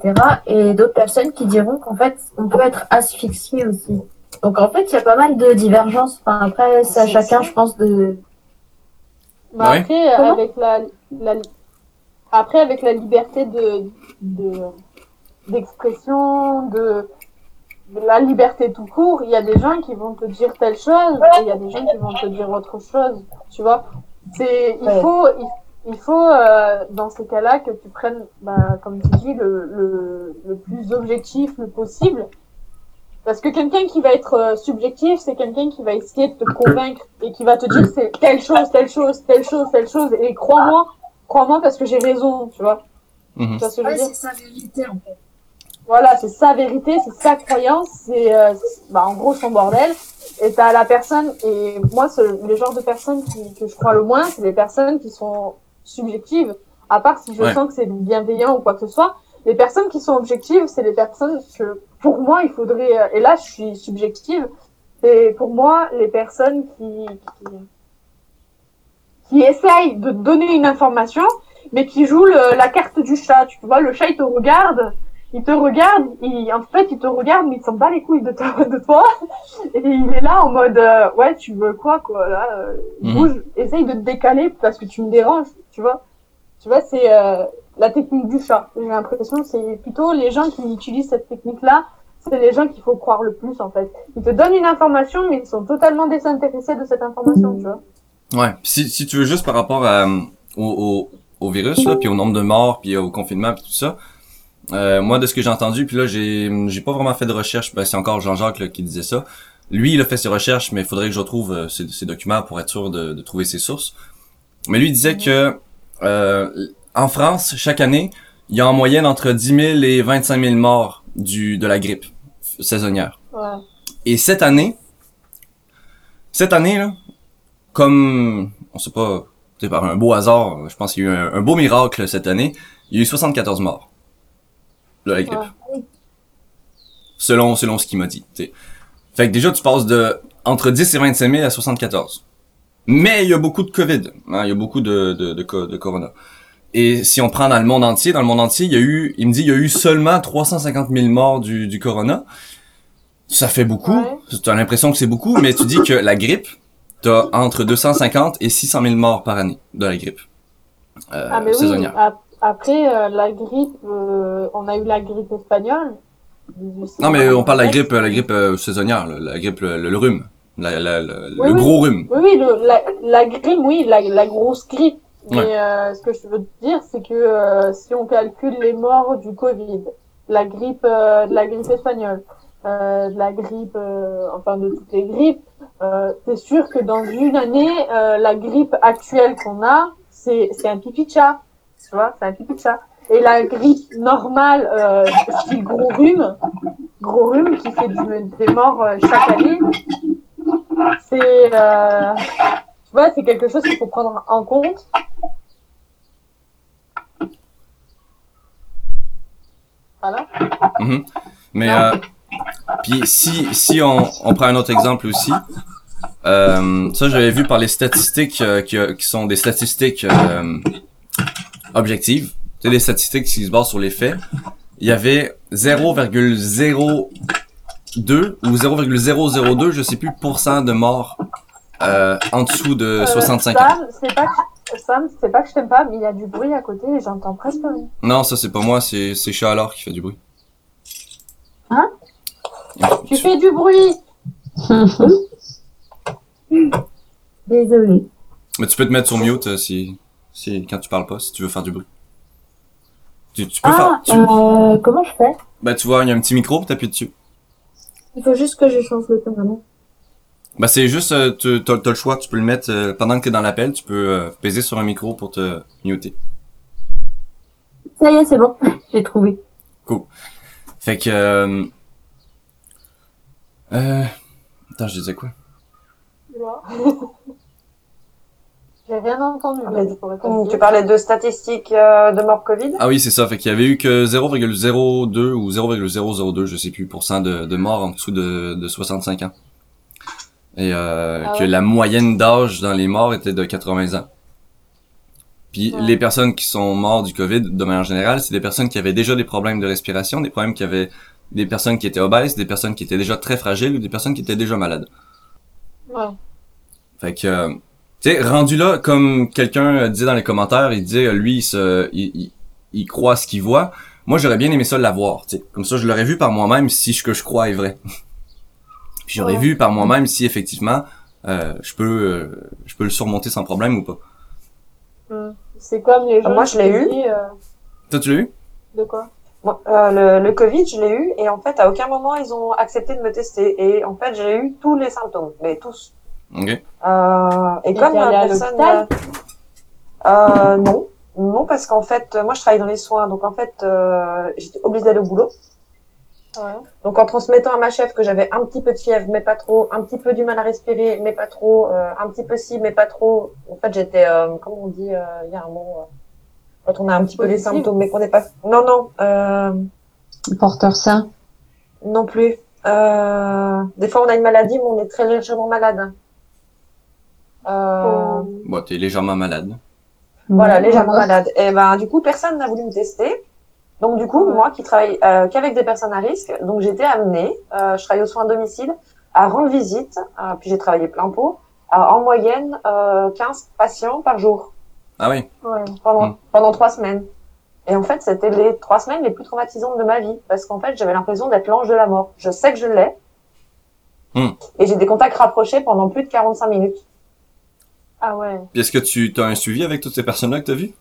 Et d'autres personnes qui diront qu'en fait, on peut être asphyxié aussi. Donc, en fait, il y a pas mal de divergences. Enfin, après, c'est à chacun, je pense, de... Mais Ouais. après, Comment avec la, la, après, avec la liberté de, de, d'expression, de, de la liberté tout court, il y a des gens qui vont te dire telle chose et il y a des gens qui vont te dire autre chose. Tu vois? C'est, il Ouais. faut, il, il faut, euh, dans ces cas-là, que tu prennes, bah, comme tu dis, le, le, le plus objectif le possible. Parce que quelqu'un qui va être euh, subjectif, c'est quelqu'un qui va essayer de te convaincre et qui va te dire c'est telle chose, telle chose, telle chose, telle chose. Et crois-moi, crois-moi parce que j'ai raison, tu vois. Tu vois ce que je veux dire? sa vérité, en fait. Voilà, c'est sa vérité, c'est sa croyance, c'est euh, bah, en gros son bordel. Et t'as la personne, et moi, le genre de personnes qui, que je crois le moins, c'est les personnes qui sont subjectives. À part si je Ouais. sens que c'est bienveillant ou quoi que ce soit. Les personnes qui sont objectives, c'est les personnes que, pour moi, il faudrait, euh, et là, je suis subjective, c'est pour moi les personnes qui, qui, qui essayent de donner une information, mais qui jouent le- la carte du chat. Tu vois, le chat, il te regarde, il te regarde, il, en fait, il te regarde, mais il s'en bat les couilles de toi, (laughs) de toi. Et il est là en mode, euh, ouais, tu veux quoi, quoi, là, euh, Mhm. bouge, essaye de te décaler parce que tu me déranges, tu vois. Tu vois, c'est euh, la technique du chat. J'ai l'impression que c'est plutôt les gens qui utilisent cette technique-là, c'est les gens qu'il faut croire le plus, en fait. Ils te donnent une information, mais ils sont totalement désintéressés de cette information, tu vois. Ouais. Si, si tu veux juste par rapport à, euh, au, au, au virus, là, puis au nombre de morts, puis au confinement, puis tout ça, euh, moi, de ce que j'ai entendu, puis là, j'ai j'ai pas vraiment fait de recherche, ben, c'est encore Jean-Jacques là, qui disait ça. Lui, il a fait ses recherches, mais il faudrait que je retrouve euh, ses, ses documents pour être sûr de, de trouver ses sources. Mais lui, il disait que euh, en France, chaque année, il y a en moyenne entre 10 000 et 25 000 morts du, de la grippe saisonnière. Ouais. Et cette année, cette année, là, comme, on sait pas, c'est par un beau hasard, je pense qu'il y a eu un, un beau miracle cette année, il y a eu 74 morts la grippe. Ouais. Selon, selon ce qu'il m'a dit, t'sais. Fait que déjà, tu passes de entre 10 et 25 000 à 74. Mais il y a beaucoup de COVID, hein, il y a beaucoup de, de, de, de corona. Et si on prend dans le monde entier, dans le monde entier, il y a eu, il me dit, il y a eu seulement 350 000 morts du, du corona. Ça fait beaucoup. Ouais. Tu as l'impression que c'est beaucoup, mais tu dis que la grippe, t'as entre 250 et 600 000 morts par année de la grippe euh, Ah mais oui, saisonnière. ap- après euh, la grippe, euh, on a eu la grippe espagnole. Non, mais on parle de la grippe, la grippe euh, saisonnière, la grippe, le, le rhume, la, la- la- Oui, le oui. gros rhume. Oui, oui, le, la, la grippe, oui, la, la grosse grippe. Mais Ouais. euh, ce que je veux te dire, c'est que euh, si on calcule les morts du Covid, la grippe, euh, de la grippe espagnole, euh, de la grippe, euh, enfin de toutes les grippes, euh, c'est sûr que dans une année, euh, la grippe actuelle qu'on a, c'est c'est un pipi de chat. Tu vois, c'est un typique ça. Et la grippe normale, euh, style gros rhume, gros rhume qui fait des morts euh, chaque année, c'est euh, tu vois, c'est quelque chose qu'il faut prendre en compte. Voilà. Mhm. Mais euh, puis si, si on, prend un autre exemple aussi, ça j'avais vu par les statistiques qui, qui, sont des statistiques objectives, c'est des statistiques qui se basent sur les faits. Il y avait 0,02 ou 0,002, je sais plus, pourcent de morts euh, en dessous de 65 Sam, ans. c'est pas Sam, c'est pas que je t'aime pas, mais il y a du bruit à côté et j'entends presque rien. Non, ça c'est pas moi, c'est c'est chat alors qui fait du bruit. Hein? Tu fais du bruit (laughs) Désolée. Mais tu peux te mettre sur mute euh, si, si quand tu parles pas, si tu veux faire du bruit. Tu, tu peux Ah, faire. Tu, euh, comment je fais? Ben tu vois, il y a un petit micro, t'appuies dessus. Il faut juste que je change le vraiment. Ben c'est juste, euh, tu t'as, t'as le choix, tu peux le mettre euh, pendant que t'es dans l'appel, tu peux euh, peser sur un micro pour te muter. Ça y est, c'est bon. (laughs) J'ai trouvé. Fait que. Euh, euh, attends, je disais quoi? (laughs) J'ai rien entendu. Mais donc, Hum, honnête. Tu parlais de statistiques euh, de mort Covid? Ah oui, c'est ça. Fait qu'il y avait eu que 0,02 ou 0,002, je sais plus, pour cent de, de morts en dessous de, de 65 ans. Et euh, Ah que ouais? la moyenne d'âge dans les morts était de 80 ans. Puis Ouais. les personnes qui sont mortes du COVID, de manière générale, c'est des personnes qui avaient déjà des problèmes de respiration, des problèmes qui avaient des personnes qui étaient obèses, des personnes qui étaient déjà très fragiles ou des personnes qui étaient déjà malades. Ouais. Fait que, euh, tu sais, rendu là, comme quelqu'un disait dans les commentaires, il disait, euh, lui, il, se, il, il, il croit ce qu'il voit. Moi, j'aurais bien aimé ça l'avoir, tu sais. Comme ça, je l'aurais vu par moi-même si ce que je crois est vrai. (laughs) Puis j'aurais Ouais. vu par moi-même si effectivement, euh, je peux, euh, je peux le surmonter sans problème ou pas. Hum. C'est comme les gens. Moi, je l'ai eu. euh, Toi, tu l'as eu? de quoi? Moi, euh, le, le Covid, je l'ai eu et en fait, à aucun moment ils ont accepté de me tester. Et en fait, j'ai eu tous les symptômes, mais tous. Ok. Euh, et Et comme la personne, l'hôpital euh, non, non parce qu'en fait, euh, moi je travaille dans les soins, donc en fait, euh, j'étais obligée d'aller au boulot. Ouais. Donc en transmettant à ma chef que j'avais un petit peu de fièvre, mais pas trop, un petit peu du mal à respirer, mais pas trop, euh, un petit peu si, mais pas trop. En fait, j'étais, euh, comment on dit, euh, il y a un mot, euh, quand on a un petit peu les Positive. symptômes, mais qu'on n'est pas, non, non, euh, Porteur sain. non plus. Euh, des fois, on a une maladie, mais on est très légèrement malade. Euh, Bon, t'es légèrement malade. Voilà, légèrement malade. Et ben, du coup, personne n'a voulu me tester. Donc, du coup, moi qui travaille euh, qu'avec des personnes à risque, donc j'étais amenée, euh, je travaille aux soins à domicile, à rendre visite, euh, puis j'ai travaillé plein pot, à, en moyenne euh, 15 patients par jour Ah oui. Ouais. pendant, Mm. pendant trois semaines. Et en fait, c'était les trois semaines les plus traumatisantes de ma vie, parce qu'en fait, j'avais l'impression d'être l'ange de la mort. Je sais que je l'ai. Mm. Et j'ai des contacts rapprochés pendant plus de 45 minutes. Ah ouais. Puis est-ce que tu as un suivi avec toutes ces personnes-là que t'as vues?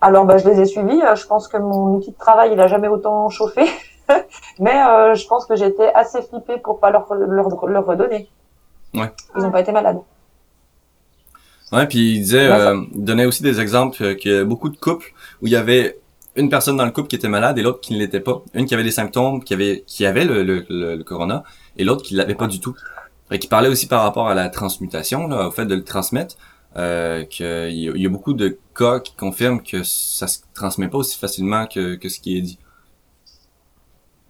Alors, bah, je les ai suivis. Euh, Je pense que mon outil de travail, il a jamais autant chauffé. (laughs) Mais euh, je pense que j'étais assez flippée pour pas leur, leur, leur redonner. Ouais. Ils n'ont pas été malades. Ouais, puis il disait, ça- euh, il donnait aussi des exemples euh, a beaucoup de couples où il y avait une personne dans le couple qui était malade et l'autre qui ne l'était pas. Une qui avait des symptômes, qui avait, qui avait le, le, le, le corona, et l'autre qui l'avait pas du tout. Et qui parlait aussi par rapport à la transmutation, là, au fait de le transmettre, euh, qu'il y, y a beaucoup de cas qui confirment que ça se transmet pas aussi facilement que, que ce qui est dit.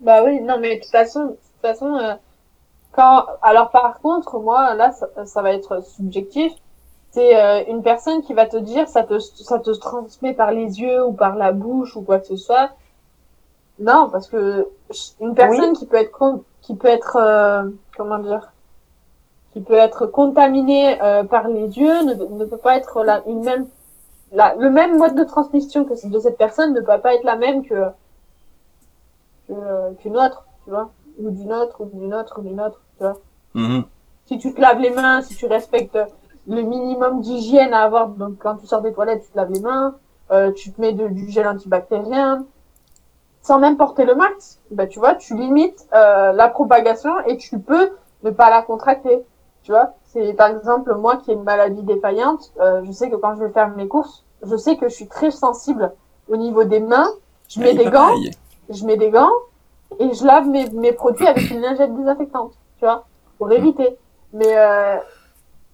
Bah oui, non, mais de toute façon, de toute façon, euh, quand, alors par contre, moi, là, ça, ça va être subjectif. C'est euh, une personne qui va te dire, ça te, ça te transmet par les yeux ou par la bouche ou quoi que ce soit. Non, parce que une personne qui peut être, con- qui peut être, euh, comment dire, qui peut être contaminée euh, par les yeux ne, ne peut pas être la, une même, la, le même mode de transmission que de cette personne ne peut pas être la même que que- qu'une autre, tu vois, ou d'une autre, ou d'une autre, ou d'une autre, tu vois. Mhm. Si tu te laves les mains, si tu respectes le minimum d'hygiène à avoir, donc quand tu sors des toilettes, tu te laves les mains, euh, tu te mets de- du gel antibactérien, sans même porter le masque, bah tu vois, tu limites euh, la propagation et tu peux ne pas la contracter, tu vois. C'est par exemple moi qui ai une maladie défaillante, euh, je sais que quand je vais faire mes courses, je sais que je suis très sensible au niveau des mains, je mets des gants, je mets des gants et je lave mes, mes produits avec une lingette désinfectante, tu vois, pour éviter. Mais euh,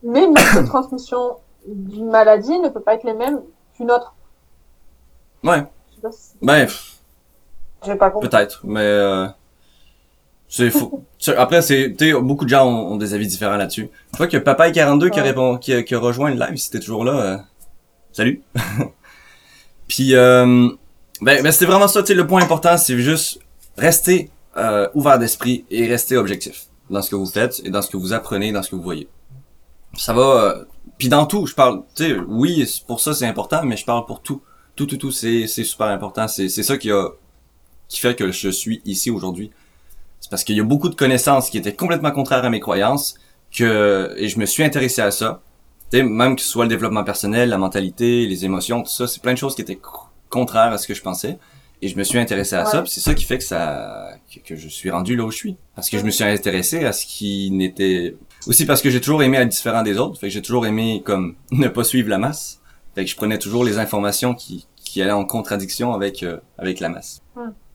modes de transmission d'une maladie ne peut pas être les mêmes qu'une autre. Ouais. Je sais pas si- J'ai pas compris. Peut-être, mais euh, c'est faux. (laughs) Après, c'est, beaucoup de gens ont, des avis différents là-dessus. Je vois que Papa 42 qui a répond, qui, qui a rejoint le live, c'était toujours là. Euh, salut. (laughs) Puis, euh, ben, ben c'était vraiment ça. Tu sais, le point important, c'est juste rester euh, ouvert d'esprit et rester objectif dans ce que vous faites et dans ce que vous apprenez, dans ce que vous voyez. Ça va. Euh, puis dans tout, je parle. Tu sais, oui, pour ça c'est important, mais je parle pour tout. Tout, tout, tout, c'est c'est super important. C'est c'est ça qui a qui fait que je suis ici aujourd'hui. C'est parce qu'il y a beaucoup de connaissances qui étaient complètement contraires à mes croyances que et je me suis intéressé à ça. Tu sais, même que ce soit le développement personnel, la mentalité, les émotions, tout ça, c'est plein de choses qui étaient contraires à ce que je pensais. Et je me suis intéressé à ça, c'est ça qui fait que ça que, je suis rendu là où je suis. Parce que je me suis intéressé à ce qui n'était aussi parce que j'ai toujours aimé être différent des autres, fait que j'ai toujours aimé comme (laughs) ne pas suivre la masse. Fait que je prenais toujours les informations qui qui allaient en contradiction avec euh, avec la masse.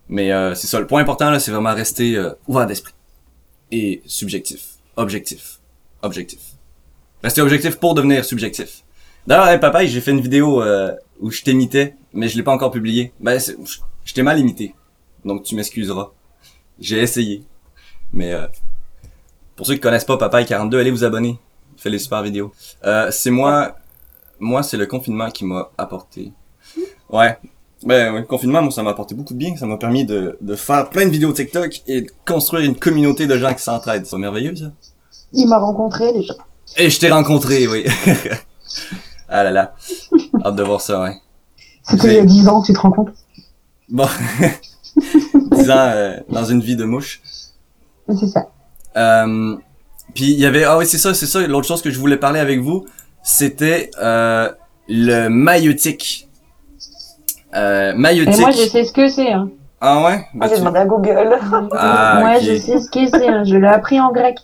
Mais euh, c'est ça le point important là, c'est vraiment rester euh, ouvert d'esprit et subjectif, objectif, objectif. Rester objectif pour devenir subjectif. D'ailleurs, papa, j'ai fait une vidéo où je t'imitais, mais je l'ai pas encore publiée. Ben, je t'ai mal imité. Donc tu m'excuseras. J'ai essayé. Mais euh, pour ceux qui connaissent pas Papa 42, allez vous abonner. Il fait les super vidéos. Euh, c'est moi, moi c'est le confinement qui m'a apporté. Ouais. Ben, le confinement, moi, ça m'a apporté beaucoup de bien. Ça m'a permis de, de faire plein de vidéos TikTok et de construire une communauté de gens qui s'entraident. C'est merveilleux, ça. Il m'a rencontré déjà. Et je t'ai rencontré, oui. (laughs) ah là là. Hâte de voir ça, ouais. C'était il y a 10 ans, tu te rends compte Bon, (laughs) disant euh, dans une vie de mouche. C'est ça. Euh, puis il y avait ah oui c'est ça c'est ça l'autre chose que je voulais parler avec vous c'était euh, le maïotique. Euh, maïotique. Et moi je sais ce que c'est. Hein. Ah ouais? Bah, j'ai demandé à Google. Ah, (laughs) moi je sais ce que c'est. Hein. Je l'ai appris en grec.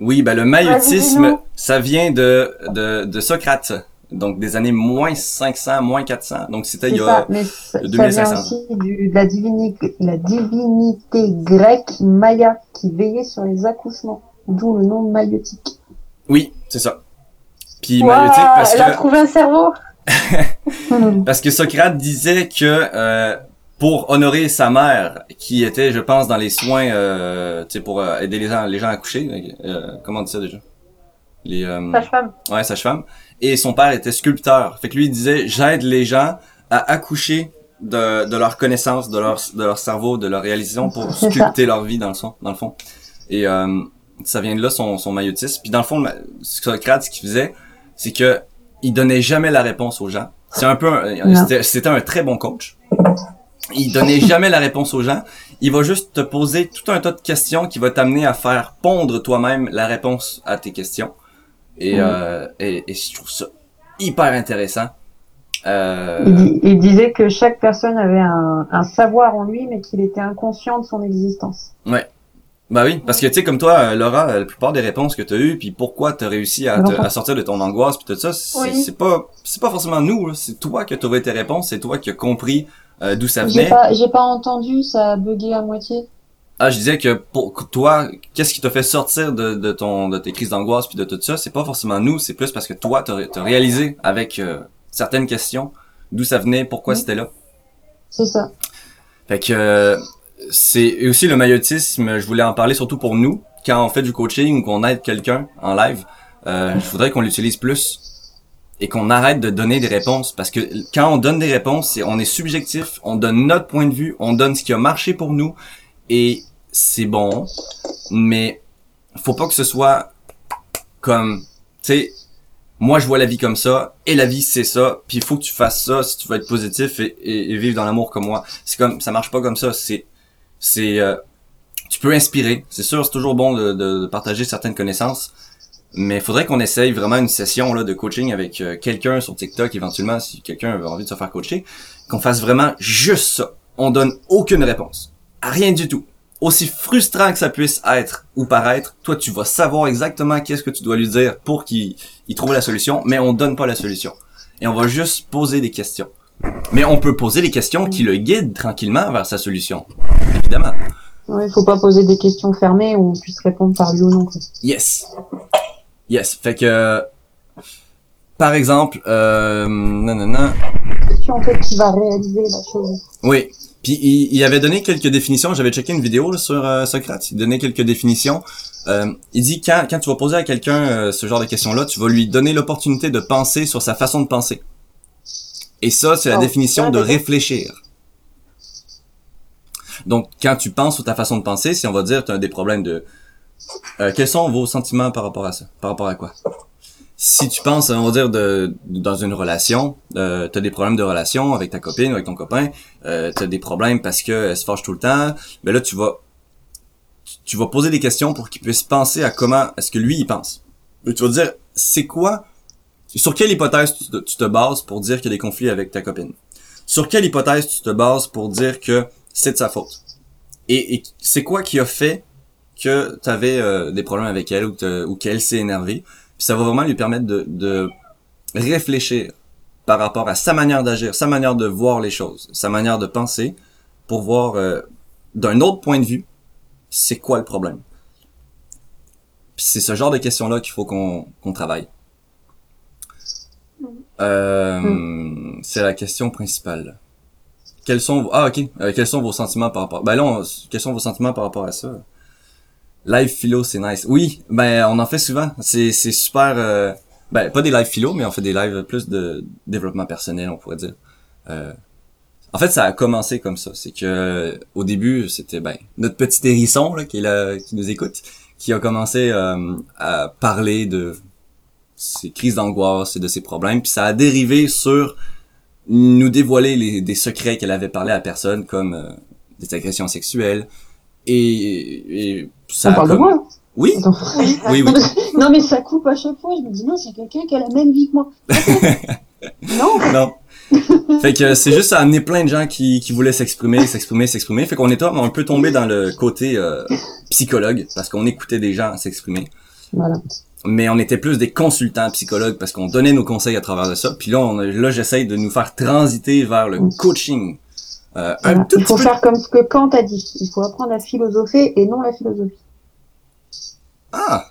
Oui bah le maïotisme ça vient de de, de Socrate donc des années moins 500, moins 400. Donc c'était il y a mais ça, vient aussi de la divinité, la divinité grecque Maya qui veillait sur les accouchements, d'où le nom maïotique. Oui, c'est ça. Puis maïotique parce elle que... a trouvé un cerveau. (laughs) parce que Socrate disait que euh, pour honorer sa mère, qui était, je pense, dans les soins, euh, tu sais, pour euh, aider les gens, les gens à coucher. Euh, comment on dit ça déjà? Les euh, sage-femme. Ouais, sage-femme et son père était sculpteur. Fait que lui il disait j'aide les gens à accoucher de, de leur connaissance, de leur de leur cerveau, de leur réalisation pour sculpter leur vie dans le son, dans le fond. Et euh, ça vient de là son son maïotisme. Puis dans le fond Socrate ce qu'il faisait, c'est que il donnait jamais la réponse aux gens. C'est un peu c'était un très bon coach. Il donnait (laughs) jamais la réponse aux gens. Il va juste te poser tout un tas de questions qui va t'amener à faire pondre toi-même la réponse à tes questions. Et, euh, et, et, je trouve ça hyper intéressant. Euh... Il, il, disait que chaque personne avait un, un savoir en lui, mais qu'il était inconscient de son existence. Ouais. Bah oui, parce que tu sais, comme toi, euh, Laura, euh, la plupart des réponses que tu as eues, puis pourquoi tu as réussi à, te, à, sortir de ton angoisse, puis tout ça, c'est pas c'est pas forcément nous, c'est toi qui as trouvé tes réponses, c'est toi qui as compris euh, d'où ça venait. J'ai pas, j'ai pas entendu, ça a bugué à moitié. Ah, je disais que pour toi, qu'est-ce qui t'a fait sortir de, de ton de tes crises d'angoisse puis de tout ça, c'est pas forcément nous, c'est plus parce que toi t'as as réalisé avec euh, certaines questions d'où ça venait, pourquoi c'était là. C'est ça. Fait que euh, c'est aussi le maïotisme, je voulais en parler surtout pour nous quand on fait du coaching ou qu'on aide quelqu'un en live, euh, je voudrais qu'on l'utilise plus et qu'on arrête de donner des réponses parce que quand on donne des réponses, on est subjectif, on donne notre point de vue, on donne ce qui a marché pour nous et c'est bon, mais faut pas que ce soit comme, tu sais, moi je vois la vie comme ça, et la vie c'est ça, puis il faut que tu fasses ça si tu veux être positif et, et, vivre dans l'amour comme moi. C'est comme, ça marche pas comme ça, c'est, c'est, euh, tu peux inspirer, c'est sûr, c'est toujours bon de, de, partager certaines connaissances, mais il faudrait qu'on essaye vraiment une session là, de coaching avec euh, quelqu'un sur TikTok, éventuellement, si quelqu'un a envie de se faire coacher, qu'on fasse vraiment juste ça. On donne aucune réponse rien du tout. Aussi frustrant que ça puisse être ou paraître, toi tu vas savoir exactement qu'est-ce que tu dois lui dire pour qu'il trouve la solution, mais on donne pas la solution. Et on va juste poser des questions. Mais on peut poser des questions qui le guident tranquillement vers sa solution. Évidemment. Ouais, faut pas poser des questions fermées où on puisse répondre par lui ou non. Yes. Yes. Fait que, par exemple, euh, non, non, non. Question en fait qui va réaliser la chose. Oui. Puis il, il, avait donné quelques définitions. J'avais checké une vidéo là, sur euh, Socrate. Il donnait quelques définitions. Euh, il dit quand quand tu vas poser à quelqu'un euh, ce genre de questions-là, tu vas lui donner l'opportunité de penser sur sa façon de penser. Et ça, c'est la Oh, définition de d'accord. réfléchir. Donc, quand tu penses sur ta façon de penser, si on va dire tu as des problèmes de... Euh, quels sont vos sentiments par rapport à ça? Par rapport à quoi? Si tu penses, on va dire, de, dans une relation, euh, tu as des problèmes de relation avec ta copine ou avec ton copain, euh, tu as des problèmes parce que elle se fâche tout le temps, ben là, tu vas tu- tu vas poser des questions pour qu'il puisse penser à comment est-ce que lui, il pense. Et tu vas dire, c'est quoi... Sur quelle hypothèse tu te, bases pour dire qu'il y a des conflits avec ta copine? Sur quelle hypothèse tu te bases pour dire que c'est de sa faute? Et, c'est quoi qui a fait que tu avais des problèmes avec elle ou, que- ou qu'elle s'est énervée? Puis ça va vraiment lui permettre de, réfléchir par rapport à sa manière d'agir, sa manière de voir les choses, sa manière de penser, pour voir euh, d'un autre point de vue, c'est quoi le problème? C'est ce genre de questions-là qu'il faut qu'on travaille. Euh, C'est la question principale. Quels sont vos... ah ok. Euh, quels sont vos sentiments par rapport ben là on- quels sont vos sentiments par rapport à ça? Live philo c'est nice. Oui ben on en fait souvent. C'est c'est super euh, ben pas des live philo mais on fait des lives plus de développement personnel on pourrait dire. Euh, en fait ça a commencé comme ça. C'est que au début c'était ben notre petit hérisson là qui est là qui nous écoute qui a commencé à parler de ses crises d'angoisse et de ses problèmes puis ça a dérivé sur nous dévoiler les, des secrets qu'elle avait parlé à personne comme euh, des agressions sexuelles et, et ça On parle de moi? Oui Attends. oui oui (laughs) Non, mais ça coupe à chaque fois. Je me dis, non, c'est quelqu'un qui a la même vie que moi. (laughs) non, non fait que c'est juste ça a amené plein de gens qui, qui voulaient s'exprimer s'exprimer s'exprimer fait qu'on était un peu tombé dans le côté euh, psychologue parce qu'on écoutait des gens s'exprimer voilà. Mais on était plus des consultants psychologues parce qu'on donnait nos conseils à travers de ça puis là on, là j'essaye de nous faire transiter vers le coaching euh, un tout Il faut peu faire comme ce que Kant a dit. Il faut apprendre à philosopher et non la philosophie. ah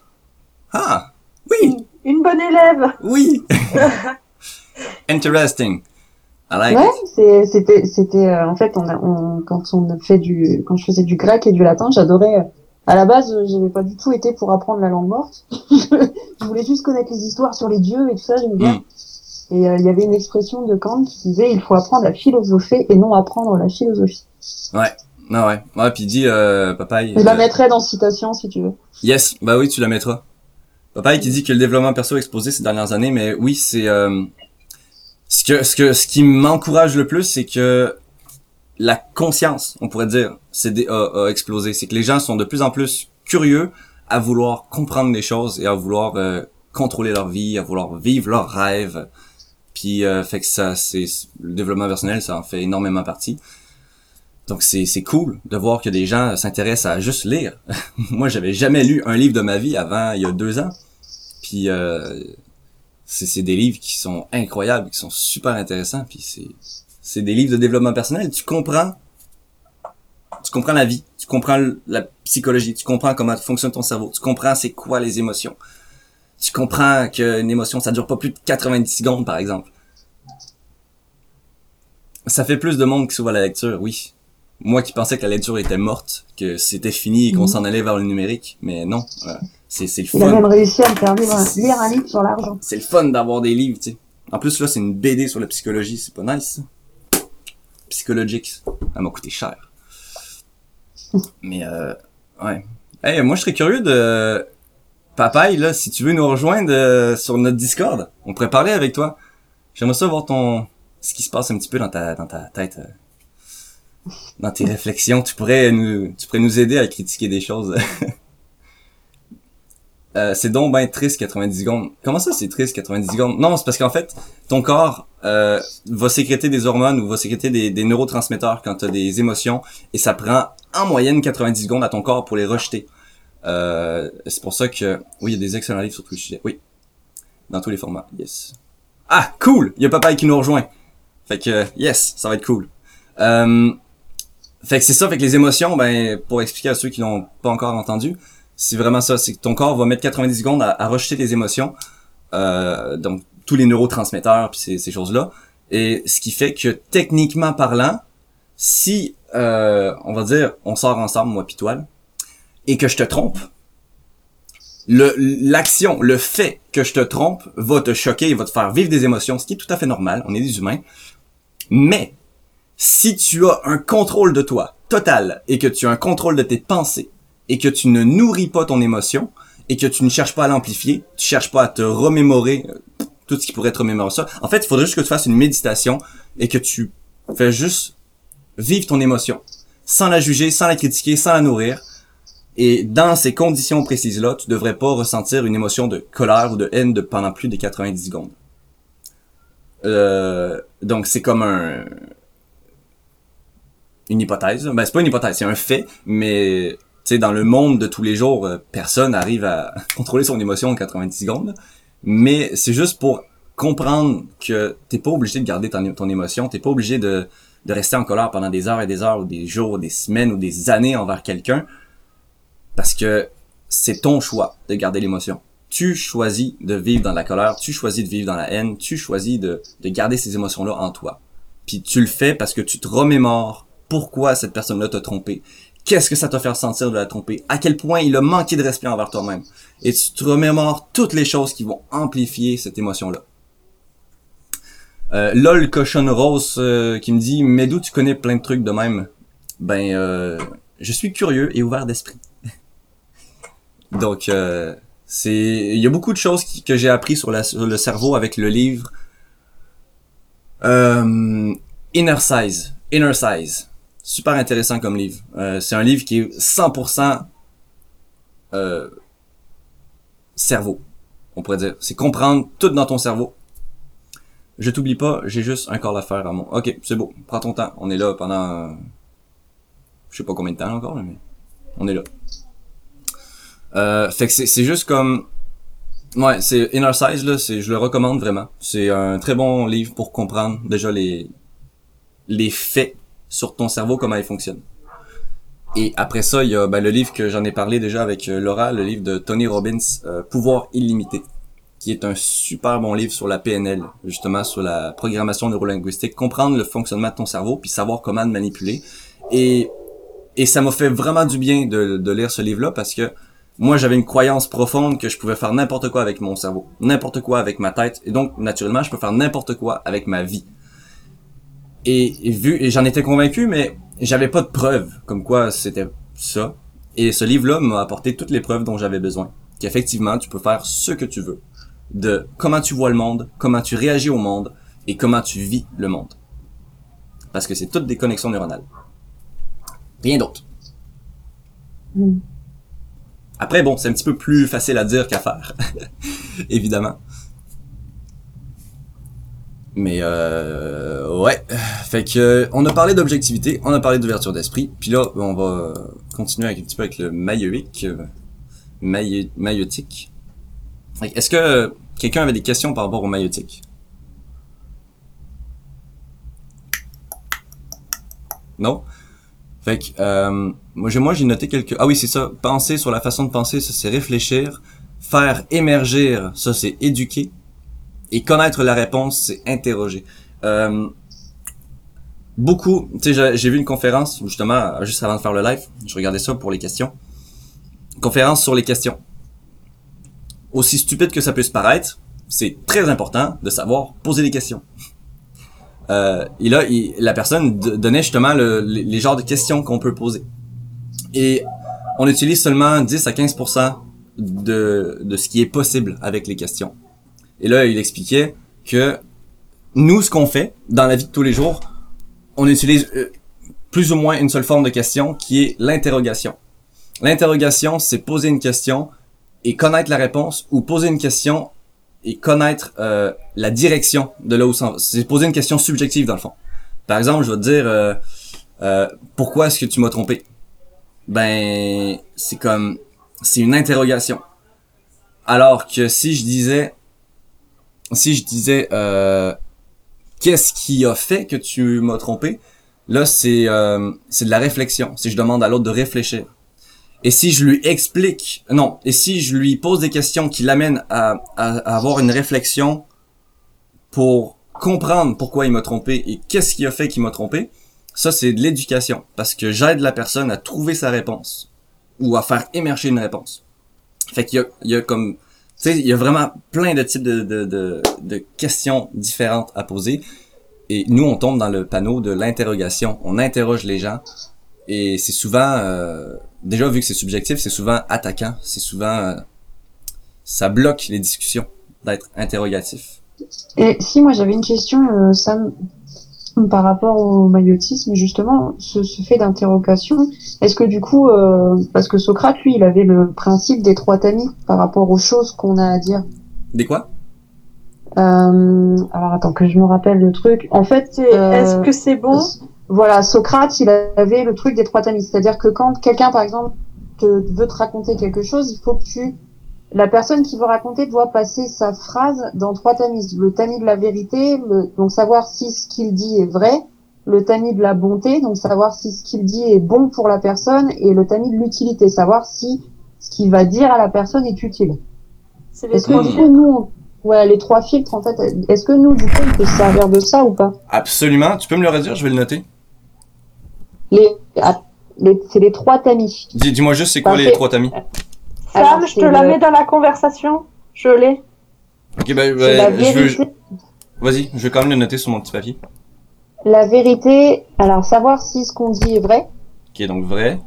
ah oui Une bonne élève. Oui. (laughs) Interesting. I like Ouais, c'était, c'était, euh, en fait, on a, on, quand on fait du, quand je faisais du grec et du latin, j'adorais. À la base, euh, j'avais pas du tout été pour apprendre la langue morte. (laughs) je voulais juste connaître les histoires sur les dieux et tout ça, j'aimais bien. Et euh, il y avait une expression de Kant qui disait il faut apprendre à philosopher et non apprendre la philosophie. Ah ouais. Ouais, puis il dit, euh, papa, il- Je la mettrai dans citation si tu veux. Yes, bah oui, tu la mettras. Papa, qui dit que le développement perso a explosé ces dernières années, mais oui, c'est euh, ce que ce que ce qui m'encourage le plus, c'est que la conscience, on pourrait dire, c'est a, a explosé. C'est que les gens sont de plus en plus curieux à vouloir comprendre les choses et à vouloir euh, contrôler leur vie, à vouloir vivre leurs rêves. Puis euh, fait que ça, c'est le développement personnel, ça en fait énormément partie. Donc c'est c'est cool de voir que des gens s'intéressent à juste lire. (laughs) Moi, j'avais jamais lu un livre de ma vie avant il y a deux ans. Puis euh, c'est c'est des livres qui sont incroyables, qui sont super intéressants. Puis c'est c'est des livres de développement personnel. Tu comprends, tu comprends la vie, tu comprends la psychologie, tu comprends comment fonctionne ton cerveau, tu comprends c'est quoi les émotions. Tu comprends qu'une émotion, ça dure pas plus de 90 secondes, par exemple. Ça fait plus de monde qui s'ouvre à la lecture, oui. Moi qui pensais que la lecture était morte, que c'était fini et qu'on Mhm. s'en allait vers le numérique, mais non. euh, c'est c'est le Il a fun. même réussi à me faire lire un, lire un livre sur l'argent. C'est le fun d'avoir des livres, tu sais. En plus, là, c'est une BD sur la psychologie, c'est pas nice, ça. Psychologique. Ça m'a coûté cher. (laughs) Mais, euh, ouais. Hey, moi, je serais curieux de... Papaye, là, si tu veux nous rejoindre euh, sur notre Discord, on pourrait parler avec toi. J'aimerais ça voir ton... ce qui se passe un petit peu dans ta, dans ta tête. euh, dans tes réflexions. Tu pourrais nous, tu pourrais nous aider à critiquer des choses. (laughs) Euh, c'est donc ben triste 90 secondes. Comment ça c'est triste 90 secondes? Non, c'est parce qu'en fait, ton corps euh, va sécréter des hormones ou va sécréter des, des neurotransmetteurs quand tu as des émotions et ça prend en moyenne 90 secondes à ton corps pour les rejeter. Euh, c'est pour ça que oui, il y a des excellents livres sur tous les sujets. Oui. Dans tous les formats. Yes. Ah, cool! Il y a Papa qui nous rejoint. Fait que yes, ça va être cool. Euh, fait que c'est ça, fait que les émotions, ben, pour expliquer à ceux qui l'ont pas encore entendu, c'est vraiment ça, c'est que ton corps va mettre 90 secondes à, à rejeter tes émotions, euh, donc tous les neurotransmetteurs puis ces, choses-là, et ce qui fait que techniquement parlant, si euh, on va dire, on sort ensemble, moi pis toi, et que je te trompe, le l'action, le fait que je te trompe va te choquer, va te faire vivre des émotions, ce qui est tout à fait normal, on est des humains. Mais si tu as un contrôle de toi total et que tu as un contrôle de tes pensées et que tu ne nourris pas ton émotion et que tu ne cherches pas à l'amplifier, tu cherches pas à te remémorer tout ce qui pourrait te remémorer ça. En fait, il faudrait juste que tu fasses une méditation et que tu fais juste vivre ton émotion sans la juger, sans la critiquer, sans la nourrir. Et dans ces conditions précises-là, tu devrais pas ressentir une émotion de colère ou de haine de pendant plus de 90 secondes. Euh, donc c'est comme un une hypothèse. Ben c'est pas une hypothèse, c'est un fait, mais tu sais dans le monde de tous les jours, euh, personne n'arrive à (laughs) contrôler son émotion en 90 secondes. Mais c'est juste pour comprendre que t'es pas obligé de garder ton, ton émotion, t'es pas obligé de, rester en colère pendant des heures et des heures ou des jours, des semaines ou des années envers quelqu'un, parce que c'est ton choix de garder l'émotion. Tu choisis de vivre dans la colère, tu choisis de vivre dans la haine, tu choisis de, de garder ces émotions-là en toi. Puis tu le fais parce que tu te remémores pourquoi cette personne-là t'a trompé. Qu'est-ce que ça t'a fait sentir de la tromper? À quel point il a manqué de respect envers toi-même? Et tu te remémores toutes les choses qui vont amplifier cette émotion-là. Euh, LOL cochon rose euh, qui me dit mais d'où tu connais plein de trucs de même ben euh, je suis curieux et ouvert d'esprit (laughs) donc euh, c'est il y a beaucoup de choses que j'ai appris sur, sur, le cerveau avec le livre euh, Inner Size Inner Size super intéressant comme livre c'est un livre qui est 100% cerveau on pourrait dire c'est comprendre tout dans ton cerveau je t'oublie pas, j'ai juste un corps à à mon. Ok, c'est beau, prends ton temps. On est là pendant. Je sais pas combien de temps encore, mais on est là. Euh, fait que c'est juste comme. Ouais, c'est Inner Size, là, je le recommande vraiment. C'est un très bon livre pour comprendre déjà les, les faits sur ton cerveau, comment il fonctionne. Et après ça, il y a ben, le livre que j'en ai parlé déjà avec euh, Laura, le livre de Tony Robbins, euh, Pouvoir illimité qui est un super bon livre sur la PNL, justement sur la programmation neurolinguistique, comprendre le fonctionnement de ton cerveau, puis savoir comment le manipuler. Et, et ça m'a fait vraiment du bien de, de lire ce livre-là parce que moi j'avais une croyance profonde que je pouvais faire n'importe quoi avec mon cerveau, n'importe quoi avec ma tête, et donc naturellement je peux faire n'importe quoi avec ma vie. Et, et vu, et j'en étais convaincu, mais j'avais pas de preuves comme quoi c'était ça. Et ce livre-là m'a apporté toutes les preuves dont j'avais besoin. Qu'effectivement, tu peux faire ce que tu veux de comment tu vois le monde, comment tu réagis au monde et comment tu vis le monde. Parce que c'est toutes des connexions neuronales. Rien d'autre. Mm. Après, bon, c'est un petit peu plus facile à dire qu'à faire, (laughs) évidemment. Mais euh, ouais, fait que on a parlé d'objectivité, on a parlé d'ouverture d'esprit, puis là on va continuer avec un petit peu avec le maïoïque, euh, maïotique. Est-ce que quelqu'un avait des questions par rapport au maïotique? Non? Fait que, euh, j'ai, moi, j'ai noté quelques... Ah oui, c'est ça. Penser sur la façon de penser, ça, c'est réfléchir. Faire émerger, ça, c'est éduquer. Et connaître la réponse, c'est interroger. Euh, beaucoup, tu sais, j'ai vu une conférence, justement, juste avant de faire le live, je regardais ça pour les questions. Conférence sur les questions aussi stupide que ça puisse paraître, c'est très important de savoir poser des questions. Euh, et là, la personne donnait justement le, les, genres de questions qu'on peut poser. Et on utilise seulement 10 à 15% de, de ce qui est possible avec les questions. Et là, il expliquait que nous, ce qu'on fait dans la vie de tous les jours, on utilise euh, plus ou moins une seule forme de question qui est l'interrogation. L'interrogation, c'est poser une question et connaître la réponse ou poser une question et connaître euh, la direction de là où ça C'est poser une question subjective dans le fond. Par exemple, je vais te dire euh, euh, pourquoi est-ce que tu m'as trompé Ben, c'est comme c'est une interrogation. Alors que si je disais si je disais euh, qu'est-ce qui a fait que tu m'as trompé, là c'est euh, c'est de la réflexion. Si je demande à l'autre de réfléchir. Et si je lui explique, non, et si je lui pose des questions qui l'amènent à, avoir une réflexion pour comprendre pourquoi il m'a trompé et qu'est-ce qui a fait qu'il m'a trompé, Ça, c'est de l'éducation. Parce que j'aide la personne à trouver sa réponse. Ou à faire émerger une réponse. Fait qu'il y a, il y a comme... Sais, il y a vraiment plein de types de, de, de, de questions différentes à poser. Et nous, on tombe dans le panneau de l'interrogation. On interroge les gens. Et c'est souvent... Euh, déjà, vu que c'est subjectif, c'est souvent attaquant. C'est souvent... Euh, ça bloque les discussions d'être interrogatif. Et si moi j'avais une question, euh, Sam, par rapport au maillotisme, justement, ce, fait d'interrogation, est-ce que du coup, euh, parce que Socrate, lui, il avait le principe des trois tamis par rapport aux choses qu'on a à dire. Des quoi? Euh, Alors attends que je me rappelle le truc. En fait, euh, est-ce que c'est bon? Voilà, Socrate, il avait le truc des trois tamis, c'est-à-dire que quand quelqu'un, par exemple, te, veut te raconter quelque chose, il faut que tu la personne qui veut raconter doit passer sa phrase dans trois tamis. Le tamis de la vérité, le, donc savoir si ce qu'il dit est vrai, le tamis de la bonté, donc savoir si ce qu'il dit est bon pour la personne, et le tamis de l'utilité, savoir si ce qu'il va dire à la personne est utile. C'est les trois filtres. Nous, ouais, les trois filtres, en fait, est-ce que nous, du coup, on peut se servir de ça ou pas? Absolument. Tu peux me le redire, je vais le noter. Les, ah, les c'est les trois tamis. Dis-moi juste, c'est quoi les trois tamis? Sam, je te la mets dans la conversation. Je l'ai. Ok, bah, bah je veux... Vas-y, je vais quand même le noter sur mon petit papier. La vérité, alors savoir si ce qu'on dit est vrai. Qui est donc vrai.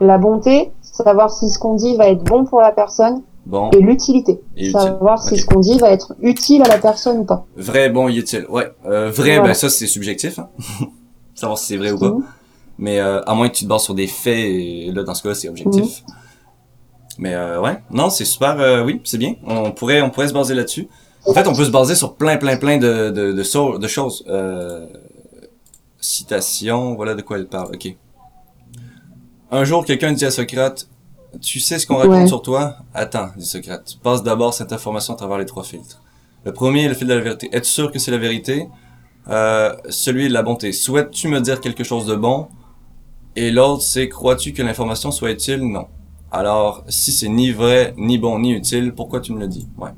La bonté, savoir si ce qu'on dit va être bon pour la personne. Bon. Et l'utilité. Savoir si ce qu'on dit va être utile à la personne ou pas. Vrai, bon, utile. Ouais. Euh, vrai, ben ça c'est subjectif. Hein. (laughs) savoir si c'est vrai ou pas. Mhm. Mais euh, à moins que tu te bases sur des faits, et là dans ce cas c'est objectif. Mhm. Mais euh, ouais, non, c'est super. Euh, oui, c'est bien. On pourrait, on pourrait se baser là-dessus. En fait, on peut se baser sur plein, plein, plein de de, de, de choses. Euh, citation, voilà de quoi elle parle. Ok. Un jour, quelqu'un dit à Socrate, tu sais ce qu'on raconte sur toi? Attends, dit Socrate. Passe d'abord cette information à travers les trois filtres. Le premier est le fil de la vérité. Es-tu sûr que c'est la vérité? Euh, Celui de la bonté. Souhaites-tu me dire quelque chose de bon? Et l'autre, c'est crois-tu que l'information soit utile? Non. Alors, si c'est ni vrai, ni bon, ni utile, pourquoi tu me le dis? Ouais.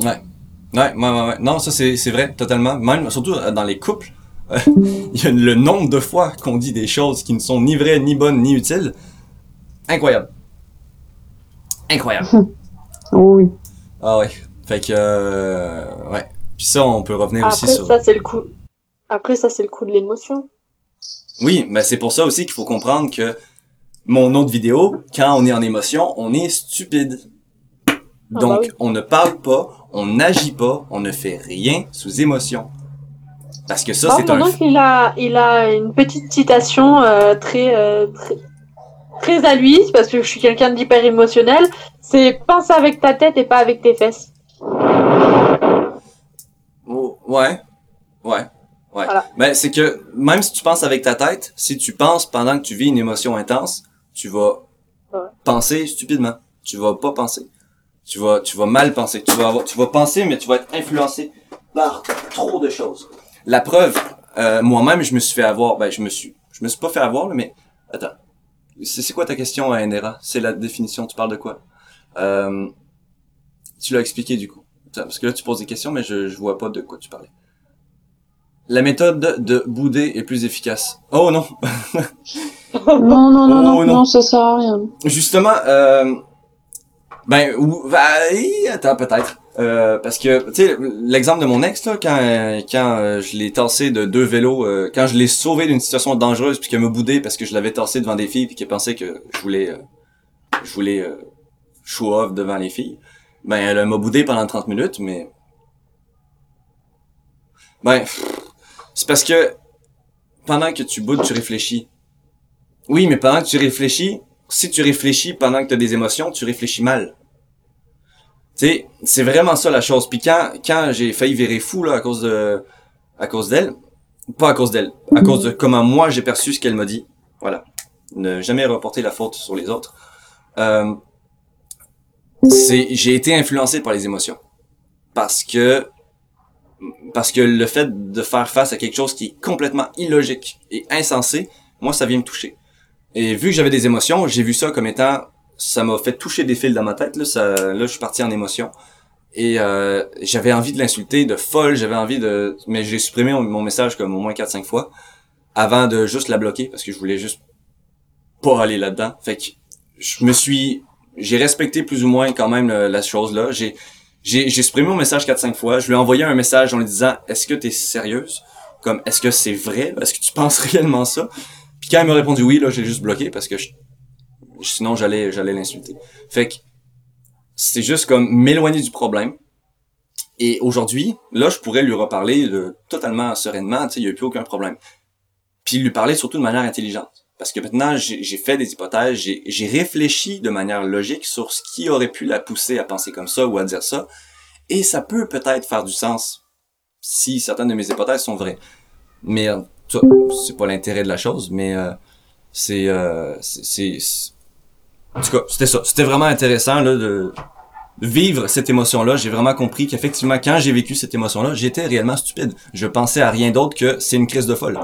Ouais. Ouais, ouais, ouais, Non, ça c'est, c'est vrai, totalement. Même, surtout euh, dans les couples, (laughs) il y a le nombre de fois qu'on dit des choses qui ne sont ni vraies, ni bonnes, ni utiles. Incroyable. Incroyable. (laughs) oui. Ah ouais. Fait que, euh, ouais. Puis ça, on peut revenir aussi sur... ça, c'est le coup. Après, ça, c'est le coup de l'émotion. Oui, mais c'est pour ça aussi qu'il faut comprendre que mon autre vidéo, quand on est en émotion, on est stupide. Ah, bah Donc, on ne parle pas, on n'agit pas, on ne fait rien sous émotion. Parce que ça, c'est un... Donc, il a, il a une petite citation euh, très, euh, très, très à lui, parce que je suis quelqu'un d'hyper émotionnel. C'est pense avec ta tête et pas avec tes fesses. Oh, ouais, ouais. Ouais. Mais c'est que même si tu penses avec ta tête, si tu penses pendant que tu vis une émotion intense, tu vas penser stupidement. Tu vas pas penser. Tu vas, tu vas mal penser. Tu vas avoir, tu vas penser, mais tu vas être influencé par trop de choses. La preuve, euh, moi-même, je me suis fait avoir. Ben, je me suis, je me suis pas fait avoir, mais attends. C'est quoi ta question, NRA C'est la définition. Tu parles de quoi? Euh, Tu l'as expliqué du coup. Parce que là, tu poses des questions, mais je, je vois pas de quoi tu parlais. La méthode de bouder est plus efficace. Oh non (laughs) non, non, non, non, oh, non, ça sert à rien. Justement, euh, ben, ou, bah, attends, peut-être. Euh, parce que, tu sais, l'exemple de mon ex, là, quand, quand euh, je l'ai tassé de deux vélos, euh, quand je l'ai sauvé d'une situation dangereuse, puis qu'elle me boudé parce que je l'avais tassé devant des filles, puis qu'elle pensait que je voulais, je voulais show off devant les filles, ben, elle m'a boudé pendant 30 minutes, mais... Ben, c'est parce que pendant que tu boudes, tu réfléchis. Oui, mais pendant que tu réfléchis, si tu réfléchis pendant que tu as des émotions, tu réfléchis mal. Tu sais, c'est vraiment ça la chose. Puis quand, quand j'ai failli virer fou là à cause de à cause d'elle, pas à cause d'elle, à cause de comment moi j'ai perçu ce qu'elle m'a dit. Voilà. Ne jamais reporter la faute sur les autres. Euh, c'est j'ai été influencé par les émotions. Parce que parce que le fait de faire face à quelque chose qui est complètement illogique et insensé, moi ça vient me toucher. Et vu que j'avais des émotions, j'ai vu ça comme étant, ça m'a fait toucher des fils dans ma tête. Là, ça, là je suis parti en émotion. Et euh, j'avais envie de l'insulter, de folle, j'avais envie de... Mais j'ai supprimé mon message comme au moins 4-5 fois. avant de juste la bloquer parce que je voulais juste pas aller là-dedans. Fait que je me suis j'ai respecté plus ou moins quand même la chose là. J'ai j'ai supprimé mon message 4 5 fois, je lui ai envoyé un message en lui disant "Est-ce que tu es sérieuse? Comme est-ce que c'est vrai? Est-ce que tu penses (laughs) réellement ça? Quand elle m'a répondu oui là, j'ai juste bloqué parce que sinon j'allais j'allais l'insulter. Fait que c'est juste comme m'éloigner du problème. Et aujourd'hui, là, je pourrais lui reparler de, totalement sereinement, tu sais, il n'y a plus aucun problème. Puis lui parler surtout de manière intelligente. Parce que maintenant, j'ai fait des hypothèses, j'ai réfléchi de manière logique sur ce qui aurait pu la pousser à penser comme ça ou à dire ça. Et ça peut peut-être faire du sens si certaines de mes hypothèses sont vraies. Mais euh, c'est pas l'intérêt de la chose, mais euh, c'est euh, en tout cas, c'était ça. C'était vraiment intéressant là, de vivre cette émotion-là. J'ai vraiment compris qu'effectivement, quand j'ai vécu cette émotion-là, j'étais réellement stupide. Je pensais à rien d'autre que c'est une crise de folle.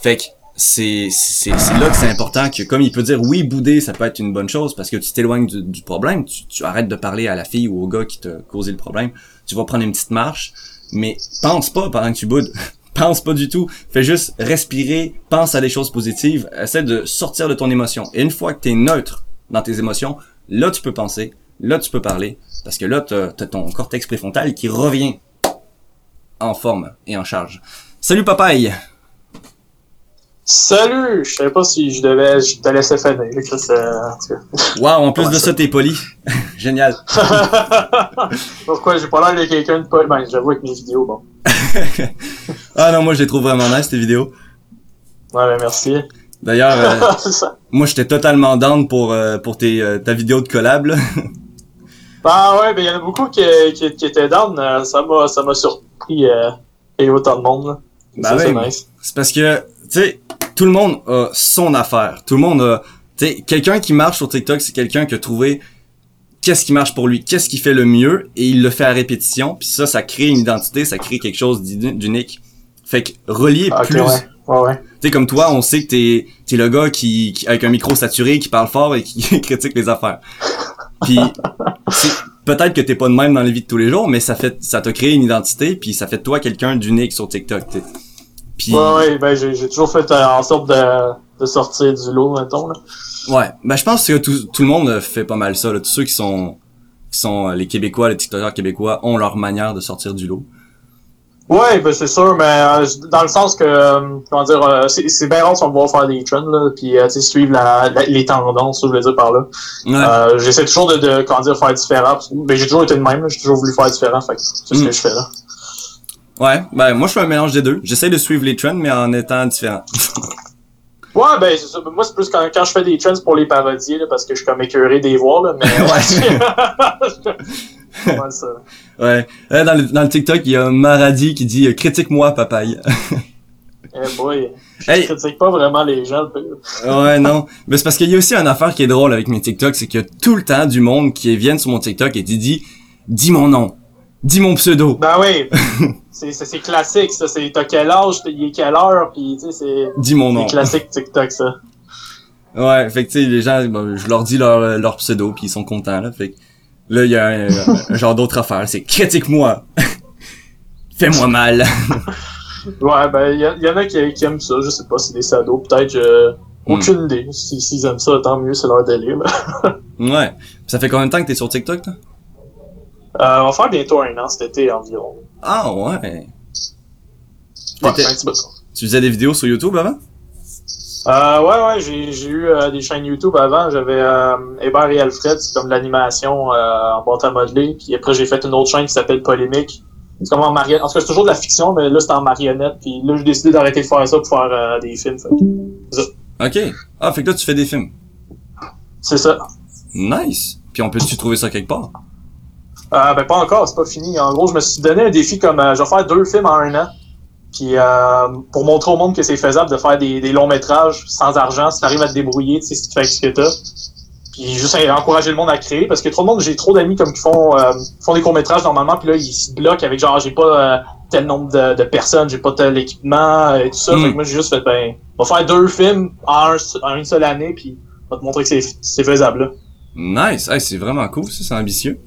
Fait que c'est c'est là que c'est important que comme il peut dire oui bouder ça peut être une bonne chose parce que tu t'éloignes du, problème tu, tu, arrêtes de parler à la fille ou au gars qui t'a causé le problème tu vas prendre une petite marche mais pense pas pendant que tu boudes pense pas du tout. Fais juste respirer pense à des choses positives essaie de sortir de ton émotion. Et une fois que tu es neutre dans tes émotions là tu peux penser là tu peux parler parce que là tu as ton cortex préfrontal qui revient en forme et en charge. Salut papaye Salut! Je savais pas si je devais, je te laissais finir. (laughs) Wow, en plus de ça, t'es poli. (laughs) Génial. (laughs) Pourquoi? J'ai pas l'air de quelqu'un de poli? Ben, j'avoue avec mes vidéos, bon. ah non, moi je les trouve vraiment nice, tes vidéos. Ouais, ben merci. D'ailleurs, euh, moi j'étais totalement down pour, euh, pour tes, euh, ta vidéo de collab, là. bah ouais, ben il y en a beaucoup qui, qui, qui étaient down. ça m'a, ça m'a surpris, euh, et autant de monde, là. Ouais, c'est nice. C'est parce que, tu sais, tout le monde a son affaire. Tout le monde a, tu sais, quelqu'un qui marche sur TikTok, c'est quelqu'un qui a trouvé qu'est-ce qui marche pour lui, qu'est-ce qui fait le mieux, et il le fait à répétition. Puis ça, ça crée une identité, ça crée quelque chose d'unique. Fait que relier plus. Ouais. Ouais, Tu sais, comme toi, on sait que t'es es le gars qui, avec un micro saturé, qui parle fort et qui (laughs) critique les affaires. Puis peut-être que t'es pas de même dans la vie de tous les jours, mais ça fait ça t'a créé une identité, puis ça fait de toi quelqu'un d'unique sur TikTok. T'sais. Ouais, ouais, ben j'ai toujours fait euh, en sorte de, de sortir du lot, mettons. Là. Ouais, ben je pense que tout, tout le monde fait pas mal ça. Là. Tous ceux qui sont qui sont euh, les Québécois, les TikTokers québécois ont leur manière de sortir du lot. Ouais, ben c'est sûr, mais euh, dans le sens que, comment dire, c'est bien rare de voir faire des trends, là, puis tu sais, suivre la, les tendances, je veux dire par là. Ouais. J'essaie toujours de, de, comment dire, faire différent. Ben j'ai toujours été de même, j'ai toujours voulu faire différent, fait c'est ce que mm. je fais là. Ouais, ben moi je fais un mélange des deux. J'essaie de suivre les trends, mais en étant différent. (laughs) ouais, ben c'est ça. Moi, c'est plus quand, quand je fais des trends pour les parodier, là, parce que je suis comme écœuré des voir, là, mais (laughs) (laughs) ouais. ouais, ça. Ouais. Dans le, dans le TikTok, il y a Maradi qui dit Critique-moi, papaye. eh boy. Je hey. critique pas vraiment les gens, Ouais, non. Mais c'est parce qu'il y a aussi une affaire qui est drôle avec mes TikTok, c'est qu'il y a tout le temps du monde qui vient sur mon TikTok et qui dit Dis mon nom Dis mon pseudo. Ben oui. c'est classique, ça. C'est t'as quel âge, il est quelle heure, puis tu sais, c'est. Dis mon nom. C'est classique TikTok, ça. Ouais, fait que tu sais, les gens, je leur dis leur, leur pseudo, puis ils sont contents, là. Fait que là, il y a un, genre d'autre affaire. C'est critique-moi. Fais-moi mal. ouais, ben, il y, y, en a qui, qui, aiment ça. Je sais pas, c'est des sados. Peut-être, je... Hmm. aucune idée. S'ils aiment ça, tant mieux, c'est leur délire. ouais. Ça fait combien de temps que t'es sur TikTok, toi? Euh, on va faire bientôt un an cet été environ. Ah ouais. Ouais, Tu faisais des vidéos sur YouTube avant? Euh, ouais, ouais, j'ai, eu euh, des chaînes YouTube avant. J'avais euh, Hébert et Alfred, c'est comme l'animation euh, en boîte à modeler. Puis après, j'ai fait une autre chaîne qui s'appelle Polémique. C'est comme en marionnette. En tout cas, c'est toujours de la fiction, mais là, c'est en marionnette. Puis là, j'ai décidé d'arrêter de faire ça pour faire euh, des films. Fait. Ok. Ah, fait que là, tu fais des films. C'est ça. Nice. Puis on peut-tu trouver ça quelque part? Euh, ben pas encore, c'est pas fini. En gros, je me suis donné un défi comme euh, je vais faire deux films en un an. Puis euh, pour montrer au monde que c'est faisable de faire des, des longs métrages sans argent, si t'arrives à te débrouiller, tu sais, si tu fais ce que t'as. Puis juste encourager le monde à créer, parce que trop de monde, j'ai trop d'amis comme qui font euh, font des courts métrages normalement, puis là ils se bloquent avec genre j'ai pas euh, tel nombre de, de personnes, j'ai pas tel équipement et tout ça. Mm. Fait que moi j'ai juste fait ben, on va faire deux films en, en une seule année, puis on va te montrer que c'est faisable. Là. Nice, hey, c'est vraiment cool, ça, c'est ambitieux.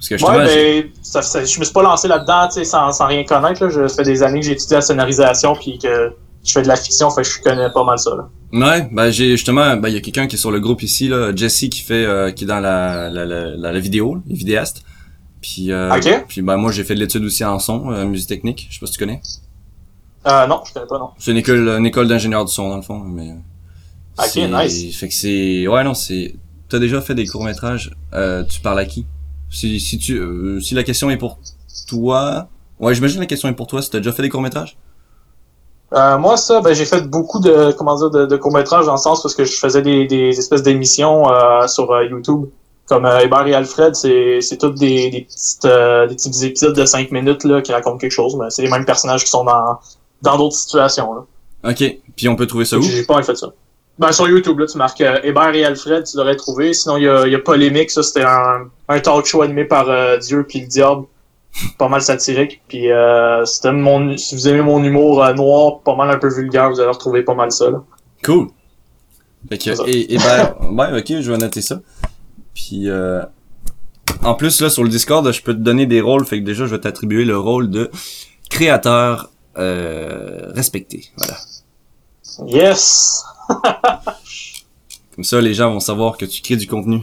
Parce que ouais, ben, ça, je me suis pas lancé là-dedans sans, sans rien connaître. Là. Je fais des années que j'ai étudié la scénarisation puis que je fais de la fiction, fait que je connais pas mal ça. Là. Ouais, ben j'ai justement, ben il y a quelqu'un qui est sur le groupe ici là, Jesse qui fait, euh, qui est dans la la, la, la, vidéo, le vidéaste. Puis euh, Ok. puis ben moi j'ai fait de l'étude aussi en son, euh, musique technique. Je sais pas si tu connais. Euh, non, je connais pas, non. C'est une école, une école d'ingénieur du son dans le fond, mais. Ok, c'est- nice. Fait que c'est, ouais non c'est, t'as déjà fait des courts métrages. Euh, tu parles à qui? Si si tu, euh, si la question est pour toi, ouais j'imagine la question est pour toi. Si t'as déjà fait des courts métrages Euh, moi, ça, ben, j'ai fait beaucoup de, comment dire, de, de courts-métrages dans le sens parce que je faisais des, des espèces d'émissions euh, sur euh, YouTube. Comme euh, Hébert et Alfred, c'est, c'est tous des, des, petites, euh, des petits épisodes de 5 minutes là, qui racontent quelque chose, mais c'est les mêmes personnages qui sont dans, dans d'autres situations. Là. Ok. Puis on peut trouver ça où? J'ai pas fait ça. Ben, sur YouTube, là, tu marques euh, Hébert et Alfred, tu l'aurais trouvé. Sinon, il y a, y a Polémique, ça, c'était un, un talk show animé par euh, Dieu puis le diable. Pas mal satirique. Puis, euh, c'était mon, si vous aimez mon humour euh, noir, pas mal un peu vulgaire, vous allez retrouver pas mal ça, là. Cool. Fait que, et, et ben, ouais, ok, je vais noter ça. Puis, euh, en plus, là, sur le Discord, je peux te donner des rôles. Fait que déjà, je vais t'attribuer le rôle de créateur euh, respecté. Voilà. Yes! (laughs) Comme ça, les gens vont savoir que tu crées du contenu.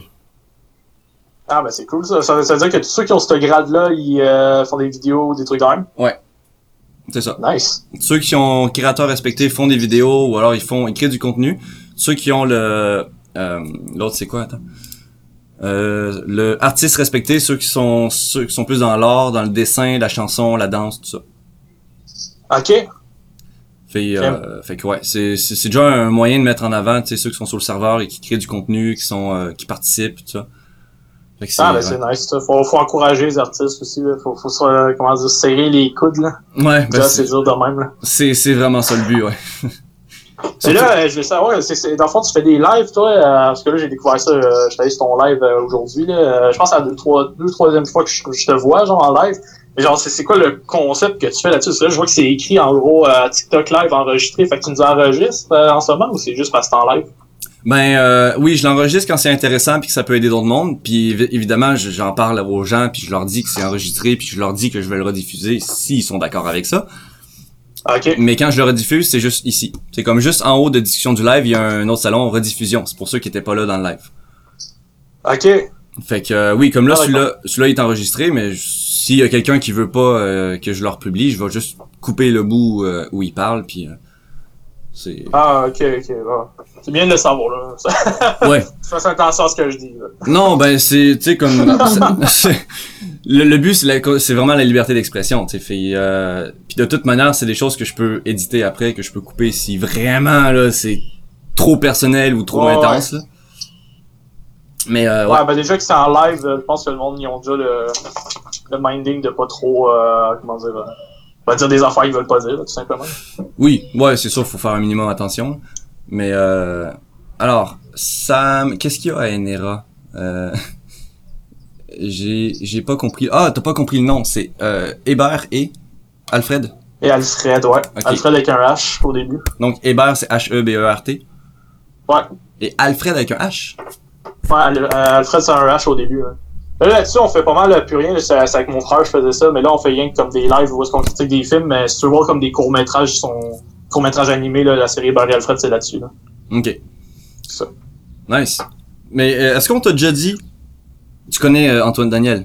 Ah, ben, c'est cool, ça. ça. ça veut dire que tous ceux qui ont ce grade-là, ils euh, font des vidéos, des trucs de même? C'est ça. Nice. Ceux qui ont créateur respecté font des vidéos ou alors ils font, ils créent du contenu. Ceux qui ont le, euh, l'autre c'est quoi, attends? Euh, le artiste respecté, ceux qui sont, ceux qui sont plus dans l'art, dans le dessin, la chanson, la danse, tout ça. OK. Fait, euh, fait que ouais, c'est, c'est, déjà un moyen de mettre en avant, tu sais, ceux qui sont sur le serveur et qui créent du contenu, qui sont, euh, qui participent, tout ça. Fait que c'est, Ah, ben, ouais. c'est nice, ça. Faut, faut encourager les artistes aussi, là. Faut, faut se, comment dire, serrer les coudes, là. ouais, ben, c'est, dur de même, là. c'est, c'est vraiment ça le but, ouais. (laughs) C'est là, euh, je veux savoir, c'est, c'est, dans le fond, tu fais des lives, toi, euh, parce que là, j'ai découvert ça, je allé sur ton live aujourd'hui, là. Je pense à la deux, trois, deux, troisième fois que je, que je te vois, genre, en live. Mais genre, c'est, c'est quoi le concept que tu fais là-dessus? Là, je vois que c'est écrit, en gros, euh, TikTok live enregistré. Fait que tu nous enregistres euh, en ce moment ou c'est juste parce que t'es en live? Ben euh, oui, je l'enregistre quand c'est intéressant puis que ça peut aider d'autres mondes. Puis évi- évidemment, je- j'en parle aux gens puis je leur dis que c'est enregistré puis je leur dis que je vais le rediffuser s'ils sont d'accord avec ça. OK. Mais quand je le rediffuse, c'est juste ici. C'est comme juste en haut de discussion du live, il y a un autre salon rediffusion. C'est pour ceux qui étaient pas là dans le live. OK. Fait que euh, oui, comme là Ah, celui-là, celui-là est enregistré, mais s'il y a quelqu'un qui veut pas euh, que je leur publie, je vais juste couper le bout euh, où il parle puis euh, c'est Ah, OK, OK. bon. C'est bien de le savoir, là. (laughs) ouais. Fais attention à ce que je dis, là. Non, ben c'est tu sais comme (laughs) c'est- le, le but c'est vraiment la liberté d'expression, tu sais fait euh, puis de toute manière, c'est des choses que je peux éditer après que je peux couper si vraiment là c'est trop personnel ou trop Ouais, intense là. Mais euh, ouais. Ouais, ben déjà que c'est en live, je pense que le monde, ils ont déjà le, le minding de pas trop, euh, comment dire, euh, on va dire des affaires qu'ils veulent pas dire, là, tout simplement. Oui, ouais, c'est sûr, faut faire un minimum attention. Mais euh, alors, Sam, qu'est-ce qu'il y a à Enera euh, (laughs) J'ai j'ai pas compris. Ah, t'as pas compris le nom. C'est euh, Hébert et Alfred? Et Alfred, ouais. Alfred avec un H au début. Donc Hébert c'est H E B E R T Ouais. et Alfred avec un H? Ouais, euh, Alfred, c'est un H au début. ouais. Là, là-dessus, on fait pas mal euh, plus rien. C'est avec mon frère, je faisais ça. Mais là, on fait rien que comme des lives où est-ce qu'on critique des films. Mais si tu veux voir comme des courts-métrages, qui sont courts-métrages animés, là, la série Barry Alfred, c'est là-dessus. Là. Ok. Ça. Nice. Mais euh, est-ce qu'on t'a déjà dit Tu connais euh, Antoine Daniel?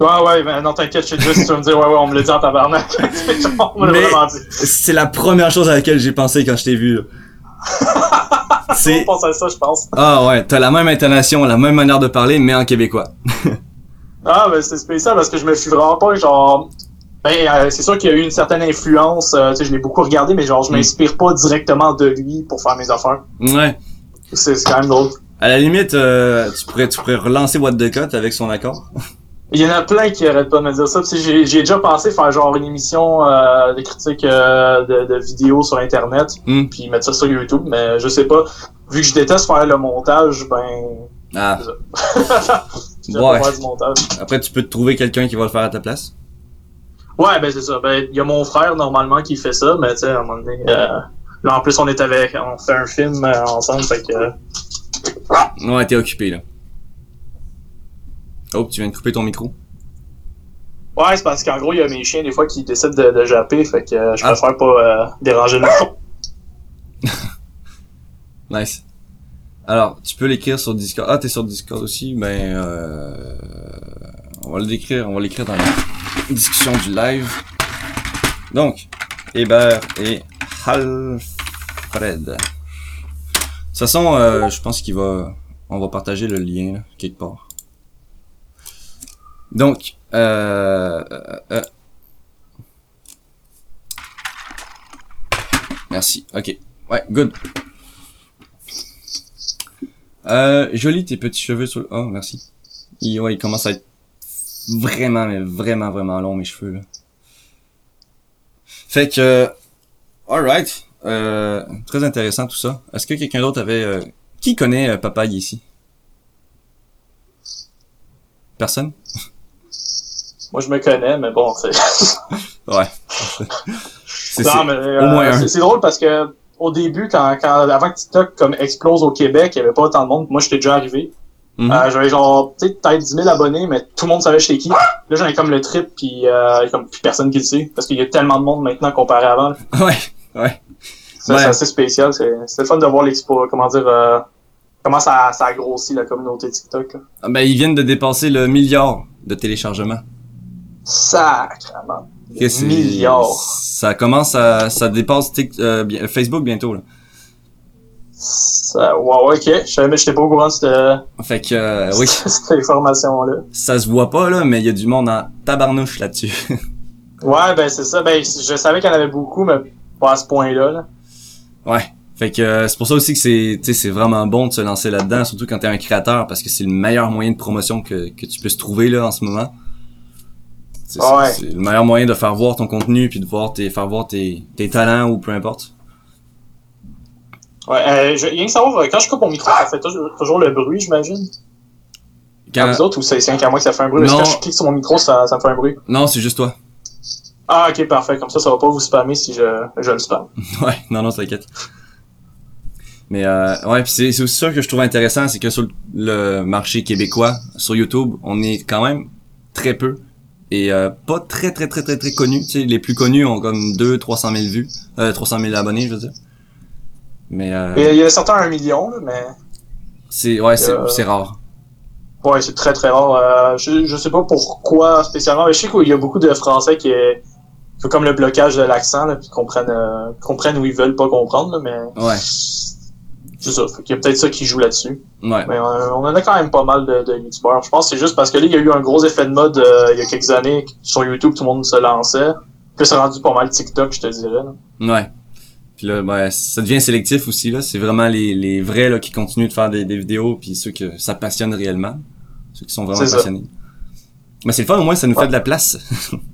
Ouais, ouais, ben non, t'inquiète, je sais si tu vas me dire, ouais, ouais, on me l'a dit en tabarnak. (laughs) on me l'a Mais- vraiment dit. C'est la première chose à laquelle j'ai pensé quand je t'ai vu. (laughs) C'est On pense à ça, je pense. Ah ouais, t'as la même intonation, la même manière de parler, mais en québécois. (laughs) Ah, ben c'est spécial parce que je me suis vraiment pas, genre. Ben, euh, c'est sûr qu'il y a eu une certaine influence, euh, tu sais, je l'ai beaucoup regardé, mais genre, je Mm. m'inspire pas directement de lui pour faire mes affaires. Ouais. C'est c'est quand même drôle. À la limite, euh, tu pourrais tu pourrais relancer What the Cut avec son accord. (laughs) Il y en a plein qui arrêtent pas de me dire ça. J'ai j'ai déjà pensé faire genre une émission euh, de critique euh, de, de vidéos sur Internet, Mm. puis mettre ça sur YouTube, mais je sais pas. Vu que je déteste faire le montage, ben. Ah, (laughs) Ouais. pas du montage. après tu peux te trouver quelqu'un qui va le faire à ta place? Ouais, ben c'est ça. Ben, il y a mon frère normalement qui fait ça, mais tu sais, à un moment donné. euh, là, en plus, on est avec. On fait un film euh, ensemble, fait que. Ouais, t'es occupé là. Oh, tu viens de couper ton micro. Ouais, c'est parce qu'en gros, il y a mes chiens des fois qui décident de, de japper, fait que euh, je préfère ah. pas euh, déranger le (laughs) nice. Alors, tu peux l'écrire sur Discord. Ah, t'es sur Discord aussi, ben euh, on va le décrire, on va l'écrire dans la discussion du live. Donc, Hébert et Alfred. De toute façon, euh, je pense qu'il va, on va partager le lien quelque part. Donc, euh, euh, euh, merci. Ok. Ouais, good. Euh, joli tes petits cheveux sur le... Oh, merci. Il, ouais, il commence à être vraiment, vraiment, vraiment long, mes cheveux, là. Fait que... Alright. Euh, très intéressant tout ça. Est-ce que quelqu'un d'autre avait... Euh, qui connaît euh, Papaye ici? Personne? (laughs) Moi, je me connais, mais bon, c'est... (laughs) ouais. (laughs) c'est, non, mais, euh, c'est drôle parce que au début, quand, quand avant que TikTok comme explose au Québec, il y avait pas autant de monde. Moi, j'étais déjà arrivé. Mm -hmm. euh, j'avais genre peut-être 10 000 abonnés, mais tout le monde savait chez qui. Là, j'en ai comme le trip, puis euh, comme plus personne qui le sait, parce qu'il y a tellement de monde maintenant comparé à avant. (laughs) Ouais, ouais. C'est assez spécial. C'est le fun de voir l'expo, comment dire, euh, comment ça, ça a grossi la communauté TikTok. Ah, ben, ils viennent de dépasser le milliard de téléchargements. Sacrement. Milliards. Ça commence à, ça dépasse euh, Facebook bientôt, là. Ça, wow, ok. Je savais, mais j'étais pas au courant de cette, fait que, euh, oui. (laughs) cette information-là. Ça se voit pas, là, mais il y a du monde en tabarnouche là-dessus. (laughs) ouais, ben, c'est ça. Ben, je savais qu'il y en avait beaucoup, mais pas à ce point-là, là. Ouais. Fait que euh, c'est pour ça aussi que c'est c'est vraiment bon de se lancer là-dedans, surtout quand t'es un créateur, parce que c'est le meilleur moyen de promotion que, que tu puisses trouver là en ce moment. C'est le meilleur moyen de faire voir ton contenu puis de voir tes, faire voir tes, tes talents ou peu importe. Ouais, euh, je, rien que savoir, euh, quand je coupe mon micro, ça fait toujours, le bruit, j'imagine? Quand... vous autres, ou c'est qu'à moi que ça fait un bruit? Parce que quand je clique sur mon micro, ça, ça me fait un bruit? Non, c'est juste toi. Ah, ok, parfait. Comme ça, ça va pas vous spammer si je, je le spam. (laughs) ouais, non, non, t'inquiète. Mais euh, ouais, puis c'est aussi ça que je trouve intéressant, c'est que sur le marché québécois, sur YouTube, on est quand même très peu et euh, pas très très très très très connus. Tu sais, les plus connus ont comme 2 300 000 vues, euh, 300 000 abonnés, je veux dire. Mais euh, il y a certains un million, là, mais c'est ouais, c'est euh, c'est rare. Ouais, c'est très très rare. Euh, je je sais pas pourquoi spécialement, mais je sais qu'il y a beaucoup de Français qui est comme le blocage de l'accent puis comprennent comprennent où ils veulent pas comprendre, là, mais ouais. C'est ça. Il y a peut-être ça qui joue là-dessus. Ouais. Mais euh, on en a quand même pas mal de, de youtubeurs. Je pense que c'est juste parce que là, il y a eu un gros effet de mode euh, il y a quelques années sur YouTube, tout le monde se lançait. Puis c'est rendu pas mal TikTok, je te dirais. Là. Ouais. Puis là, ben, ça devient sélectif aussi. là. C'est vraiment les, les vrais là, qui continuent de faire des, des vidéos, puis ceux que ça passionne réellement. Ceux qui sont vraiment passionnés. Mais c'est le fun, au moins, ça nous fait de la place. (laughs)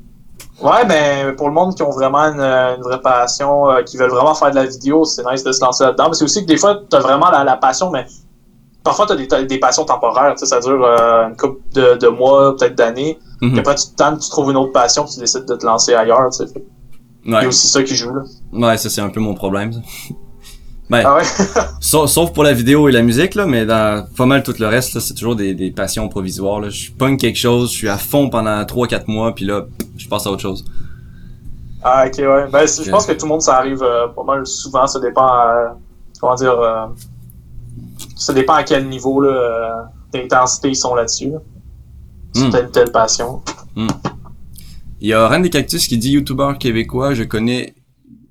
Ouais, ben pour le monde qui ont vraiment une, une vraie passion, euh, qui veulent vraiment faire de la vidéo, c'est nice de se lancer là-dedans. Mais c'est aussi que des fois, t'as vraiment la, la passion, mais parfois t'as des, des passions temporaires, tu sais, ça dure euh, une couple de, de mois, peut-être d'années. Mm -hmm. après, tu te tu trouves une autre passion, tu décides de te lancer ailleurs, tu sais. Ouais. Il y a aussi ça qui joue, là. Ouais, ça c'est un peu mon problème, ça. Ben, ah ouais? (laughs) sauf, sauf, pour la vidéo et la musique, là, mais dans pas mal tout le reste, c'est toujours des, des passions provisoires. Là. Je pogne quelque chose, je suis à fond pendant 3-4 mois, puis là, je passe à autre chose. Ah, ok, ouais. Ben, je pense que tout le monde, ça arrive euh, pas mal souvent. Ça dépend, euh, comment dire, euh, ça dépend à quel niveau euh, d'intensité ils sont là-dessus. Là. Mm. Telle telle passion. Mm. Il y a Ren des Cactus qui dit YouTuber québécois, je connais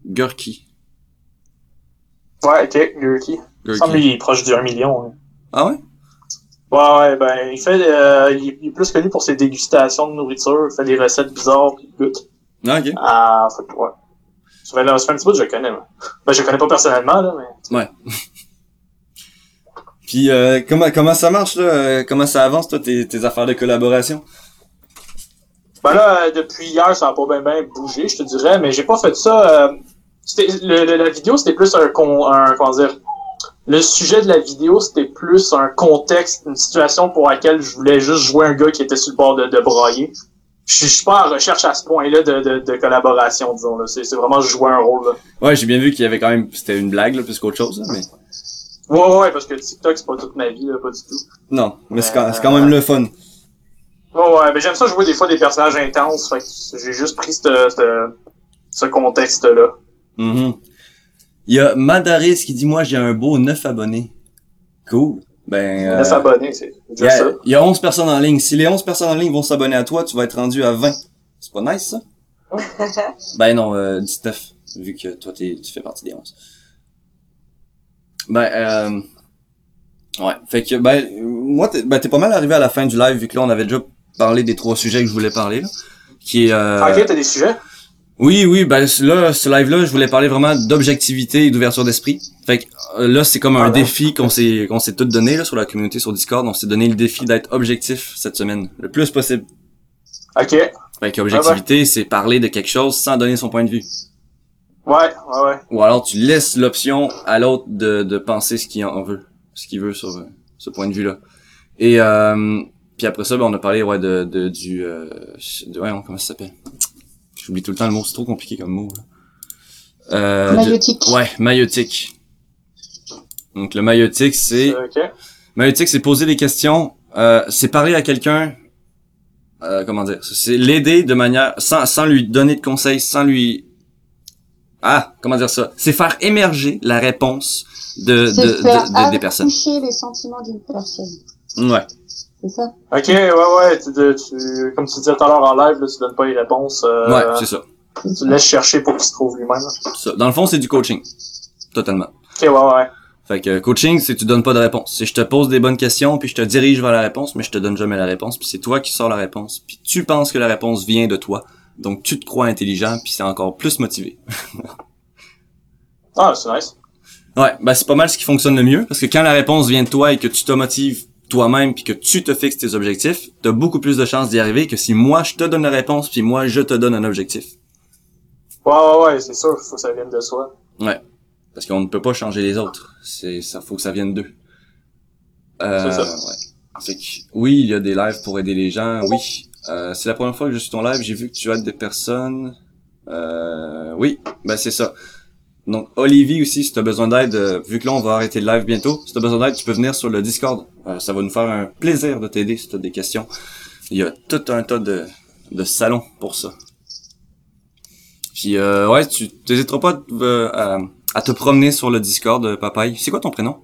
Gurky. Ouais, ok, Gurky. Il semble qu'il est proche du 1 million. Hein. Ah ouais? Ouais, ouais, ben, il fait, euh, il, est plus connu pour ses dégustations de nourriture, il fait des recettes bizarres, pis il goûte. Ah, ok. Ah, fait ouais. Ça fait, ça fait un petit bout que je le connais, moi. Ben, je le connais pas personnellement, là, mais... Ouais. (laughs) Puis, euh, comment, comment ça marche, là? Comment ça avance, toi, tes, tes affaires de collaboration? Ben là, depuis hier, ça a pas bien ben bougé, je te dirais, mais j'ai pas fait ça... Euh, le, le, la vidéo, c'était plus un, con, un, comment dire, le sujet de la vidéo, c'était plus un contexte, une situation pour laquelle je voulais juste jouer un gars qui était sur le bord de, de brailler. Je, je suis pas en recherche à ce point-là de, de, de, collaboration, disons. C'est vraiment jouer un rôle. Là. Ouais, j'ai bien vu qu'il y avait quand même... C'était une blague, là, plus qu'autre chose, là, mais... Ouais, ouais, parce que TikTok, c'est pas toute ma vie, là, pas du tout. Non, mais c'est quand, quand, même le fun. Oh, ouais, mais j'aime ça jouer des fois des personnages intenses, fait j'ai juste pris ce, ce, ce contexte-là. Mhm. Il y a Madaris qui dit, moi, j'ai un beau 9 abonnés. Cool. Ben, euh, 9 abonnés, c'est il il y a 11 personnes en ligne. Si les 11 personnes en ligne vont s'abonner à toi, tu vas être rendu à 20. C'est pas nice, ça? (laughs) Ben non, euh, 19, vu que toi, t'es, tu fais partie des 11. Ben, euh... Ouais, fait que, ben, moi, t'es, ben, t'es pas mal arrivé à la fin du live, vu que là, on avait déjà parlé des trois sujets que je voulais parler, là. Qui est, euh... Ok, t'as des sujets? Oui, oui, ben là, ce live-là, je voulais parler vraiment d'objectivité et d'ouverture d'esprit. Fait que euh, là, c'est comme un Ah ouais. défi qu'on s'est qu'on s'est tout donné là, sur la communauté sur Discord. On s'est donné le défi d'être objectif cette semaine, le plus possible. Ok. Ouais, Fait que objectivité, c'est parler de quelque chose sans donner son point de vue. ouais, ouais. Ou alors tu laisses l'option à l'autre de, de penser ce qu'il en veut, ce qu'il veut sur euh, ce point de vue-là. Et euh, puis après ça, ben, on a parlé ouais de, de du euh, de, ouais, comment ça s'appelle? J'oublie tout le temps le mot, c'est trop compliqué comme mot. là. Euh, de- Maïotique. Ouais, maïotique. Donc le maïotique, c'est Ok. maïotique, c'est poser des questions, euh, c'est parler à quelqu'un, euh, comment dire, c'est l'aider de manière sans sans lui donner de conseils, sans lui ah comment dire ça, c'est faire émerger la réponse de de, C'est de- de- des personnes. toucher les sentiments d'une personne. Ouais. C'est ça Ok, ouais, ouais, tu, tu, comme tu disais tout à l'heure en live, là, tu donnes pas les réponses. euh, Ouais, c'est ça. tu laisses chercher pour qu'il se trouve lui-même. là. ça. Dans le fond, c'est du coaching. Totalement. Ok, ouais, ouais. Fait que coaching, c'est que tu donnes pas de réponse. C'est je te pose des bonnes questions, puis je te dirige vers la réponse, mais je te donne jamais la réponse, puis c'est toi qui sors la réponse, puis tu penses que la réponse vient de toi. Donc tu te crois intelligent, puis c'est encore plus motivé. Ah, c'est nice. Ouais, ben c'est pas mal ce qui fonctionne le mieux, parce que quand la réponse vient de toi et que tu te motives toi-même, puis que tu te fixes tes objectifs, t'as beaucoup plus de chances d'y arriver que si moi je te donne la réponse, puis moi je te donne un objectif. Ouais, ouais, ouais, c'est sûr, faut que ça vienne de soi. Ouais. Parce qu'on ne peut pas changer les autres. C'est, ça faut que ça vienne d'eux. Euh, C'est ça. ouais. Fait que, oui, il y a des lives pour aider les gens, oui. Euh, c'est la première fois que je suis ton live, j'ai vu que tu aides des personnes. Euh, oui, ben c'est ça. Donc, Olivier aussi, si tu as besoin d'aide, euh, vu que là, on va arrêter le live bientôt, si tu as besoin d'aide, tu peux venir sur le Discord. Euh, ça va nous faire un plaisir de t'aider si tu as des questions. Il y a tout un tas de, de salons pour ça. Puis, euh, ouais, tu t'hésiteras pas euh, à, à te promener sur le Discord, euh, Papaye. C'est quoi ton prénom?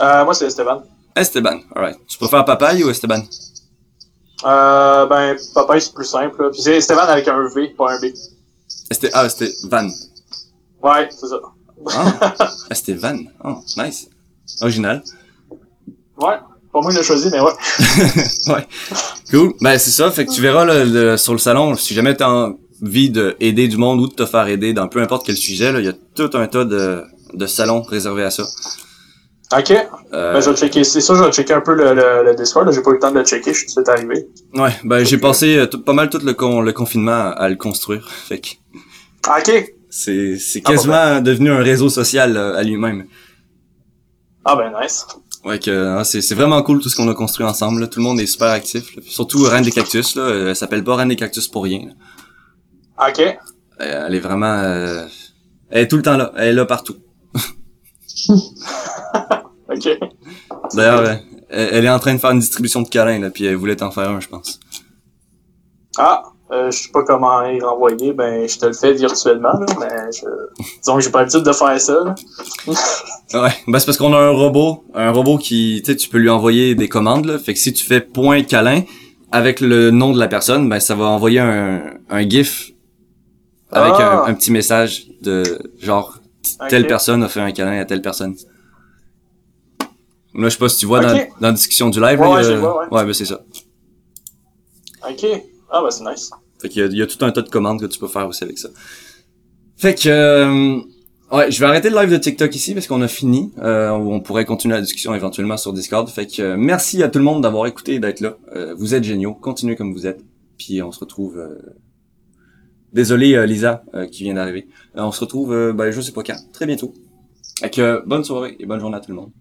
Euh, moi, c'est Esteban. Esteban, alright. Tu préfères Papaye ou Esteban? Euh, ben, papa, c'est plus simple, là. Puis c'est Esteban avec un V, pas un B. Este ah, Esteban. Ouais, c'est ça. Ah, (laughs) Esteban. Oh, nice. Original. Ouais. Pas moi qui l'ai choisi, mais ouais. (laughs) ouais. Cool. Ben, c'est ça. Fait que tu verras là, le- sur le salon, si jamais t'as envie d'aider du monde ou de te faire aider dans peu importe quel sujet, là, il y a tout un tas de, de salons réservés à ça. Ok. Euh, Ben, je vais checker. C'est ça, je vais checker un peu le, le, le Discord. là. J'ai pas eu le temps de le checker. Je suis tout de suite arrivé. ouais, ben, j'ai passé euh, tout- pas mal tout le, con, le confinement à, à le construire. (laughs) Fait que Ah, ok. C'est, c'est Ah, quasiment devenu un réseau social euh, à lui-même. Ah, ben, nice. Ouais, que hein, c'est c'est vraiment cool tout ce qu'on a construit ensemble. là. Tout le monde est super actif. là. Surtout Reine des Cactus. Là, euh, elle s'appelle pas Reine des Cactus pour rien. là. Ok. Euh, Elle est vraiment... euh, Elle est tout le temps là. Elle est là partout. (laughs) Ok. D'ailleurs, euh, elle, elle est en train de faire une distribution de câlins, là, puis elle voulait t'en faire un, je pense. Ah, euh, je sais pas comment y renvoyer. Ben, je te le fais virtuellement, là, mais je... disons que j'ai pas l'habitude de faire ça. là. (laughs) Ouais, ben c'est parce qu'on a un robot, un robot qui, tu sais, tu peux lui envoyer des commandes, là. Fait que si tu fais point câlin avec le nom de la personne, ben ça va envoyer un, un gif avec Ah. un, un petit message de genre telle personne a fait un câlin à telle personne. Là, je sais pas si tu vois dans, dans la discussion du live, Ouais, là, ouais. ben c'est ça. Ok. Ah, ben, c'est nice. Fait qu'il y il y a tout un tas de commandes que tu peux faire aussi avec ça. Fait que, euh, ouais, je vais arrêter le live de TikTok ici parce qu'on a fini. Euh, on pourrait continuer la discussion éventuellement sur Discord. Fait que, euh, merci à tout le monde d'avoir écouté et d'être là. Euh, vous êtes géniaux. Continuez comme vous êtes. Puis on se retrouve... euh, Désolé euh, Lisa qui vient d'arriver. On se retrouve, ben, je sais pas quand, très bientôt. Fait que, bonne soirée et bonne journée à tout le monde.